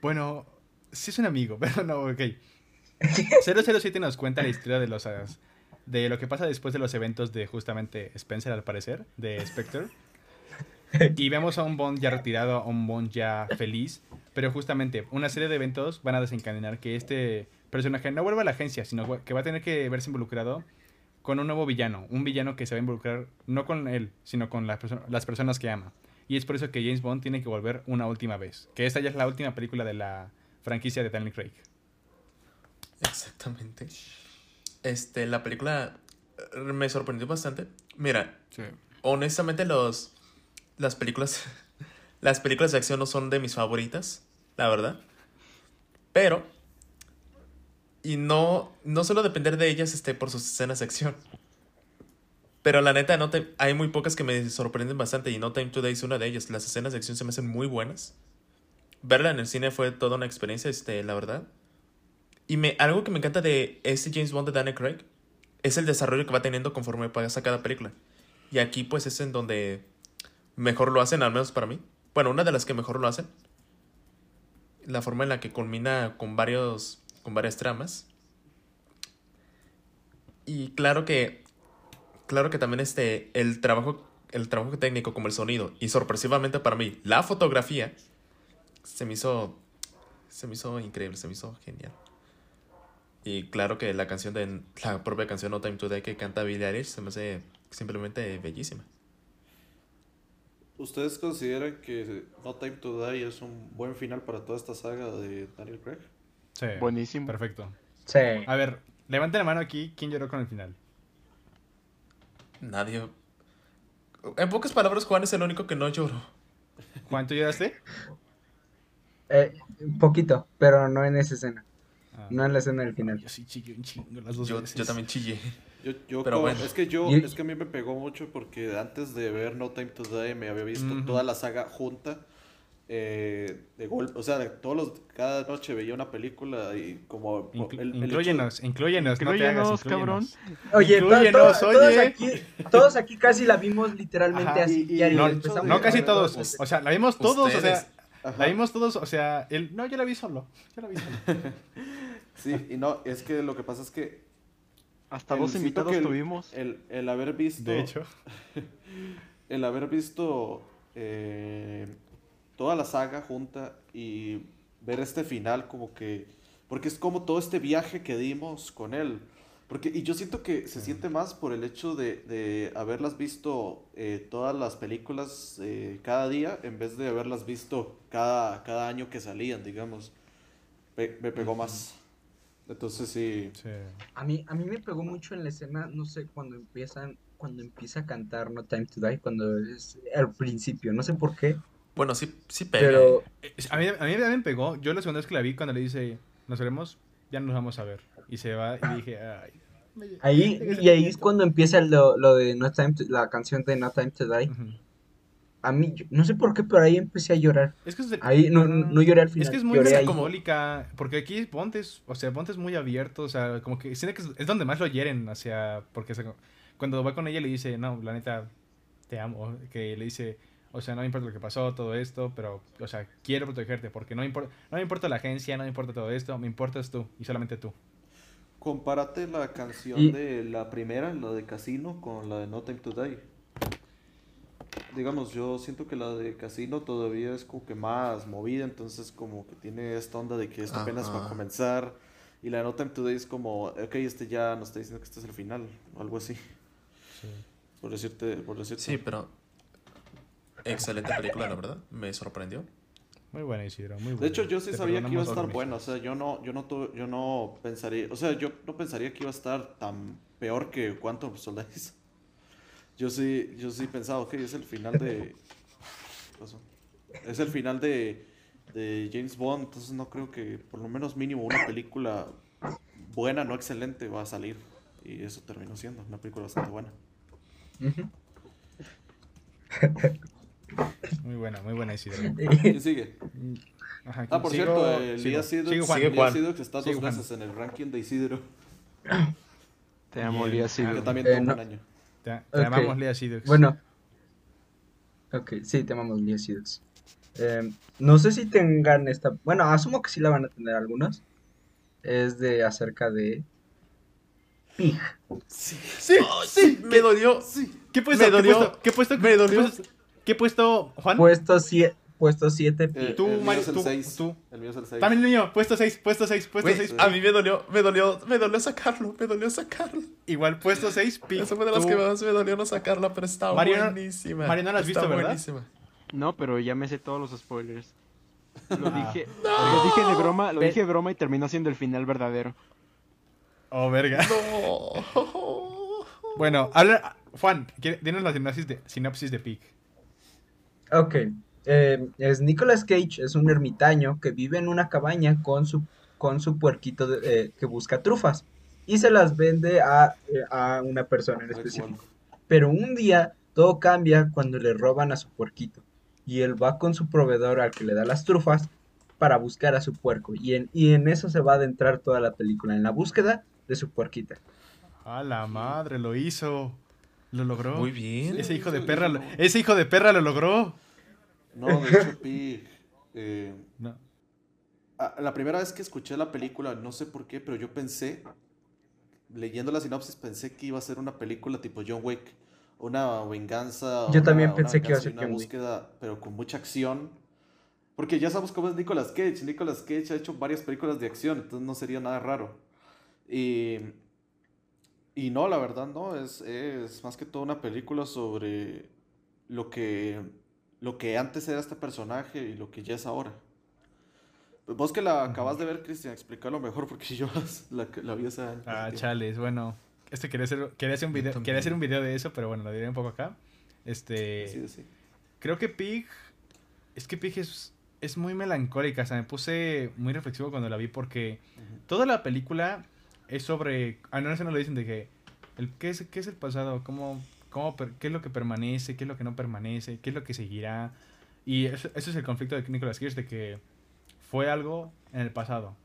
Bueno, sí es un amigo, pero no, ok. 007 nos cuenta la historia de los de lo que pasa después de los eventos de justamente Spencer, al parecer, de Spectre. Y vemos a un Bond ya retirado, a un Bond ya feliz. Pero justamente una serie de eventos van a desencadenar que este personaje no vuelva a la agencia, sino que va a tener que verse involucrado con un nuevo villano. Un villano que se va a involucrar no con él, sino con las perso- las personas que ama. Y es por eso que James Bond tiene que volver una última vez. Que esta ya es la última película de la franquicia de Daniel Craig. Exactamente. Este, la película eh, me sorprendió bastante. Mira, honestamente los las películas [laughs] las películas de acción no son de mis favoritas, la verdad. Pero y no no suelo depender de ellas este por sus escenas de acción. Pero la neta no te, hay muy pocas que me sorprenden bastante y No Time to Die es una de ellas. Las escenas de acción se me hacen muy buenas. Verla en el cine fue toda una experiencia, este, la verdad. Y me, algo que me encanta de este James Bond de Daniel Craig es el desarrollo que va teniendo conforme pasa cada película. Y aquí pues es en donde mejor lo hacen, al menos para mí. Bueno, una de las que mejor lo hacen. La forma en la que culmina con varios con varias tramas. Y claro que claro que también este el trabajo el trabajo técnico como el sonido y sorpresivamente para mí la fotografía se me hizo se me hizo increíble, se me hizo genial. Y claro que la canción de la propia canción No Time to Die que canta Billie Eilish se me hace simplemente bellísima. ¿Ustedes consideran que No Time to Die es un buen final para toda esta saga de Daniel Craig? Sí. Buenísimo. Perfecto. Sí. A ver, levanten la mano aquí. ¿Quién lloró con el final? Nadie. En pocas palabras, Juan es el único que no lloró. Juan, ¿tú lloraste? Eh, un poquito, pero no en esa escena. Ah. No en la escena del final. Yo sí chillé un chingo las dos Yo, veces. yo también chillé. Yo, yo Pero como- bueno. es que yo, Y- es que a mí me pegó mucho porque antes de ver No Time to Die me había visto toda la saga junta eh, de golpe, o sea, de todos los, cada noche veía una película y como Inclu- el- el hecho- inclúyenos, inclúyenos, no te hagas, cabrón. Oye, to- to- todos, oye. aquí, todos aquí casi la vimos literalmente Ajá, así. y- y- diario, No, casi todos. O sea, la vimos todos, o sea, Ajá. la vimos todos, o sea, el no, yo la vi solo. Yo la vi solo. [laughs] Sí, y no, es que lo que pasa es que Hasta dos invitados que tuvimos. El, el haber visto De hecho, [laughs] el haber visto eh, toda la saga junta y ver este final como que, porque es como todo este viaje que dimos con él. Porque, y yo siento que se siente más por el hecho de, de haberlas visto eh, todas las películas eh, cada día en vez de haberlas visto cada, cada año que salían, digamos. Pe- me pegó más. Entonces sí. Sí. A mí, a mí me pegó mucho en la escena, no sé, cuando empiezan, cuando empieza a cantar No Time to Die, cuando es al principio, no sé por qué, Bueno, sí, sí pega. pero A mí, a mí también pegó. Yo la segunda vez que la vi, cuando le dice, nos veremos, ya nos vamos a ver. Y se va y dije, ay. ahí, y ahí es cuando empieza lo, lo de No Time to- la canción de No Time to Die. A mí, no sé por qué, pero ahí empecé a llorar. Es que es, de- Ahí no, no lloré al final, Es que es muy melancólica, porque aquí Ponte es, o sea, Ponte es muy abierto, o sea, como que siente que es, es donde más lo hieren, hacia, porque se- cuando va con ella le dice, no, la neta, te amo, que le dice, o sea, no me importa lo que pasó, todo esto, pero, o sea, quiero protegerte, porque no me importa, no me importa la agencia, no me importa todo esto, me importas tú, y solamente tú. Compárate la canción Y- de la primera, la de Casino, con la de No Time to Die. Digamos, yo siento que la de Casino todavía es como que más movida, entonces como que tiene esta onda de que esto apenas va a comenzar. Y la de No Time to Die es como, ok, este ya nos está diciendo que este es el final, o algo así. Por decirte, por decirte. Sí, pero. Excelente película, la verdad. Me sorprendió. Muy buena, Isidro, muy buena. De hecho, yo sí Te sabía que iba a estar buena, o sea, yo no, yo no, tu- yo no pensaría, o sea, yo no pensaría que iba a estar tan peor que Quantum Solace. [laughs] Yo sí, yo sí pensaba, ok, es el final de, ¿qué pasó? Es el final de, de James Bond, entonces no creo que por lo menos mínimo una película buena, no excelente, va a salir. Y eso terminó siendo una película bastante buena. Ujú. [laughs] Muy buena, muy buena, Isidro. [laughs] ¿Quién sigue? Ajá, Ah, por sigo- cierto, el sigo. Elías Sidux está dos Juan. veces en el ranking de Isidro, [coughs] Te amo. Lía, sí. Que también Eh, no. un año. Te, te Ok. amamos, Lea Sidux. Bueno. Ok, sí, te amamos, Lía Sidux. Eh, no sé si tengan esta... Bueno, asumo que sí la van a tener algunos. Es de acerca de... Pig. Sí, sí, me dolió. ¿Qué puesto? Me ¿Qué dolió. puesto? ¿Qué puesto? Me dolió. ¿Qué puesto, ¿Qué puesto, Juan? Puesto 7, puesto siete, Eh, Pig. Tú, el mío Mario, es el tú, 6. tú. El mío es el 6. También el mío, puesto 6, puesto 6, puesto Güey, 6. a mí me dolió, me dolió, me dolió sacarlo, me dolió sacarlo. Igual, puesto 6, Pig. Esa fue de las que más me dolió no sacarla, pero está Mario, no- buenísima. Mario, no la has Está visto, ¿verdad? buenísima. No, pero ya me sé todos los spoilers. Lo dije, [laughs] lo dije de broma, lo Ve- dije de broma y terminó siendo el final verdadero. Oh, verga. No. Bueno, habla... Juan, ¿quiere- dinos la sinopsis de, sinopsis de Pig. Ok. eh, es Nicolas Cage, es un ermitaño que vive en una cabaña con su, con su puerquito de- eh, que busca trufas. Y se las vende a, eh, a una persona en específico. Pero un día todo cambia cuando le roban a su puerquito. Y él va con su proveedor al que le da las trufas para buscar a su puerco. Y en, y en eso se va a adentrar toda la película, en la búsqueda de su puerquita. A la madre, lo hizo. Lo logró. Muy bien. Ese hijo de perra, lo- ese hijo de perra lo logró. No, de hecho, Pig. eh, No. la primera vez que escuché la película, no sé por qué, pero yo pensé, leyendo la sinopsis, pensé que iba a ser una película tipo John Wick. Una venganza. Yo una- también pensé que iba a ser una John Wick. búsqueda, pero con mucha acción. Porque ya sabemos cómo es Nicolas Cage. Nicolas Cage ha hecho varias películas de acción, entonces no sería nada raro. Y, y no, la verdad no, es, es más que todo una película sobre lo que, lo que antes era este personaje y lo que ya es ahora. Vos que la acabas de ver, Cristian, explícalo mejor porque [laughs] yo la, la vi hace años. Ah, chales, bueno. Este quería hacer, quería hacer un video, quería hacer un video de eso, pero bueno, lo diré un poco acá. Este, Sí, sí. creo que Pig, es que Pig es, es muy melancólica, o sea, me puse muy reflexivo cuando la vi porque toda la película es sobre, ah, no, eso lo dicen de que, el, ¿qué, es, ¿qué es el pasado? ¿Cómo, cómo, ¿Qué es lo que permanece? ¿Qué es lo que no permanece? ¿Qué es lo que seguirá? Y eso, es el conflicto de Nicolas Cage, de que fue algo en el pasado.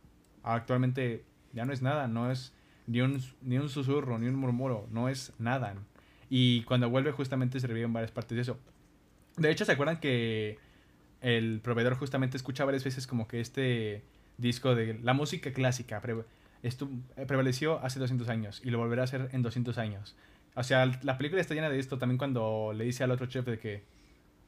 Actualmente ya no es nada, no es ni un, ni un susurro, ni un murmuro, no es nada. Y cuando vuelve justamente se reviven varias partes de eso. De hecho, ¿se acuerdan que el proveedor justamente escucha varias veces como que este disco de la música clásica estu- eh, prevaleció hace 200 años y lo volverá a hacer en 200 años? O sea, la película está llena de esto también cuando le dice al otro chef de que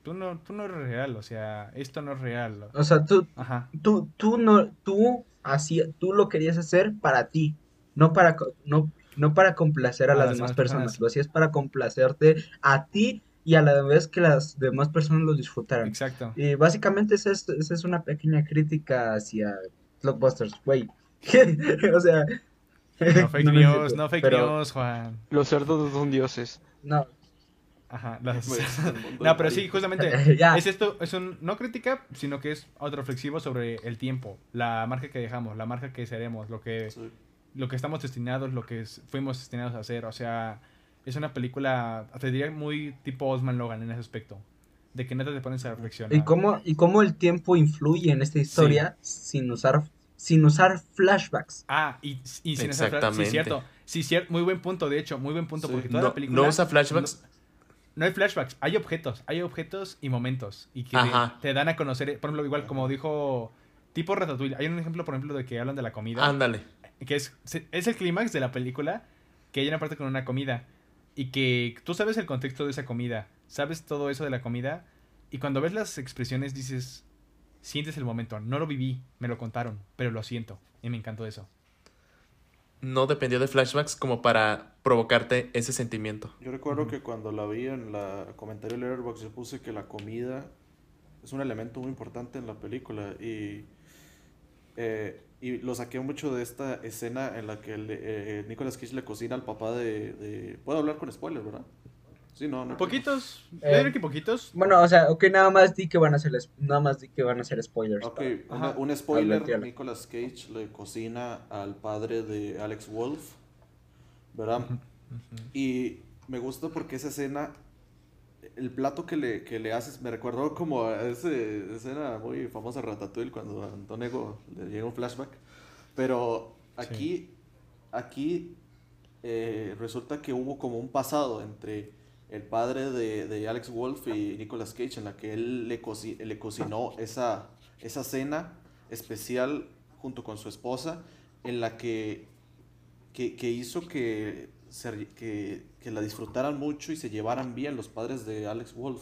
tú no, tú no eres real, o sea, esto no es real. O sea, tú, Ajá. tú, tú no, tú hacía, tú lo querías hacer para ti, no para, no, no para complacer a A las las demás demás personas, personas. lo hacías para complacerte a ti y a la vez que las demás personas lo disfrutaran. Exacto. Y básicamente esa es, esa es una pequeña crítica hacia Blockbusters, güey. [laughs] O sea, No [laughs] fake no, news, no fake pero- news, Juan. Los cerdos son dioses. No, Ajá. las- Pues, [laughs] No, pero sí, justamente. ya. Es esto, es un, no crítica, sino que es otro reflexivo sobre el tiempo, la marca que dejamos, la marca que seremos, lo que, Sí. lo que estamos destinados, lo que fuimos destinados a hacer. O sea, es una película, te diría muy tipo Osman Logan en ese aspecto. De que neta te pones a reflexionar. ¿Y cómo, y cómo el tiempo influye en esta historia sin usar, sin usar flashbacks? Ah, y, y sin fra- Exactamente. Sí, cierto. Sí, cier- muy buen punto, de hecho, muy buen punto, Sí. porque toda No, la película... no usa flashbacks. No, no hay flashbacks, hay objetos, hay objetos y momentos. Y que te, Ajá. te dan a conocer, por ejemplo, igual como dijo tipo Ratatouille. Hay un ejemplo, por ejemplo, de que hablan de la comida. Ándale. que es, es el clímax de la película, que hay una parte con una comida y que tú sabes el contexto de esa comida, sabes todo eso de la comida y cuando ves las expresiones dices, sientes el momento, no lo viví, me lo contaron, pero lo siento y me encantó eso. No dependió de flashbacks como para provocarte ese sentimiento. Yo recuerdo que cuando la vi en la comentario Letterboxd yo puse que la comida es un elemento muy importante en la película y, eh, y lo saqué mucho de esta escena en la que el, eh, Nicolas Cage le cocina al papá de, de- Puedo hablar con spoilers, ¿verdad? Sí, no, no. Poquitos, yo Eh, diría que poquitos. Bueno, o sea, ok, nada más di que van a ser, nada más di que van a ser spoilers. Ok, para- una- un spoiler. Nicolas Cage le cocina al padre de Alex Wolf, ¿verdad? Y me gusta porque esa escena, el plato que le, que le haces, me recordó como a esa escena muy famosa de Ratatouille cuando a Antonego le llega un flashback. Pero aquí, aquí eh, resulta que hubo como un pasado entre el padre de, de Alex Wolf y Nicolas Cage en la que él le, coci- le cocinó esa, esa cena especial junto con su esposa en la que, que, que hizo que, se- que, que la disfrutaran mucho y se llevaran bien los padres de Alex Wolf.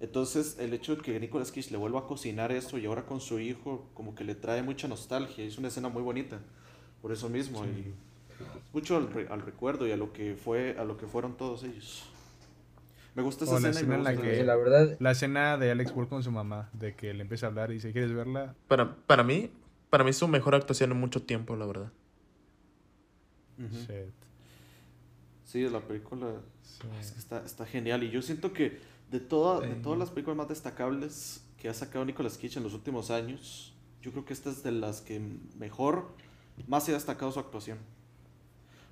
Entonces el hecho de que Nicolas Cage le vuelva a cocinar eso y ahora con su hijo como que le trae mucha nostalgia, es una escena muy bonita por eso mismo y mucho al, al recuerdo y a lo que fue a lo que fueron todos ellos. Me gusta esa O la escena me en la que- la verdad, La escena de Alex Wolf con su mamá, de que le empieza a hablar y dice, ¿quieres verla? Para, para mí, para mí es su mejor actuación en mucho tiempo, la verdad. Ujú. Shit. Sí, la película Sí. es que está, está genial. Y yo siento que de, toda, de todas las películas más destacables que ha sacado Nicolas Cage en los últimos años, yo creo que esta es de las que mejor, más se ha destacado su actuación.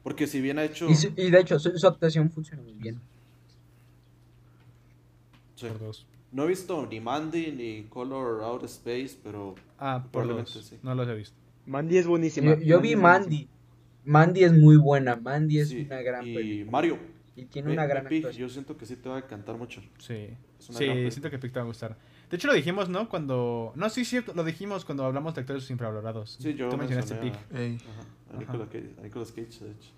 Porque si bien ha hecho... y, su- y de hecho, su, su actuación funciona muy bien. Sí. Por dos. No he visto ni Mandy ni Color Out Space, pero Ah, por dos. sí. No los he visto. Mandy es buenísima. Yo, yo vi Mandy. Mandy es muy buena. Mandy es sí. una gran Y película. Mario, Y tiene una gran Pig, actuación. yo siento que sí te va a encantar mucho. Sí. Es una Sí, gran siento que Pic te va a gustar. De hecho, lo dijimos, ¿no? Cuando. No, sí, cierto. Lo dijimos cuando hablamos de actores infravalorados. Sí, yo Tú mencionaste mencioné Pic. a-. Nicolas Cage, a Nicolas Cage, de hecho.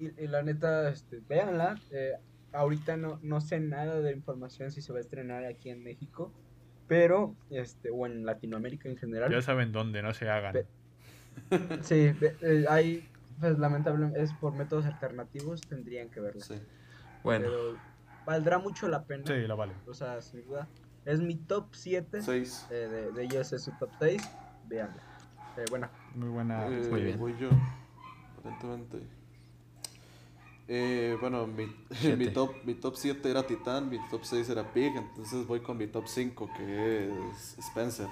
Y, y la neta, este, véanla. eh, ahorita no, no sé nada de información si se va a estrenar aquí en México. Pero, este, o en Latinoamérica en general. Ya saben dónde, no se hagan. Pe- Sí, eh, hay, pues lamentablemente, es por métodos alternativos, tendrían que verla. Sí. Bueno, Pero valdrá mucho la pena. Sí, lo vale. O sea, sin duda. Es mi top 7. Seis. eh, de, de ellos es su top 6. Véanla. Eh, bueno, Muy buena. Eh, muy bien. Voy yo, aparentemente. Eh, bueno, mi, [laughs] Siete. mi top mi top 7 era Titán, mi top 6 era Pig, entonces voy con mi top 5 que es Spencer.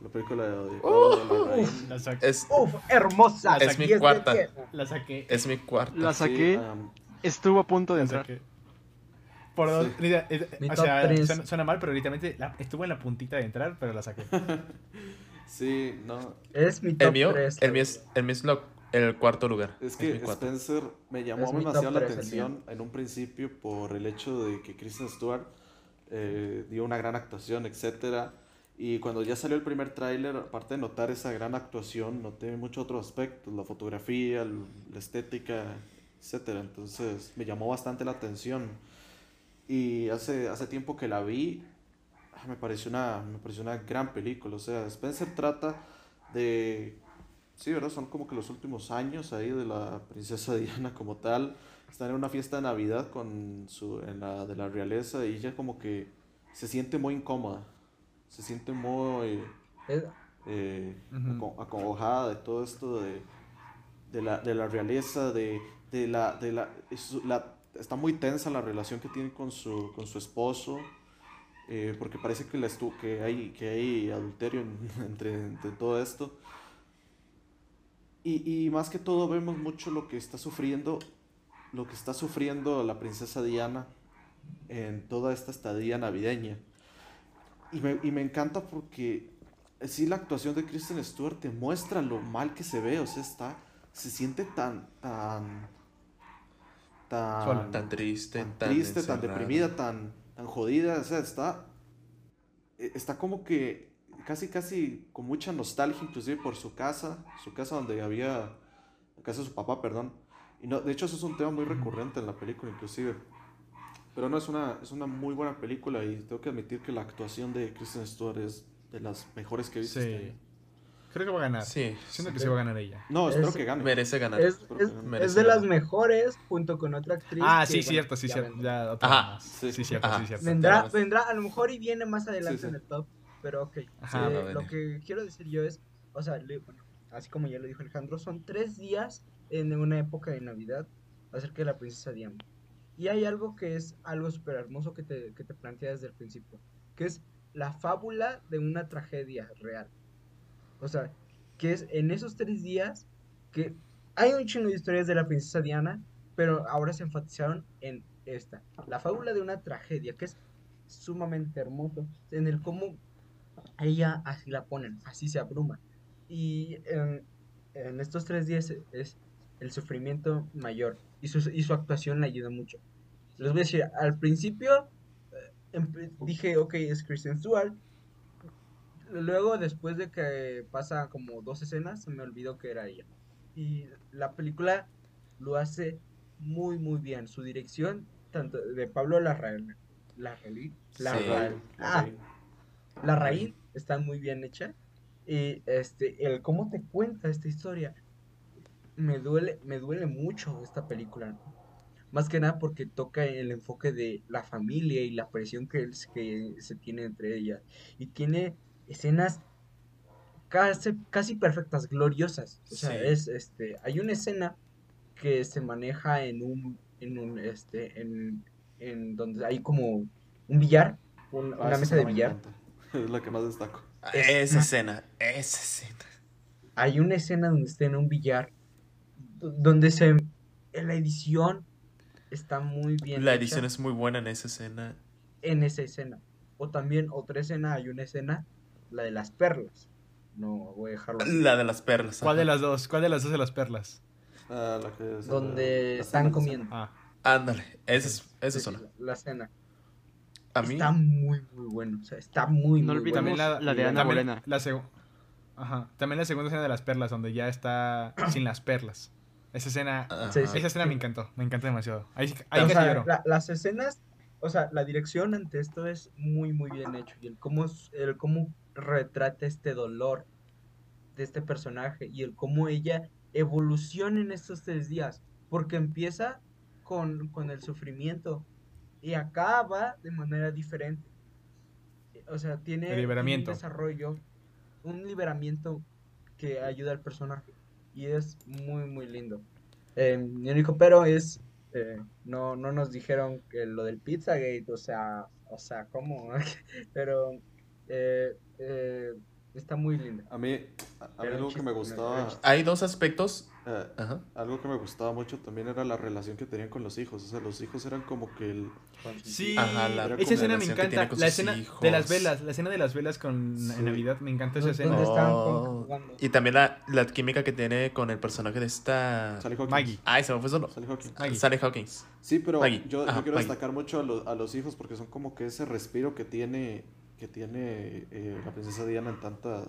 La película de Larraín. La, saqué. es, ¡Uf! ¡Hermosa! Es mi 10 de cuarta. 10. la saqué. es mi cuarta. La Sí, saqué, um, estuvo a punto de entrar. saqué. Por dos. Sí. Mira, eh, Mi o top sea, suena, suena mal, pero literalmente la- estuvo en la puntita de entrar, pero la saqué. [laughs] sí, no, Es mi top El mío, 3. el mío es, el mío es lo- el cuarto lugar. es que cuarto. Spencer me llamó Es demasiado la atención en un principio por el hecho de que Kristen Stewart eh, dio una gran actuación, etcétera. Y cuando ya salió el primer tráiler, aparte de notar esa gran actuación, noté muchos otros aspectos, la fotografía, la estética, etcétera. Entonces me llamó bastante la atención. Y hace, hace tiempo que la vi, ah, me pareció, una, me pareció una gran película. O sea, Spencer trata de... Sí, ¿verdad? Son como que los últimos años ahí de la princesa [laughs] Diana como tal. Están en una fiesta de Navidad con su, en la, de la realeza y ella como que se siente muy incómoda. Se siente muy eh, acongojada de todo esto de, de, la, de la realeza, de, de la... De la, es- la- está muy tensa la relación que tiene con su, con su esposo, eh, porque parece que, la estu- que, hay, que hay adulterio en- [laughs] entre, entre todo esto. Y, y más que todo vemos mucho lo que está sufriendo, lo que está sufriendo la princesa Diana en toda esta estadía navideña. Y me, y me encanta porque sí la actuación de Kristen Stewart te muestra lo mal que se ve, o sea, está, se siente tan, tan, tan, Sola. Tan triste, tan tan triste, tan deprimida, tan, tan jodida, o sea, está, eh, está como que casi, casi con mucha nostalgia, inclusive por su casa, su casa donde había, la casa de su papá, perdón. Y no, de hecho, eso es un tema muy recurrente en la película, inclusive. Pero no, es una, es una muy buena película y tengo que admitir que la actuación de Kristen Stewart es de las mejores que he visto. este Sí. año. Creo que va a ganar. Sí, Siento que sí va a ganar ella. No, espero Es- que gane. merece ganar. Es, es- gane. Merece es de las mejores junto con otra actriz. Ah, que, sí, bueno, cierto, sí, ya cierto. vendrá. Ya, otra Ajá. más. Sí. Sí, cierto, Ajá. sí, cierto. Vendrá, vendrá, a lo mejor y viene más adelante Sí, sí. en el top, pero ok. Ajá. Eh, lo que quiero decir yo es, o sea, le- bueno, así como ya lo dijo Alejandro, son tres días en una época de Navidad acerca de la princesa Diana. Y hay algo que es algo súper hermoso que te, que te plantea desde el principio, que es la fábula de una tragedia real. O sea, que es en esos tres días que hay un chingo de historias de la princesa Diana, pero ahora se enfatizaron en esta, la fábula de una tragedia, que es sumamente hermoso, en el cómo ella así la ponen, así se abruma. Y en, en estos tres días es el sufrimiento mayor y su, y su actuación le ayuda mucho. Les voy a decir, al principio eh, empe- dije, ok, es Kristen Stewart. Luego, después de que pasa como dos escenas, se me olvidó que era ella. Y la película lo hace muy, muy bien. Su dirección, tanto de Pablo Larraín, Larraín, Larraín, ah, Larraín, está muy bien hecha. Y este, el cómo te cuenta esta historia, me duele, me duele mucho esta película. Más que nada porque toca el enfoque de la familia y la presión que, es- que se tiene entre ellas. Y tiene escenas casi, casi perfectas, gloriosas. O sea, Sí. es este. Hay una escena que se maneja en un. en un este. en, en donde hay como un billar. un- Ah, una esa mesa de billar. encanta. Es la que más destaco. Es- Esa escena, esa escena. hay una escena donde está en un billar do- donde se en la edición está muy bien La hecha edición es muy buena en esa escena. en esa escena o también otra escena hay una escena la de las perlas no voy a dejarlo así. La de las perlas. ¿Cuál ajá. de las dos? ¿Cuál de las dos de las perlas? Ah, la que es, donde la están cena, comiendo Ah, Ándale, esa es, esa zona. la, la escena A mí, está muy muy bueno o sea está muy No muy olvidemos bueno. también la, la de Ana también Bolena. La Ajá. También la segunda escena de las perlas, donde ya está [clears throat] sin las perlas. Esa escena, Ajá. Sí, sí. esa escena me encantó, me encanta demasiado. Ahí, ahí O casi sea, lloro. la- las escenas, o sea, la dirección ante esto es muy, muy bien hecho. Y el cómo, el cómo retrata este dolor de este personaje y el cómo ella evoluciona en estos tres días. Porque empieza con, con el sufrimiento y acaba de manera diferente. O sea, tiene un desarrollo, un liberamiento que ayuda al personaje. Y es muy, muy lindo. Eh, mi único pero es, eh, no, no nos dijeron que lo del Pizzagate, o sea, o sea, ¿cómo? [laughs] pero eh, eh, está muy linda. A mí, a, mí algo que me gustaba, hay dos aspectos. Eh, Ajá. algo que me gustaba mucho también era la relación que tenían con los hijos. O sea, los hijos eran como que el... Sí, Ajá, la esa escena me encanta. La escena hijos. de las velas, la escena de las velas con Sí. en Navidad, me encanta esa ¿Dónde escena. Oh. jugando? Y también la, la química que tiene con el personaje de esta. Sally Hawkins. Maggie. Ay, se me fue solo. Sally Hawkins. Maggie. Sally Hawkins. Sí, pero Maggie. yo, yo Ajá, quiero Maggie. destacar mucho a, los- a los hijos porque son como que ese respiro que tiene que tiene eh, la princesa Diana en tanta,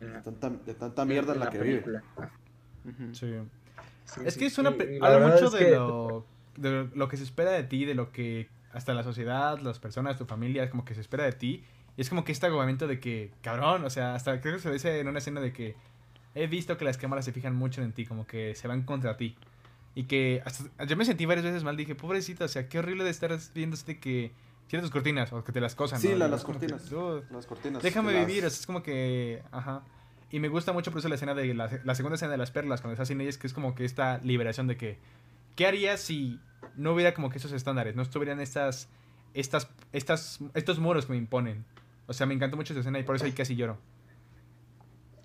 En la- de tanta, de tanta mierda en la, que vive. película. Ah, Ujú. Sí. sí, Es sí, que es una habla mucho de que- lo de lo que se espera de ti, de lo que hasta la sociedad, las personas, tu familia, es como que se espera de ti. Y es como que este agobamiento de que, cabrón, o sea, hasta creo que se dice en una escena de que he visto que las cámaras se fijan mucho en ti, como que se van contra ti. Y que hasta, yo me sentí varias veces mal, dije, pobrecita, o sea, qué horrible de estar viendo de que tienes tus cortinas o que te las cosan. Sí, ¿no? la- las que, cortinas. "Dude, Las cortinas. Déjame que las- vivir, o sea, es como que. Ajá. Y me gusta mucho por eso la escena de la, la segunda escena de las perlas, cuando estás sin ellas, que es como que esta liberación de que. ¿Qué harías si no hubiera como que esos estándares? No estuvieran estas. Estas. Estas. Estos muros que me imponen. O sea, me encantó mucho esa escena y por eso ahí casi lloro.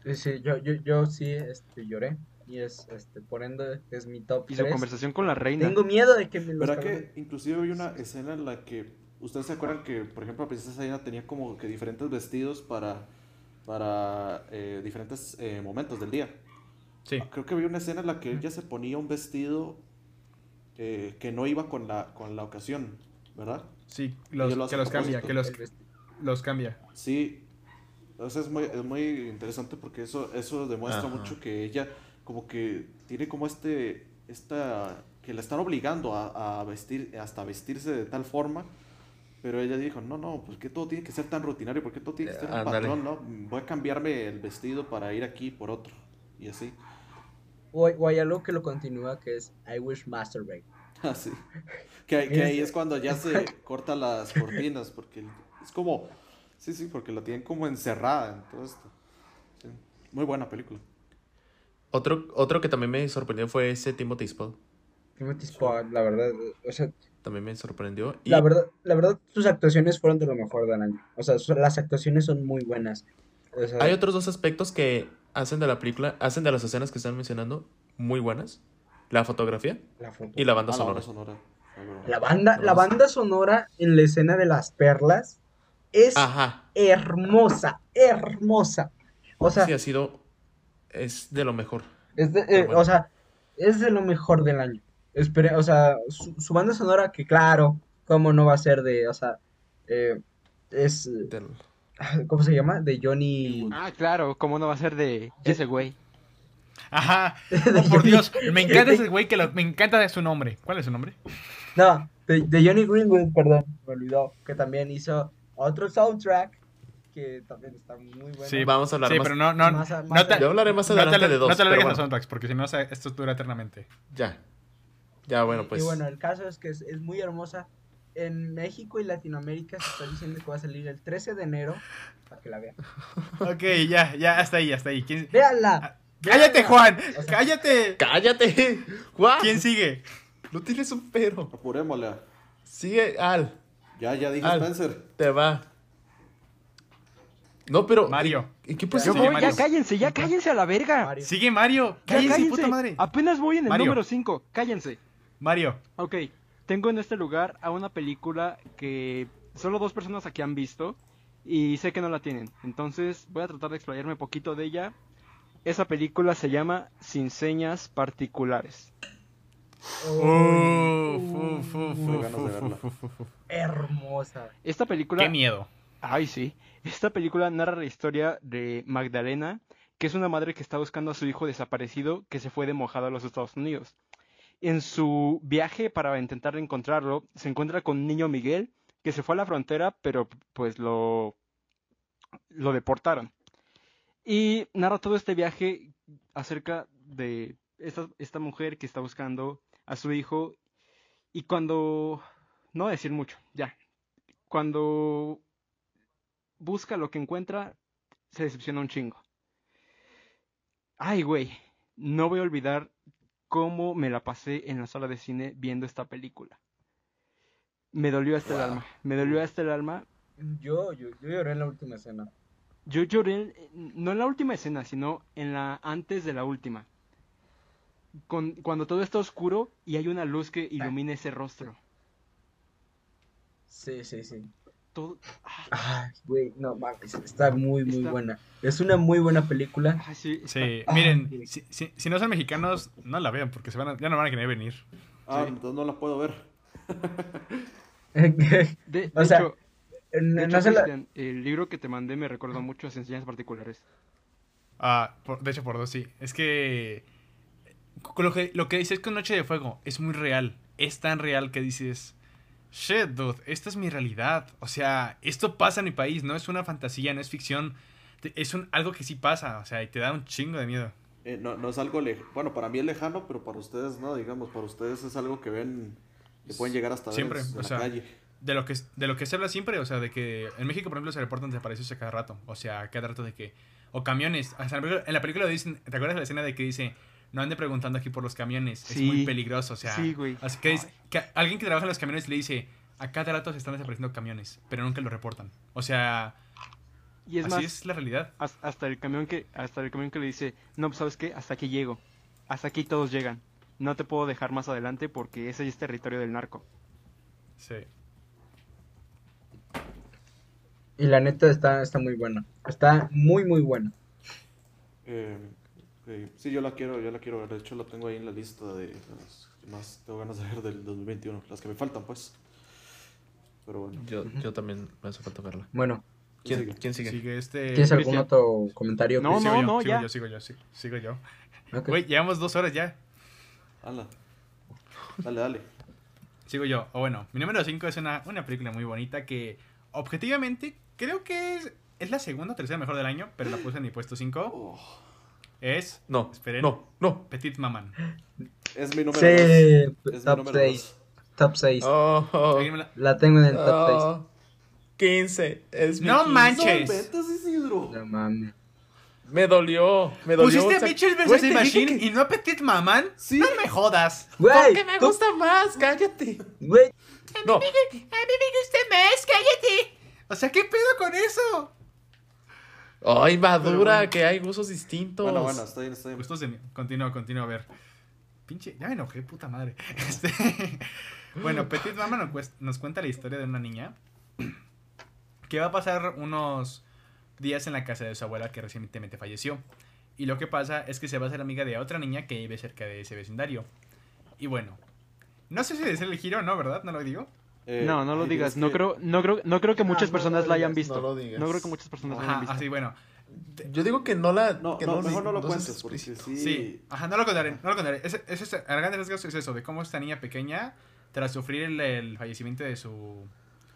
Sí, sí, yo, yo, yo sí este, lloré. Y es, este, por ende, es mi top Y su 3. conversación con la reina. Tengo miedo de que me los ¿Verdad que inclusive hay una escena en la que ustedes se acuerdan que, por ejemplo, la princesa Diana tenía como que diferentes vestidos para para eh, diferentes eh, momentos del día? Sí. Creo que había una escena en la que ella se ponía un vestido eh, que no iba con la con la ocasión, ¿verdad? Sí, los, lo que los cambia, que los, los cambia. Sí, entonces es muy, es muy interesante porque eso, eso demuestra Ajá. mucho que ella como que tiene como este, esta, que la están obligando a, a vestir, hasta vestirse de tal forma, pero ella dijo, no, no, ¿por qué todo tiene que ser tan rutinario? ¿Por qué todo tiene que ser un patrón? No, voy a cambiarme el vestido para ir aquí por otro, y así. O, hay- o hay algo que lo continúa que es I wish masturbate. [laughs] Así. Que, que ahí es cuando ya se [laughs] corta las cortinas, porque es como, sí, sí, porque la tienen como encerrada en todo esto. Sí. Muy buena película. Otro, otro que también me sorprendió fue ese Timothy Spall. Timothy Spall, la verdad, o sea, También me sorprendió. Y la verdad, la verdad, sus actuaciones fueron de lo mejor del año. O sea, su- las actuaciones son muy buenas. O sea, hay otros dos aspectos que hacen de la película, hacen de las escenas que están mencionando muy buenas. La fotografía la foto. y la banda Ah, la sonora. banda sonora. Ah. La banda, la banda sonora en la escena de las perlas es Ajá. hermosa, hermosa. O sea, sí, ha sido. Es de lo mejor. es de, eh, bueno. o sea, es de lo mejor del año. Espere, o sea, su, su banda sonora, que claro, cómo no va a ser de, o sea, eh, es, Del- [laughs] ¿cómo se llama? De Johnny. Ah, claro, ¿cómo no va a ser de ese güey? Ajá. [laughs] de Oh, por Dios, me encanta ese güey que lo- me encanta su nombre. ¿Cuál es su nombre? No, de, de Johnny Greenwood, perdón, me olvidó, que también hizo otro soundtrack que también está muy bueno. Sí, Vamos a hablar sí, más- pero no, no, más no te, Yo hablaré más no te adelante de dos. No te alargues bueno, soundtracks, porque si no, esto dura eternamente. ya. Ya, bueno, pues. Y bueno, el caso es que es, es muy hermosa. En México y Latinoamérica se está diciendo que va a salir el 13 de enero, para que la vean. [laughs] Ok, ya, ya, hasta ahí, hasta ahí. ¿Quién- ¡Véanla! ¡Cállate, Juan! O sea- ¡Cállate! ¡Cállate! ¡Juan! ¿Quién sigue? No tienes un pero. Apurémosle. Sigue, Al. Ya, ya dije Al. Spencer. Te va. No, pero. Mario. ¿En qué posición? voy, ya cállense, ya cállense a la verga. Mario. Sigue Mario. Cállense, cállense. puta madre. Apenas voy en el Mario. número 5, cállense. Mario. Ok, tengo en este lugar a una película que solo dos personas aquí han visto y sé que no la tienen. Entonces voy a tratar de explayarme un poquito de ella. Esa película se llama Sin señas particulares. Hermosa. Esta película... Qué miedo. Ay, sí. Esta película narra la historia de Magdalena, que es una madre que está buscando a su hijo desaparecido que se fue de mojado a los Estados Unidos. En su viaje para intentar encontrarlo, se encuentra con un niño Miguel que se fue a la frontera, pero pues lo, lo deportaron. Y narra todo este viaje acerca de esta, esta mujer que está buscando a su hijo. Y cuando... No decir mucho, ya. Cuando busca lo que encuentra, se decepciona un chingo. Ay, güey, no voy a olvidar cómo me la pasé en la sala de cine viendo esta película. Me dolió hasta el alma, me dolió hasta el alma. Yo, yo, yo lloré en la última escena. Yo lloré, no en la última escena, sino en la antes de la última. Con, cuando todo está oscuro y hay una luz que ilumina ese rostro. Sí, sí, sí. Todo, Ay, güey, no mames, está muy, muy Está- buena. Es una muy buena película. ah, sí, está- Sí, Ah, miren, si, si- si no son mexicanos, no la vean porque se van a- ya no van a querer venir. Ah, Sí. entonces no la puedo ver. [laughs] De, de O sea, hecho, de no, se la- el libro que te mandé me recordó mucho a enseñanzas particulares. Ah, por- de hecho, por dos, sí. Es que, con lo que lo que dices con Noche de Fuego es muy real. Es tan real que dices, shit, dude, esta es mi realidad. O sea, esto pasa en mi país, no es una fantasía, no es ficción. Es un, algo que sí pasa, o sea, y te da un chingo de miedo. Eh, no, no es algo lejano. Bueno, para mí es lejano, pero para ustedes no, digamos. Para ustedes es algo que ven, que pueden llegar hasta ver Siempre, en o la sea, calle. De lo, que, de lo que se habla siempre, o sea, de que en México, por ejemplo, se reportan desaparecidos a cada rato. O sea, cada rato de que. O camiones. O sea, en la película- en la película dicen. ¿Te acuerdas de la escena de que dice. No ande preguntando aquí por los camiones. Sí. Es muy peligroso. O sea. Sí, güey. así que, que alguien que trabaja en los camiones le dice. A cada rato se están desapareciendo camiones. Pero nunca lo reportan. O sea. Y es así más, es la realidad. has- hasta el camión que hasta el camión que le dice, "No, pues, ¿sabes qué? Hasta aquí llego. Hasta aquí todos llegan. No te puedo dejar más adelante porque ese es territorio del narco." Sí. Y la neta está, está muy buena. Está muy, muy buena. Eh, sí, yo la quiero, yo la quiero ver. De hecho, la tengo ahí en la lista de las que más tengo ganas de ver del 2021. Las que me faltan, pues. Pero bueno. Yo, yo también me hace falta verla. Bueno, ¿Quién, Sigue. ¿quién sigue? Sigue este. ¿tienes algún Cristian. otro comentario? No? Sigo no, yo, no, sigo ya. yo, sigo yo, sí- sigo yo. Güey, llevamos dos horas ya. Hala. Dale, dale. Sigo yo. O bueno, mi número 5 es una, una película muy bonita que objetivamente creo que es, es la segunda o tercera mejor del año, pero la puse en mi puesto 5. Es No, Esperen. no, no. Petit Maman. es mi número Sí, dos. Es mi top número 6. dos. Top 6. Oh, oh, ¿Alguien me la- La tengo en el top 6. oh. 15. Es mi No 15. manches. No, metas, Isidro. No mames. Me dolió. Me dolió. Pusiste o a sea, Mitchell vs. dije Machine que- y no a Petit Maman. Sí. No me jodas. Güey, Porque me tú- gusta más, cállate. Güey, No, A mí me gusta más, cállate. O sea, ¿qué pedo con eso? Ay, madura, bueno. que hay gustos distintos. Bueno, bueno, está bien. Gustos de mí. Continúa, continúa, a ver. Pinche, ya me enojé, puta madre. [laughs] Este, [laughs] bueno, Petit Mama nos, cuenta la historia de una niña [clears throat] que va a pasar unos días en la casa de su abuela que recientemente falleció. Y lo que pasa es que se va a hacer amiga de otra niña que vive cerca de ese vecindario. Y bueno, no sé si es el giro o no, ¿verdad? ¿No lo digo? Eh, No, no lo digas. No que- creo, no creo, no creo que Ah, muchas no personas lo la hayan visto. no lo digas. No creo que muchas personas la hayan visto. así, bueno. Yo digo que no la. No, que no, di- mejor no lo cuentes, porque sí. Sí, ajá, no lo contaré, no lo contaré. Es, es, es- a grandes rasgos es eso, de cómo esta niña pequeña, tras sufrir el, el fallecimiento de su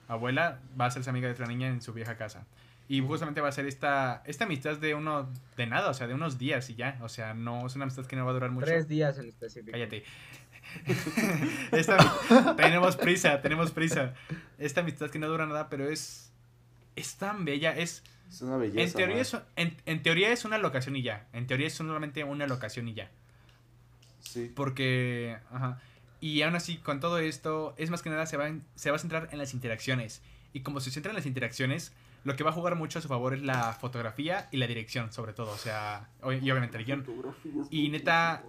abuela, va a hacerse amiga de otra niña en su vieja casa. Y justamente va a ser esta, esta amistad de uno, de nada, o sea, de unos días y ya. O sea, no es una amistad que no va a durar mucho. tres días en específico. Cállate. Esta- tenemos prisa, tenemos prisa. Esta amistad que no dura nada, pero es, es tan bella, es... Es una belleza. En teoría, es, en, en teoría es una locación y ya. En teoría es solamente una locación y ya. Sí. Porque, ajá. Y aún así, con todo esto, es más que nada se va, en- se va a centrar en las interacciones. Y como se centra en las interacciones, lo que va a jugar mucho a su favor es la fotografía y la dirección, sobre todo. O sea, y obviamente el guion. Y neta,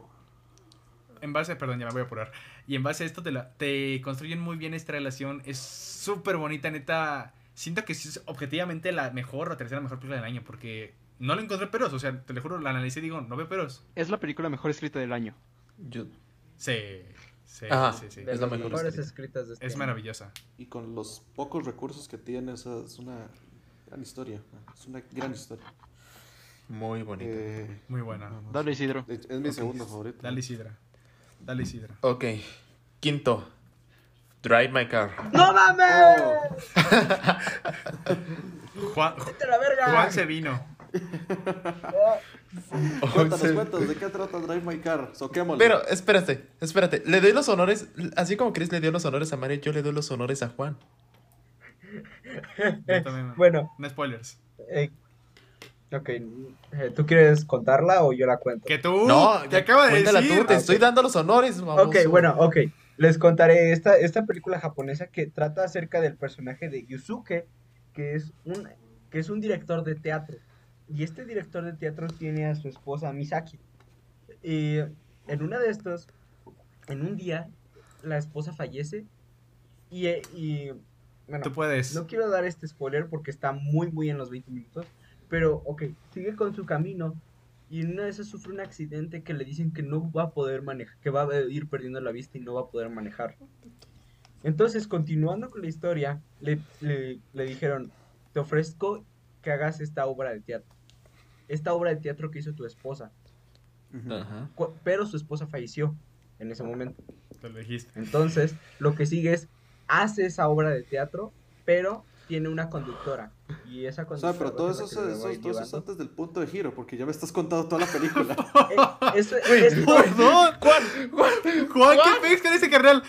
en base, perdón, ya me voy a apurar. Y en base a esto te, la- te construyen muy bien esta relación. Es súper bonita, neta. Siento que es objetivamente la mejor o tercera mejor película del año. Porque no le encontré peros. O sea, te lo juro, la analicé y digo, no veo peros. Es la película mejor escrita del año. Yo, Sí, sí, Ajá. sí, sí. Es la mejor mejores escrita. escritas de este Es año. maravillosa. Y con los pocos recursos que tiene, o sea, es una gran historia. Es una gran historia. muy bonito. Eh, Muy buena. vamos. Dale, Isidro. Es mi segundo favorito. Dale Isidra. Dale Isidra. Ok. Quinto. Drive My Car. ¡No mames! Oh, [laughs] Juan, ¡Vete a la verga! Juan se vino. cuéntanos, cuéntanos, ¿de qué trata Drive My Car? Soquémosle. Pero, espérate, espérate. Le doy los honores, así como Chris le dio los honores a Mario, yo le doy los honores a Juan. Yo también. Bueno, No spoilers. eh, ok. eh, ¿Tú quieres contarla o yo la cuento? Que tú. no, te acabo de decir. tú, te Ah, estoy ok. dando los honores, Ok, baboso. bueno, ok. Les contaré esta, esta película japonesa que trata acerca del personaje de Yusuke, que es un, que es un director de teatro. Y este director de teatro tiene a su esposa Misaki. Y en una de estos, en un día, la esposa fallece. Y, eh, y bueno, Tú puedes. no quiero dar este spoiler porque está muy, muy en los 20 minutos. Pero, ok, sigue con su camino. Y en una de esas sufre un accidente que le dicen que no va a poder manejar, que va a ir perdiendo la vista y no va a poder manejar. Entonces, continuando con la historia, le, le, le dijeron, te ofrezco que hagas esta obra de teatro. Esta obra de teatro que hizo tu esposa. Pero su esposa falleció en ese momento. Te lo dijiste. Entonces, lo que sigue es hace esa obra de teatro, pero tiene una conductora. Y esa O conductora. sea, pero todo eso, eso, va todo eso es antes del punto de giro, porque ya me estás contando toda la película. [laughs] Eh, eso- Güey, es- Perdón. Juan, Juan, Juan, ¿qué pex con ese carnal?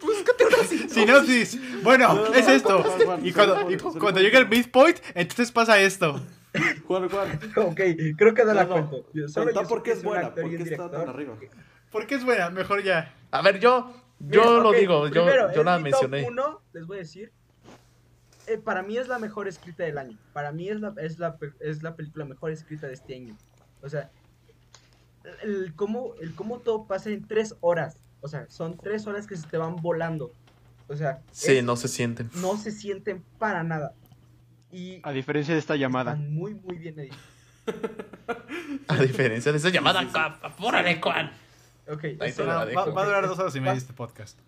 búscate una [laughs] sinopsis. Sinopsis. Bueno, No, no, es esto. Juan, Juan, Y Juan, cuando, Juan, y Juan, cuando Juan. llega el midpoint, entonces pasa esto. Juan, Juan. Ok, creo que no la cuento. Yo- solo yo por qué es buena, por qué está tan arriba. ¿Por qué es buena? Mejor ya. A ver, yo, yo Mira, lo ok, digo, yo, primero, yo la mencioné. uno, les voy a decir. Eh, para mí es la mejor escrita del año. Para mí es la, es la, es la película mejor escrita de este año. O sea, el, el cómo, el cómo todo pasa en tres horas. O sea, son tres horas que se te van volando. O sea, Sí, es- no se sienten. no se sienten para nada. Y A diferencia de esta llamada. están muy, muy bien editadas. [laughs] A diferencia de esa llamada, apúrale, Juan. Ok, Ahí eso- te la Va, va a durar dos horas y media este podcast.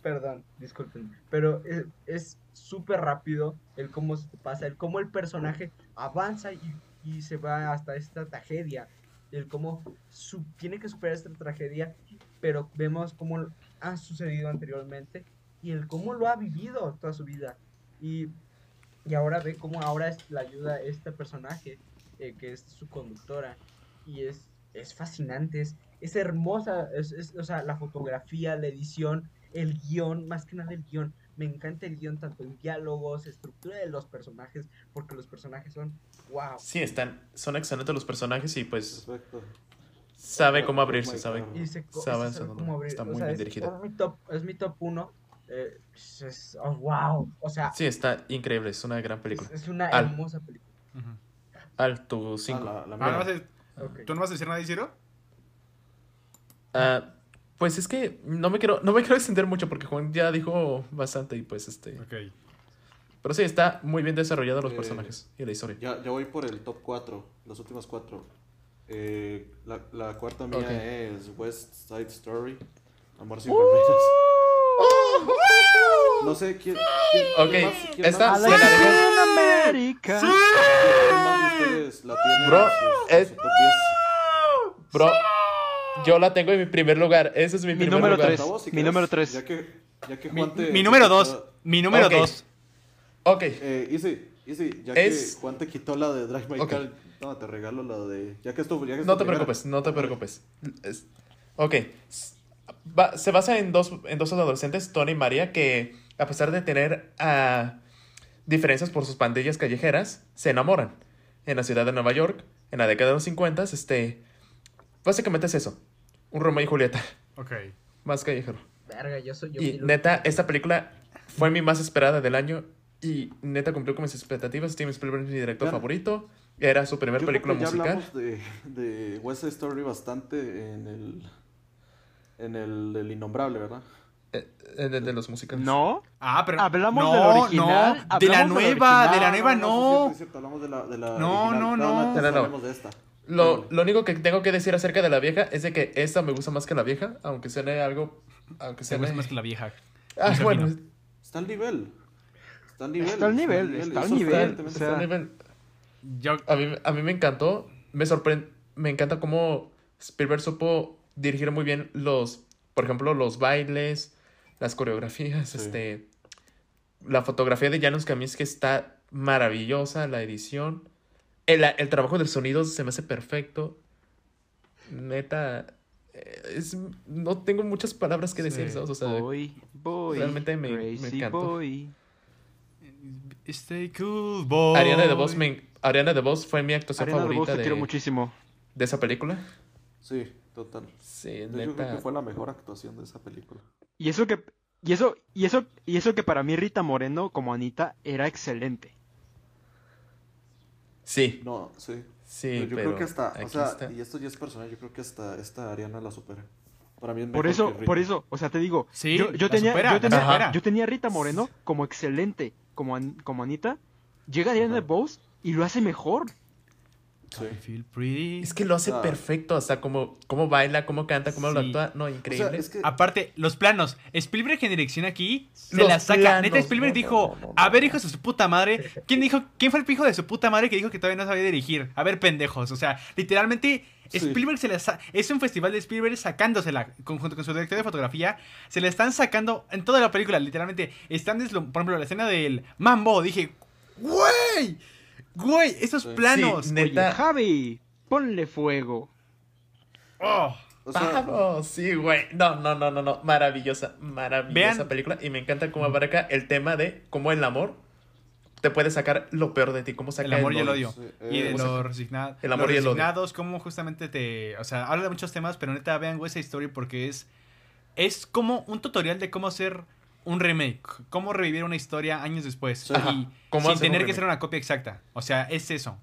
Perdón, disculpen. Pero es- súper rápido el cómo se pasa, el cómo el personaje avanza y, y se va hasta esta tragedia. El cómo su- tiene que superar esta tragedia, pero vemos cómo ha sucedido anteriormente y el cómo lo ha vivido toda su vida. Y, y ahora ve cómo ahora es, la ayuda a este personaje, eh, que es su conductora. Y es, es fascinante, es, es hermosa, es, es- o sea, la fotografía, la edición, el guion, más que nada el guion. Me encanta el guion tanto en diálogos, estructura de los personajes, porque los personajes son wow. Sí, están, son excelentes los personajes y pues Perfecto. sabe cómo Oh abrirse, my sabe. Se, Sabe se sabe hacia cómo abrir, está o muy sea, bien es- dirigida. Es mi top, es mi top uno. eh, es- es- oh, wow. O sea, Sí, está increíble, es una gran película. es, es una Al- hermosa película. Ujú. Al tu Ah, 5. la- la Ah, ¿no mía. vas a- Ok. ¿Tú no vas a decir nada, Ciro? Ah, pues es que no me quiero, no me [laughs] quiero extender mucho porque Juan ya dijo bastante y pues este. Ok. Pero sí, está muy bien desarrollado los Eh, personajes y la historia. Ya, ya voy por el top 4, los últimos 4. Eh, la, la cuarta mía Ok. es West Side Story. Amor ¡Uh! sin barreras. No sé quién. quién- Ok, quién más- quién esta más- se la dejo- quién más de ustedes la tiene Bro, en sus- en es- su top 10? Bro, yo la tengo en mi primer lugar. Ese es mi, Mi primer número lugar. tres. Si mi número tres. Ya que, ya que Mi, te- mi número te dos. quitó- Mi número Ok. dos. Ok, Eh, Easy, Easy, ya Es- que Juan te quitó la de Drive My Ok. Car, no, te regalo la de. Ya que esto, ya que no te primera. preocupes, no te preocupes. Es- ok, va- se basa en dos, en dos adolescentes, Tony y María, que a pesar de tener ah, diferencias por sus pandillas callejeras, se enamoran. En la ciudad de Nueva York, en la década de los 50, este, básicamente es eso, un Romeo y Julieta, Ok. más callejero. Verga, yo soy yo. Y neta, esta película fue mi más esperada del año y neta cumplió con mis expectativas. Steven Spielberg es mi director Claro. favorito. Era su primera Yo creo película que ya musical. hablamos de, de West Side Story bastante en el. En el, el Innombrable, ¿verdad? Eh, eh, de, de los musicales. No. Ah, pero. Hablamos no, del original, No, de la nueva, de la original. nueva sí, no. es cierto, es cierto, hablamos de la, de la No, original. no, no. No, no, no. de esta. Lo, lo único que tengo que decir acerca de la vieja es de que esta me gusta más que la vieja, aunque suene algo. Aunque suene. gusta más que la vieja. Ah, bueno, Está al nivel. Está al nivel. Está al nivel, está al nivel, evidentemente o sea, está a nivel- Yo, A mí, a mí me encantó. Me sorprende. Me encanta cómo Spielberg supo dirigir muy bien los. Por ejemplo, los bailes, las coreografías, Sí. este. La fotografía de Janusz Kaminski está maravillosa, la edición. El, el trabajo del sonido se me hace perfecto. Neta. eh, Es, no tengo muchas palabras que decir. ¿sabes? O sea, Boy, boy. realmente me- me boy. Stay cool, boy. Ariana DeVos, me, Ariana DeVos fue mi actuación Ariana favorita te quiero de, muchísimo. de esa película. Sí, total. Sí, Yo creo neta. que fue la mejor actuación de esa película. Y eso que y eso y eso y eso que para mí Rita Moreno como Anita era excelente. Sí, No, sí. sí, Pero yo pero creo que hasta, o sea, está. y esto ya es personal, yo creo que hasta esta Ariana la supera. Para mí es Por mejor eso, que Rita. por eso, o sea, te digo, Sí, yo, yo tenía, supera, yo, tenía, yo tenía a Rita Moreno como excelente, como, como Anita, llega Ariana. DeVos y lo hace mejor. Sí. I feel pretty. Es que lo hace Ah. perfecto, o sea, como, cómo baila, cómo canta, cómo lo actúa. No, O increíble. sea, es que Aparte, los planos. Spielberg en dirección aquí se Los la saca. planos, Neta, Spielberg no, dijo: no, no, no, A ver, hijos de su puta madre. ¿Quién dijo? ¿Quién fue el hijo de su puta madre que dijo que todavía no sabía dirigir? A ver, pendejos. O sea, literalmente, Sí. Spielberg se la sa- es un festival de Spielberg sacándosela con- junto con su director de fotografía. Se la están sacando en toda la película, literalmente. Están por ejemplo, la escena del Mambo. Dije, güey, güey, esos planos. Sí, Oye, neta. Javi, ponle fuego. Oh, O sea, Vamos, sí, güey. No, no, no, no, no. Maravillosa, maravillosa Vean. película. Y me encanta cómo abarca el tema de cómo el amor te puede sacar lo peor de ti. Cómo saca el amor y el odio. sí, y de eh, los resignados. el amor y el odio. cómo justamente te. O sea, habla de muchos temas, pero neta, vean Side Story porque es. Es como un tutorial de cómo hacer un remake. Cómo revivir una historia años después. Sí. Ajá, Y cómo sin tener que ser una copia exacta. O sea, es eso.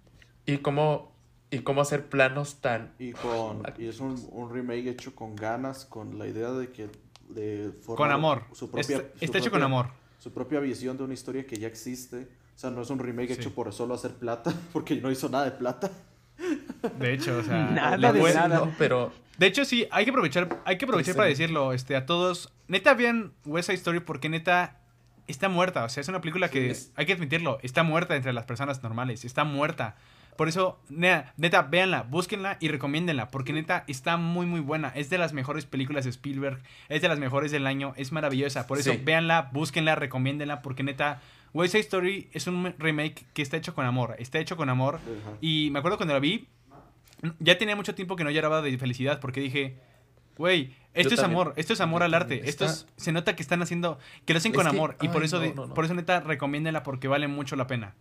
Y cómo, y cómo hacer planos tan... Y, con, y es un, un remake hecho con ganas, con la idea de que... De formar Con amor. Su propia, está su hecho con amor. Su propia visión de una historia que ya existe. O sea, no es un remake Sí. hecho por solo hacer plata, [laughs] porque no hizo nada de plata. De hecho, o sea. Nada de nada. No, pero... De hecho, sí, hay que aprovechar, hay que aprovechar Sí. para decirlo, este, a todos. Neta, vean West Side Story porque neta está muerta. O sea, es una película que, es- hay que admitirlo, está muerta entre las personas normales. Está muerta. Por eso, neta, neta, véanla, búsquenla y recomiéndenla. Porque neta, está muy, muy buena. Es de las mejores películas de Spielberg. Es de las mejores del año. Es maravillosa. Por eso, Sí. véanla, búsquenla, recomiéndenla. Porque neta, West Side Story es un remake que está hecho con amor. Está hecho con amor. Y me acuerdo cuando la vi, ya tenía mucho tiempo que no lloraba de felicidad porque dije, güey, esto es también. amor, esto es amor al arte, esto es, se nota que están haciendo, que lo hacen Es con que- amor y por ay, eso, no, de- no, no. por eso neta recomiéndenla porque vale mucho la pena.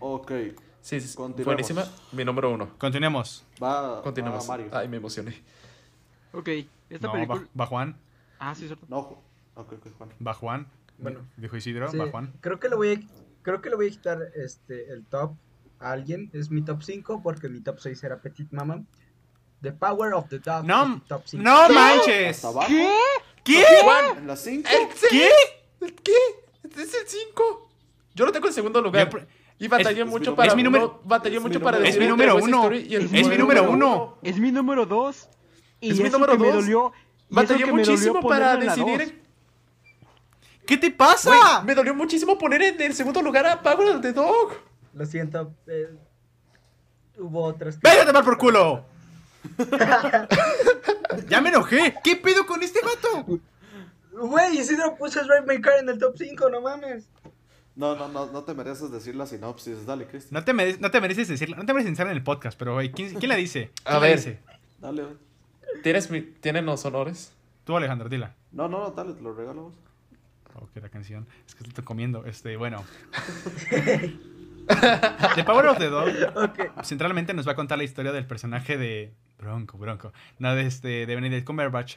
Ok, Sí, sí, Continuemos. buenísima. Mi número uno. Continuemos. va, Continuamos. va Mario. Ay, me emocioné. Ok, esta No, película... va, va Juan, Ah, sí, es cierto. No, ok, ok, Juan. va Juan, Bueno. dijo Isidro, Sí, va Juan. creo que le voy a, creo que le voy a quitar este el top a alguien. Es mi top 5 porque mi top 6 era Petit Mama. The Power of the Dog. No, mi top 5. no manches. ¿Qué? ¿Qué? En las 5. ¿Qué? ¿El qué? Es el 5. Yo lo tengo en segundo lugar. Yo y batallé es mucho para es mi número- no, batallé mucho para es mi decidir número uno. Es mi número uno. Es mi número 2. Y Es mi número que me dos. dolió... Batallé dolió muchísimo para decidir. dos. ¿Qué te pasa? Me dolió muchísimo poner en el segundo lugar a Power of the Dog. Lo siento. eh, hubo otras. que- ¡Vete a tomar por culo! [laughs] ya me enojé. ¿Qué pedo con este vato? Güey, Isidro puso Drive My Car en el top 5, no mames. No, no, no, no te mereces decir la sinopsis. Dale, Cristian. No te, mere- no te mereces decirlo, no te mereces estar en el podcast, pero güey, ¿quién, quién la dice? A ¿Quién la ver. dice? Dale, güey. ¿Tienes, mi- ¿Tienen los honores? Tú, Alejandro, dila. No, no, no, dale, te lo regalamos. Que la canción. Es que estoy comiendo. Este, bueno. [laughs] [laughs] The Power of the Dog centralmente nos va a contar la historia del personaje de Bronco, Bronco. No, de este, de Benedict Cumberbatch.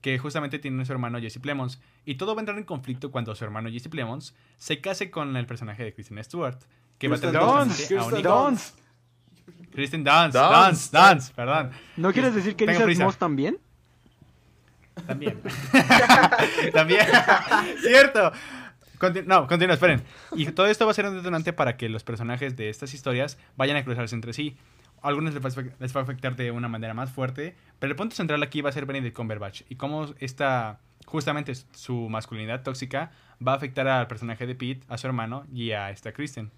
Que justamente tiene su hermano Jesse Plemons. Y todo va a entrar en conflicto cuando su hermano Jesse Plemons se case con el personaje de Kristen Stewart. Que va a Kristen tener a un Kristen hijo. Dunst. Kristen Dunst. Dunst, Dunst, perdón. ¿No quieres decir que Tengo Elizabeth prisa. Moss también? También. [laughs] También. [laughs] Cierto. No, continúa, esperen. Y todo esto va a ser un detonante para que los personajes de estas historias vayan a cruzarse entre sí. A algunos les va, a afectar de una manera más fuerte, pero el punto central aquí va a ser Benedict Cumberbatch y cómo esta, justamente su masculinidad tóxica va a afectar al personaje de Pete, a su hermano y a esta Kristen.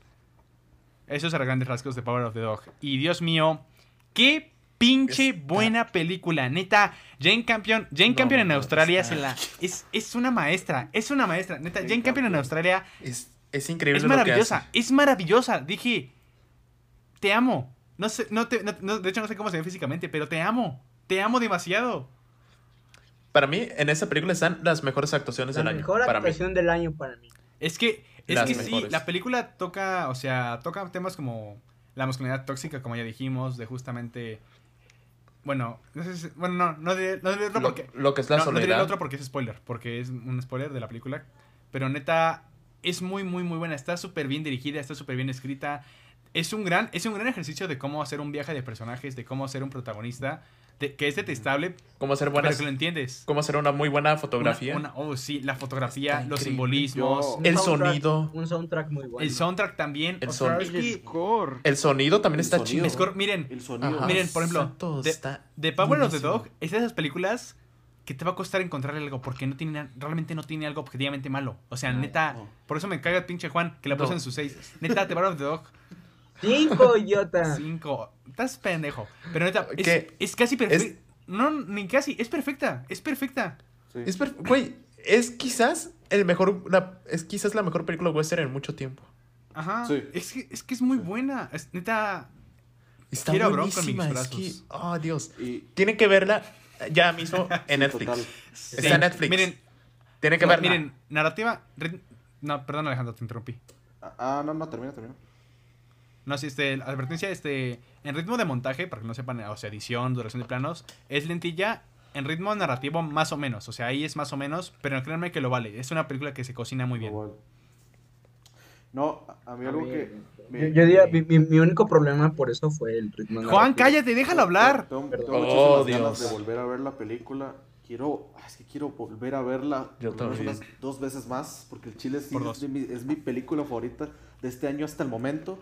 Esos los grandes rasgos de Power of the Dog. Y Dios mío, qué pinche Está- buena película. Neta, Jane Campion, Jane No, Campion en Australia está- se la, es, es una maestra. Es una maestra. Neta, Jane Jane Campion en. Australia Es, es increíble es lo que maravillosa. hace. Es maravillosa. Dije, te amo. No sé, no te, no- no- de hecho no sé cómo se ve físicamente, pero te amo. Te amo demasiado. Para mí, en esa película están las mejores actuaciones La del año. mejor Para mí. actuación del año para mí. Es que, es Las que sí, la película toca, o sea, toca temas como la masculinidad tóxica, como ya dijimos, de justamente... Bueno, no sé si- bueno, no, no diré, no diré otro Lo, porque... lo que es la no, no diré el otro porque es spoiler, porque es un spoiler de la película. Pero neta, es muy, muy, muy buena. Está súper bien dirigida, está súper bien escrita. Es un, gran, es un gran ejercicio de cómo hacer un viaje de personajes, de cómo ser un protagonista, de- que es detestable, cómo hacer pero buenas, que lo entiendes. cómo hacer una muy buena fotografía. Una- una- oh, sí, la fotografía, Está los increíble. simbolismos, Un El sonido. Un soundtrack muy bueno. el soundtrack también. El son- El score. El sonido también El está sonido. chido. score- miren, El sonido. Miren, por ejemplo, de- está The Power of the. Dog es de esas películas que te va a costar encontrarle algo porque no tiene realmente no tiene algo objetivamente malo. O sea, neta, no. por eso me caga el pinche Juan que la puso No. en su 6. Neta, The Power of the Dog Cinco, idiota. Cinco. Estás pendejo. Pero neta, es, es casi perfecta. No, ni casi. Es perfecta. Es perfecta. Sí. Es per- Güey, es quizás el mejor. la- es quizás la mejor película western en mucho tiempo. Ajá. Sí. Es, que, es que es muy buena. Es, neta. Está Quiero a Bronco en mis buenísima. Es que. Oh, Dios. Y Tienen que verla ya mismo [laughs] en Netflix. total. Está en Netflix. Miren, Tienen que no, verla. miren, narrativa. No, perdón, Alejandro, te interrumpí. Ah, no, no, termina, termina. No, sí, este, advertencia, este, en ritmo de montaje, para que no sepan, o sea, edición, duración de planos, es lentilla, en ritmo narrativo más o menos, o sea, ahí es más o menos, pero créanme que lo vale, es una película que se cocina muy bien. No, a mí A algo mí- que... Yo, me- yo diría, mi, mi- mi único problema por eso fue el ritmo. Juan, narrativo. cállate, déjalo hablar. Tengo, Oh, muchísimas ganas Dios. de volver a ver la película. Quiero, ah, es que quiero volver a verla Yo unas dos veces más, porque el Chile sí Por es, mi, es mi película favorita de este año hasta el momento.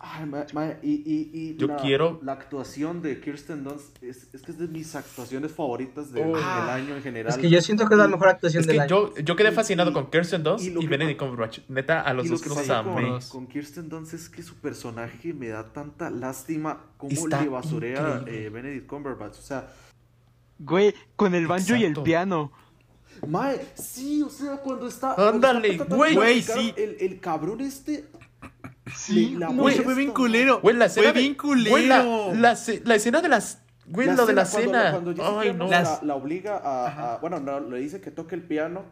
Ay, ma- ma- y, y, y Yo la, quiero- la actuación de Kirsten Dunst es, es que es de mis actuaciones favoritas de- Oh. del año en general. Es que yo siento que es la mejor actuación Es del que año. yo, yo quedé fascinado y- con Kirsten Dunst y Benedict Cumberbatch. Neta, a los Y lo dos que los amé. con, con Kirsten Dunst es que su personaje me da tanta lástima como Está le basurea eh, Benedict Cumberbatch. O sea, Güey, con el banjo y el Exacto. piano. Mae, sí, o sea, cuando está. Ándale, güey. sí. El, el cabrón este. Sí, la güey, molesta, fue bien culero. Güey, la escena fue de- bien culero. Güey, la, la, la escena de las... Güey, lo de la cuando cena. Cuando Jessica Ay, no. la, Las- la obliga a, a- Bueno, no, le dice que toque el piano.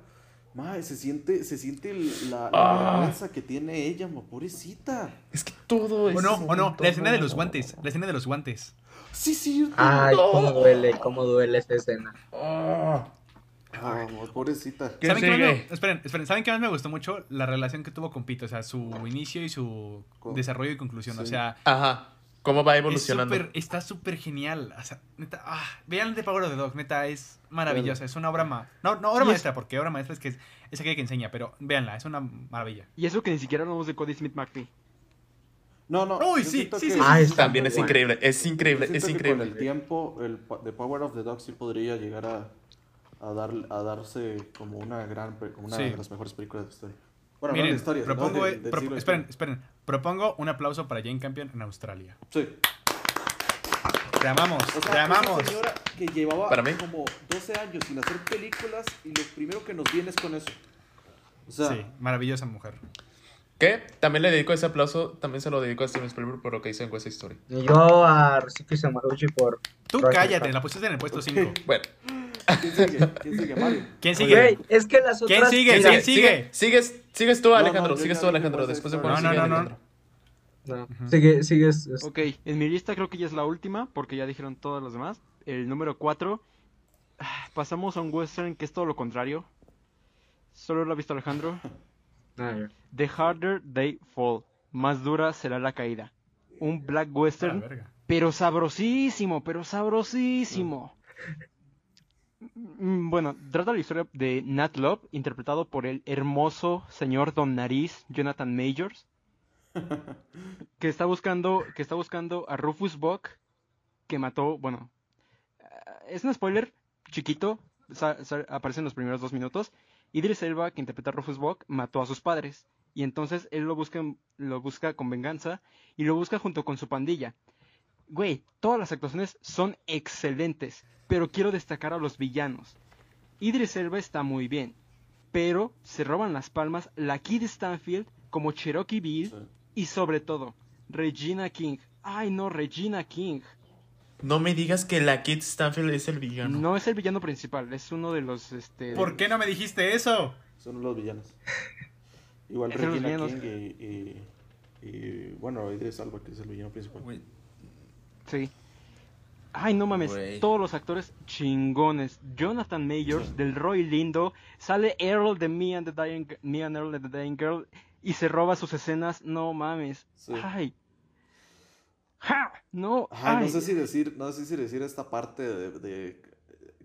Mae, se siente, se siente el- la, la Ah. que tiene ella, ma, pobrecita. Es que todo es... O no, o no, la escena de los guantes, la escena de los guantes. Sí, sí. Ay, No. cómo duele, cómo duele esa escena. Ah. Ma, pobrecita. ¿Quién ¿Saben qué más me, esperen, esperen, ¿saben qué más me gustó mucho? La relación que tuvo con Pito, o sea, su inicio y su desarrollo y conclusión. O Sí. sea, Ajá. ¿Cómo va es evolucionando? súper- está súper genial. O sea, neta, ah, vean The Power of the Dog, neta, es maravillosa. Es una obra ma No, no obra Y es- maestra, porque obra maestra es que es, es aquella que enseña, pero véanla, es una maravilla. Y eso que ni siquiera hablamos de Cody Smith McPhee. No, no. Uy, sí, sí, sí, Ah, está También es increíble, es increíble, es increíble. Con el tiempo, el The Power of the Dog sí podría llegar a, a, dar, a darse como una gran, como una Sí. de las mejores películas de historia. Bueno, no Miren, de historia, propongo, de- eh, del pro- siglo esperen, esperen. Propongo un aplauso para Jane Campion en Australia. Sí. Te amamos, O sea, te amamos. señora que llevaba Para mí. como 12 años sin hacer películas y lo primero que nos viene es con eso. O sea, Sí, maravillosa mujer. ¿Qué? También le dedico ese aplauso, también se lo dedico a Steven Spielberg por lo que hizo en West Story. Y yo a Recife Samarucci por. Tú Roger cállate, la pusiste en el puesto 5. [laughs] Bueno, ¿quién sigue? ¿Quién sigue? Mario. ¿Quién sigue? Es que las ¿Quién otras. sigue? Mira, ¿Quién sigue? Sigues, sigues tú, no, Alejandro, yo sigues tú, Alejandro. Después de Juan, No, sigue no, no, no. No, sigue, sigues. es- Ok, en mi lista creo que ya es la última, porque ya dijeron todos los demás. El número 4. Pasamos a un western que es todo lo contrario. Solo lo ha visto Alejandro. Ah, ya. The Harder They Fall. Más dura será la caída. Un black Ah, western, verga. Pero sabrosísimo, pero sabrosísimo. Mm, Bueno, trata la historia de Nat Love, interpretado por el hermoso señor Don Nariz, Jonathan Majors, [laughs] que está buscando, que está buscando a Rufus Buck, que mató, bueno, ah, es un spoiler chiquito, sa- sa- aparece en los primeros dos minutos. Idris Elba, que interpreta a Rufus Buck, mató a sus padres. Y entonces él lo busca, lo busca con venganza y lo busca junto con su pandilla. Güey, todas las actuaciones son excelentes, pero quiero destacar a los villanos. Idris Elba está muy bien, pero se roban las palmas la Kid Stanfield como Cherokee Bill Sí. y sobre todo Regina King. Ay no, Regina King. No me digas que la Kid Stanfield es el villano. No es el villano principal, es uno de los este ¿Por qué no me dijiste eso? Son los villanos. [laughs] Igual Regina. King y, y, y, bueno, Idris Elba, que es el villano principal. Sí. Ay, no mames, todos los actores chingones. Jonathan Majors, del Roy Lindo, sale Earl de Me and, the Dying, Me and Earl de The Dying Girl y se roba sus escenas. No mames. Sí. Ay. ¡Ja! No. Ajá, no ay. sé si decir, no sé si decir esta parte de, de-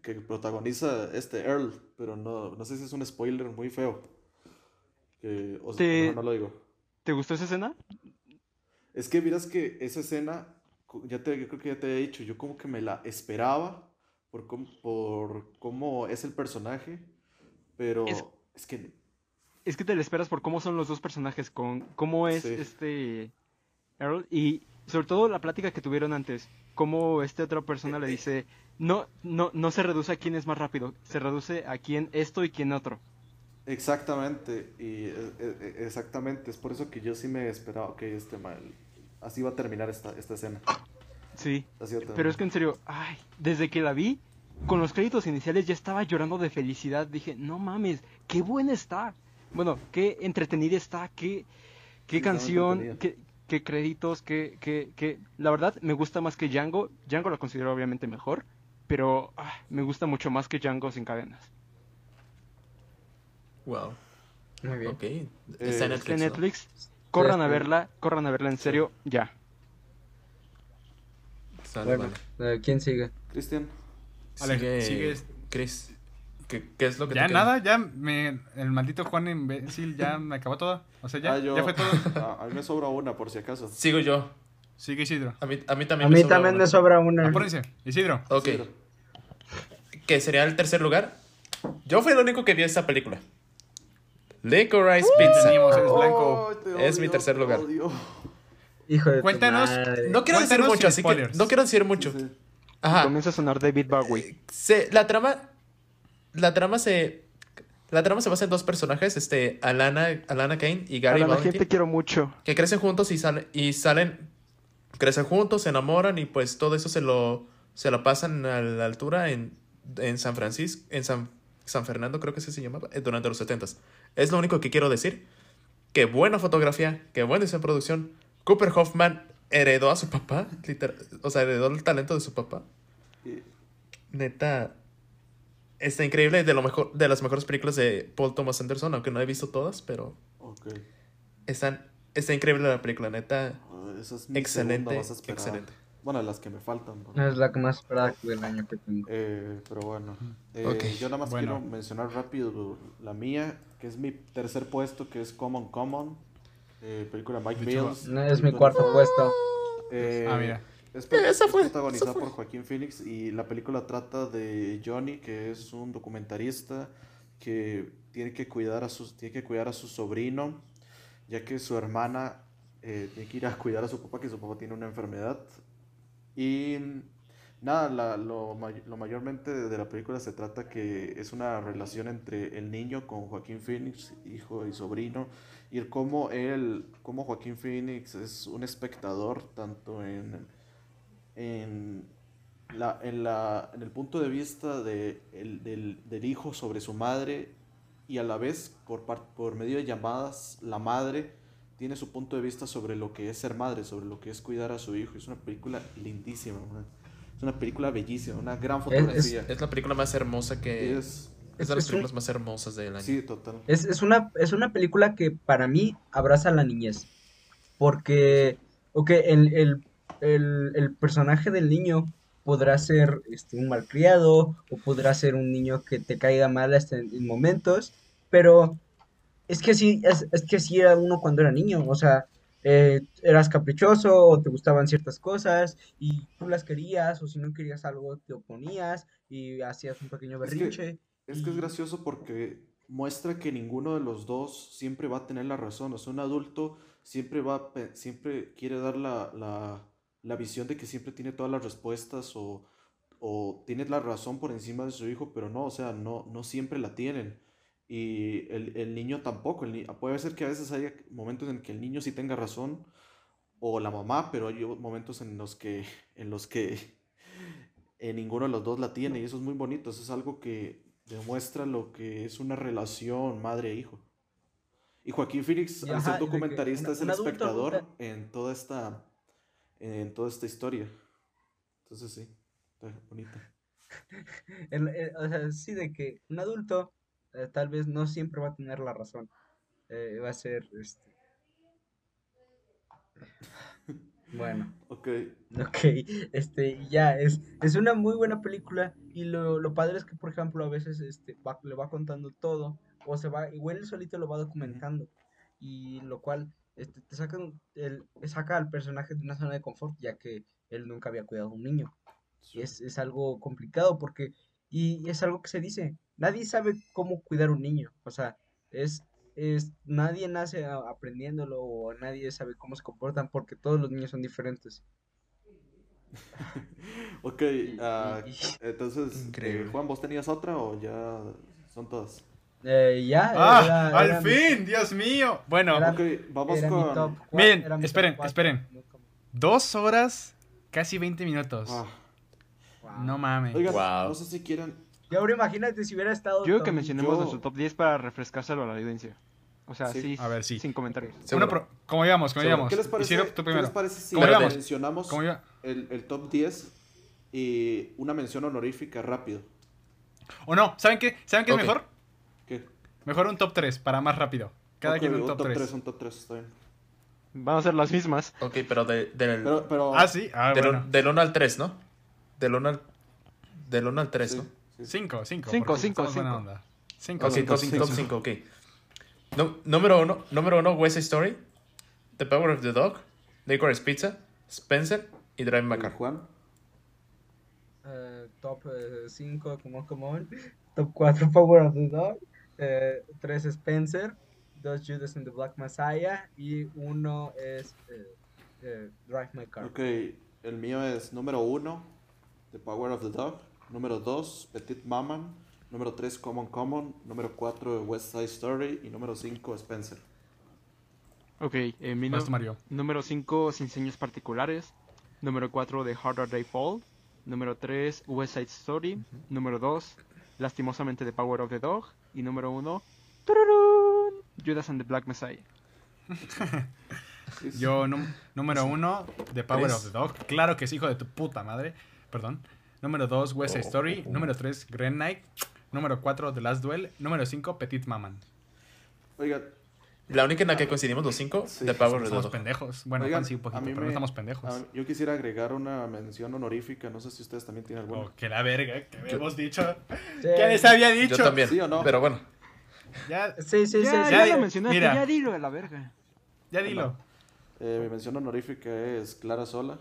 que protagoniza este Earl, pero no, no sé si es un spoiler muy feo. Que, o sea, Te- mejor no lo digo. ¿Te gustó esa escena? Es que miras que esa escena, ya te, yo creo que ya te he dicho, yo como que me la esperaba por cómo, por cómo es el personaje, pero Es- es, que Es que te la esperas por cómo son los dos personajes, con cómo es Sí. este Earl, y sobre todo la plática que tuvieron antes, cómo esta otra persona le dice, no, no, no se reduce a quién es más rápido, se reduce a quién esto y quién otro. Exactamente, y eh, eh, exactamente, es por eso que yo sí me esperaba que este mal, así va a terminar esta, esta escena. Sí, Así va a terminar. pero es que en serio, ay, desde que la vi, con los créditos iniciales ya estaba llorando de felicidad. Dije, no mames, qué buena está. Bueno, qué entretenida está, qué, qué Sí, canción, qué, qué créditos, qué, qué, qué... La verdad, me gusta más que Django. Django lo considero obviamente mejor, pero ah, me gusta mucho más que Django sin cadenas. Wow. Muy bien. Ok. Está en Eh, Netflix. Está en ¿no? Netflix. Corran a este- verla, corran a verla en serio, ya. Sale, Bueno, vale. ¿quién sigue? Cristian, Sigue sigues- Chris. ¿Qué, qué es lo que Ya te nada, ya me, el maldito Juan imbécil ya me acabó todo. O sea, ya, Ah, yo- ya fue todo. [laughs] a, a mí me sobra una por si acaso. Sigo yo. Sigue Isidro. A mí, a mí también A me mí sobra también una. me sobra una. Apúrense. Isidro. Ok. Sí, Que sería el tercer lugar. Yo fui el único que vio esta película. Licorice Pizza. Teníamos, eres blanco. Te Es mi tercer te lugar. Hijo de Cuéntanos. No quiero decir mucho, así que no quiero decir mucho. Sí, sí. Ajá. Comienza a sonar David Bowie. Se, la trama. La trama se. La trama se basa en dos personajes, este, Alana, Alana Kane y Gary Alan, la Valentin, gente quiero mucho. que crecen juntos y salen, y salen, crecen juntos, se enamoran y pues todo eso se lo, se lo pasan a la altura en, en San Francisco, en San, San Fernando creo que así se llamaba, eh, durante los 70 Es lo único que quiero decir. Qué buena fotografía, qué buena diseño de producción. Cooper Hoffman heredó a su papá, literal, o sea, heredó el talento de su papá. Neta, está increíble, de lo mejor, de las mejores películas de Paul Thomas Anderson, aunque no he visto todas, pero Ok. están, está increíble la película, neta, Ah, Esa es mi excelente, excelente. Bueno, las que me faltan. ¿no? Es la que más esperada del año que tengo. Eh, pero bueno, eh, Ok, yo nada más bueno. quiero mencionar rápido la mía, que es mi tercer puesto, que es Common Common, eh, película Mike Mills. No, es mi cuarto puesto. Eh, Ah, mira. Es, Esa es fue, protagonizada esa fue. por Joaquín Phoenix y la película trata de Johnny, que es un documentarista que tiene que cuidar a su, tiene que cuidar a su sobrino, ya que su hermana eh, tiene que ir a cuidar a su papá, que su papá tiene una enfermedad. Y nada, la- lo, lo mayormente de la película se trata que es una relación entre el niño con Joaquín Phoenix, hijo y sobrino, y cómo él, cómo Joaquín Phoenix es un espectador tanto en, en, la, en, la, en el punto de vista de el- del, del hijo sobre su madre y a la vez por, por medio de llamadas la madre tiene su punto de vista sobre lo que es ser madre, sobre lo que es cuidar a su hijo. Es una película lindísima, man. es una película bellísima, una gran fotografía. Es la película más hermosa que... Es, Es- de las un- películas más hermosas del año. sí, total. Es, es una, es una película que para mí abraza la niñez. Porque, ok, el, el, el, el personaje del niño podrá ser este, un malcriado o podrá ser un niño que te caiga mal hasta en, en momentos, pero es que sí, es, es que sí era uno cuando era niño, o sea, eh, eras caprichoso o te gustaban ciertas cosas y tú las querías o si no querías algo te oponías y hacías un pequeño Es que- berrinche. Es que es gracioso porque muestra que ninguno de los dos siempre va a tener la razón. O sea, un adulto siempre va siempre quiere dar la, la, la visión de que siempre tiene todas las respuestas o, o tiene la razón por encima de su hijo, pero no, o sea, no, no siempre la tienen. Y el, el niño tampoco. El puede ser que a veces haya momentos en que el niño sí tenga razón o la mamá, pero hay momentos en los que, [laughs] en los que [laughs] eh, ninguno de los dos la tiene y eso es muy bonito. Eso es algo que demuestra lo que es una relación madre-hijo. Y Joaquín Phoenix, al ser documentarista, un- es el adulto espectador en toda esta en toda esta historia. Entonces sí, está bonita. [laughs] O sea, sí, de que un adulto eh, tal vez no siempre va a tener la razón. Eh, va a ser, este... Bueno, [laughs] Ok, ok, este, ya, es, es una muy buena película y lo, lo padre es que, por ejemplo, a veces este, va- le va contando todo o se va, igual él solito lo va documentando y lo cual este, te sacan el, saca al personaje de una zona de confort ya que él nunca había cuidado a un niño. Y es, es algo complicado porque, y es algo que se dice, nadie sabe cómo cuidar un niño, o sea, es, es, nadie nace aprendiéndolo o nadie sabe cómo se comportan porque todos los niños son diferentes. [laughs] Ok, Y- y- entonces, eh, Increíble. Juan, ¿vos tenías otra o ya son todas? Eh, ya, ¡Ah! era- ¡Al era mi- fin! ¡Dios mío! Bueno, Era- vamos con... Miren, esperen, esperen. dos horas, casi 20 minutos. Ah. No mames. oigan, Wow. no sé si quieren... Y ahora imagínate si hubiera estado. Yo creo que mencionemos yo- nuestro top 10 para refrescárselo a la audiencia. O sea, Sí. sí, A ver, sí. sin comentarios. Una Seguro. pro- ¿Cómo íbamos? ¿Cómo Seguro. íbamos? ¿Qué les parece, Isidro, tú ¿qué les parece si ¿Cómo íbamos? mencionamos el, el top 10 y una mención honorífica rápido? ¿O no? ¿Saben qué? ¿Saben qué Ok. es mejor? ¿Qué? Mejor un top 3 para más rápido. Cada Ok, quien un un top, top 3. 3, un top 3, está bien. Van a ser las mismas. Ok, pero de- del, Pero, pero... Ah, sí. Ah, del, bueno. del 1 al 3, ¿no? Del 1 al, del 1 al 3, sí, ¿no? sí. 5, 5. Cinco, cinco, buena cinco. onda. 5, Ok, 5, top 5. 5, ok. No- número 1, número 1, West Story, The Power of the Dog, Licorice Pizza, Spencer y Drive My ¿Y Car. Juan? Eh, top 5, como común. [laughs] Top 4, [laughs] Power of the Dog. 3, Spencer. 2, Judas and the Black Messiah. Y 1 es eh, eh, Drive My Car. Ok, el mío es número 1, The Power of the Dog. Número 2, Petit Maman. Número 3, Common Common. Número 4, West Side Story. Y número 5, Spencer. Ok, eh, mi tú, Mario. número 5, Sin Señas Particulares. Número 4, The Harder They Fall. Número 3, West Side Story. Número 2, lastimosamente The Power of the Dog. Y número 1, Judas and the Black Messiah. [laughs] Yo, número 1, The Power ¿Tres? of the Dog. Claro que es hijo de tu puta madre. Perdón. Número 2, West Side Oh. Story. Número 3, Green Knight. Número 4, The Last Duel. Número 5, Petit Maman. Oigan, La única en la que coincidimos los 5, Sí, the Somos Dog. pendejos. Bueno, Oigan, Juan sí un a poquito, mí pero me- no estamos pendejos. a- yo quisiera agregar una mención honorífica. No sé si ustedes también tienen alguna. Oh, que la verga, que Yo- hemos dicho. Sí. ¿Qué les había dicho? Yo también, ¿Sí o no? pero bueno. Ya, Sí, sí, sí. ya, sí. ya ya, lo mencionaste, mira. ya dilo de la verga. ya dilo. Eh, mi mención honorífica es Clara Sola,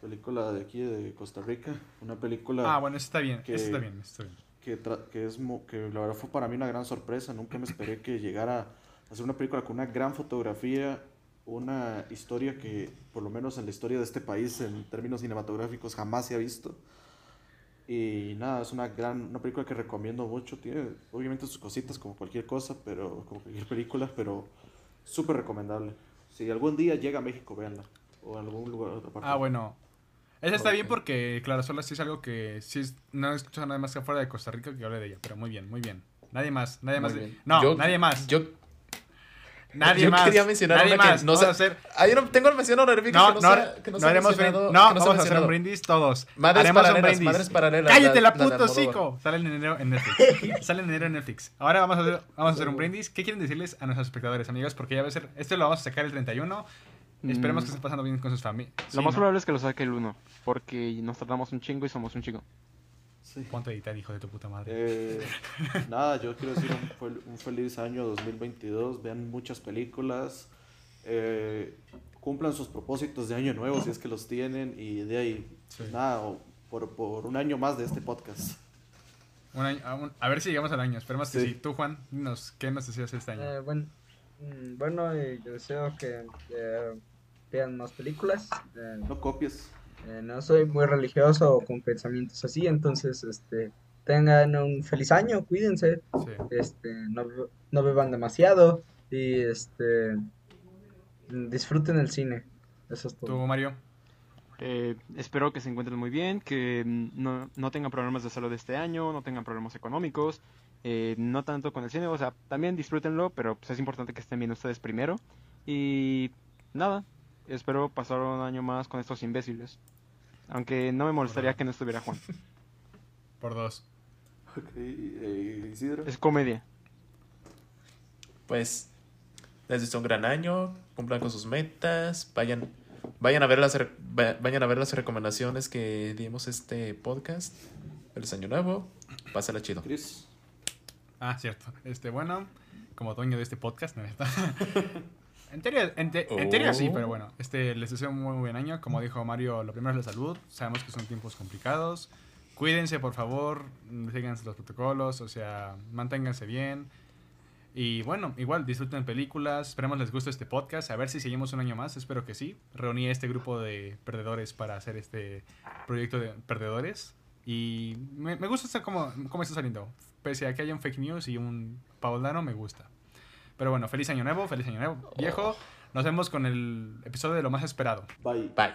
película de aquí de Costa Rica. Una película Ah, bueno, está bien. que- está bien, está bien. que, que es que la verdad fue para mí una gran sorpresa. Nunca me esperé que llegara a ser una película con una gran fotografía, una historia que, por lo menos en la historia de este país, en términos cinematográficos, jamás se ha visto. Y nada, es una gran, una película que recomiendo mucho. Tiene obviamente sus cositas como cualquier cosa, pero como cualquier película, pero súper recomendable. Si algún día llega a México, véanla. O a algún lugar, otra parte. Ah, bueno. Esa está bien porque, claro, solo sí es algo que sí es- no he escuchado nada más que fuera de Costa Rica que hable de ella, pero muy bien, muy bien. Nadie más, nadie más. Muy de- bien. No, Yo- nadie más. Yo, nadie yo más. quería mencionar nadie una que más. no Vamos sé- a hacer. Ah, yo no tengo una mención honorífica No, que no, no, sea- que no ha haremos que No, vamos a hacer un brindis todos. Madres Haremos un paralelas, brindis. madres paralelas, Cállate la la- la de puta Almodóvar. hocico. Sale en enero en Netflix. [laughs] Sale en enero en Netflix. Ahora vamos a hacer, vamos a hacer un brindis. ¿Qué quieren decirles a nuestros espectadores, amigos? Porque ya va a ser. Este lo vamos a sacar el 31. Esperemos Mm. que estén pasando bien con sus familias. Lo más probable es que lo saque el 1, porque nos tardamos un chingo y somos un chingo. Sí. Ponte a editar, hijo de tu puta madre. Eh, [laughs] nada, yo quiero decir un, fel- un feliz año 2022. Vean muchas películas. eh, cumplan sus propósitos de año nuevo si es que los tienen. Y de ahí, Sí. nada, o por, por un año más de este podcast. Un año- a, un- a ver si llegamos al año. Esperemos que Sí. sí. Tú, Juan, dinos, ¿qué nos deseas este año? Eh, bueno, bueno eh, yo deseo que eh, vean más películas. eh, No copies. eh, no soy muy religioso o con pensamientos así, entonces este tengan un feliz año, cuídense, Sí. este no, no beban demasiado y este mm, disfruten el cine. Eso es ¿Tú, todo. Mario? Eh, espero que se encuentren muy bien, que mm, no, no tengan problemas de salud este año, no tengan problemas económicos, eh, no tanto con el cine, o sea, también disfrútenlo, pero pues, es importante que estén bien ustedes primero. Y nada, espero pasar un año más con estos imbéciles. Aunque no me molestaría que no estuviera Juan. [laughs] Por dos. Ok, eh, Isidro. Es comedia. Pues les deseo un gran año, cumplan con sus metas, vayan, vayan a ver las vayan a ver las recomendaciones que dimos este podcast. Feliz año nuevo, pásala chido. Chris. Ah, cierto. Este, bueno, como dueño de este podcast, ¿no? [laughs] En teoría, en, te- en teoría sí, Oh. pero bueno, este, les deseo un muy buen año. Como dijo Mario, lo primero es la salud. Sabemos que son tiempos complicados. Cuídense, por favor. Síganse los protocolos, o sea, manténganse bien. Y bueno, igual disfruten películas, esperemos les guste este podcast, a ver si seguimos un año más, espero que sí. Reuní a este grupo de perdedores para hacer este proyecto de perdedores y me, me gusta estar cómo, cómo está saliendo. Pese a que haya un fake news y un paulano, me gusta. Pero bueno, feliz año nuevo, feliz año nuevo, viejo. Nos vemos con el episodio de lo más esperado. Bye. Bye.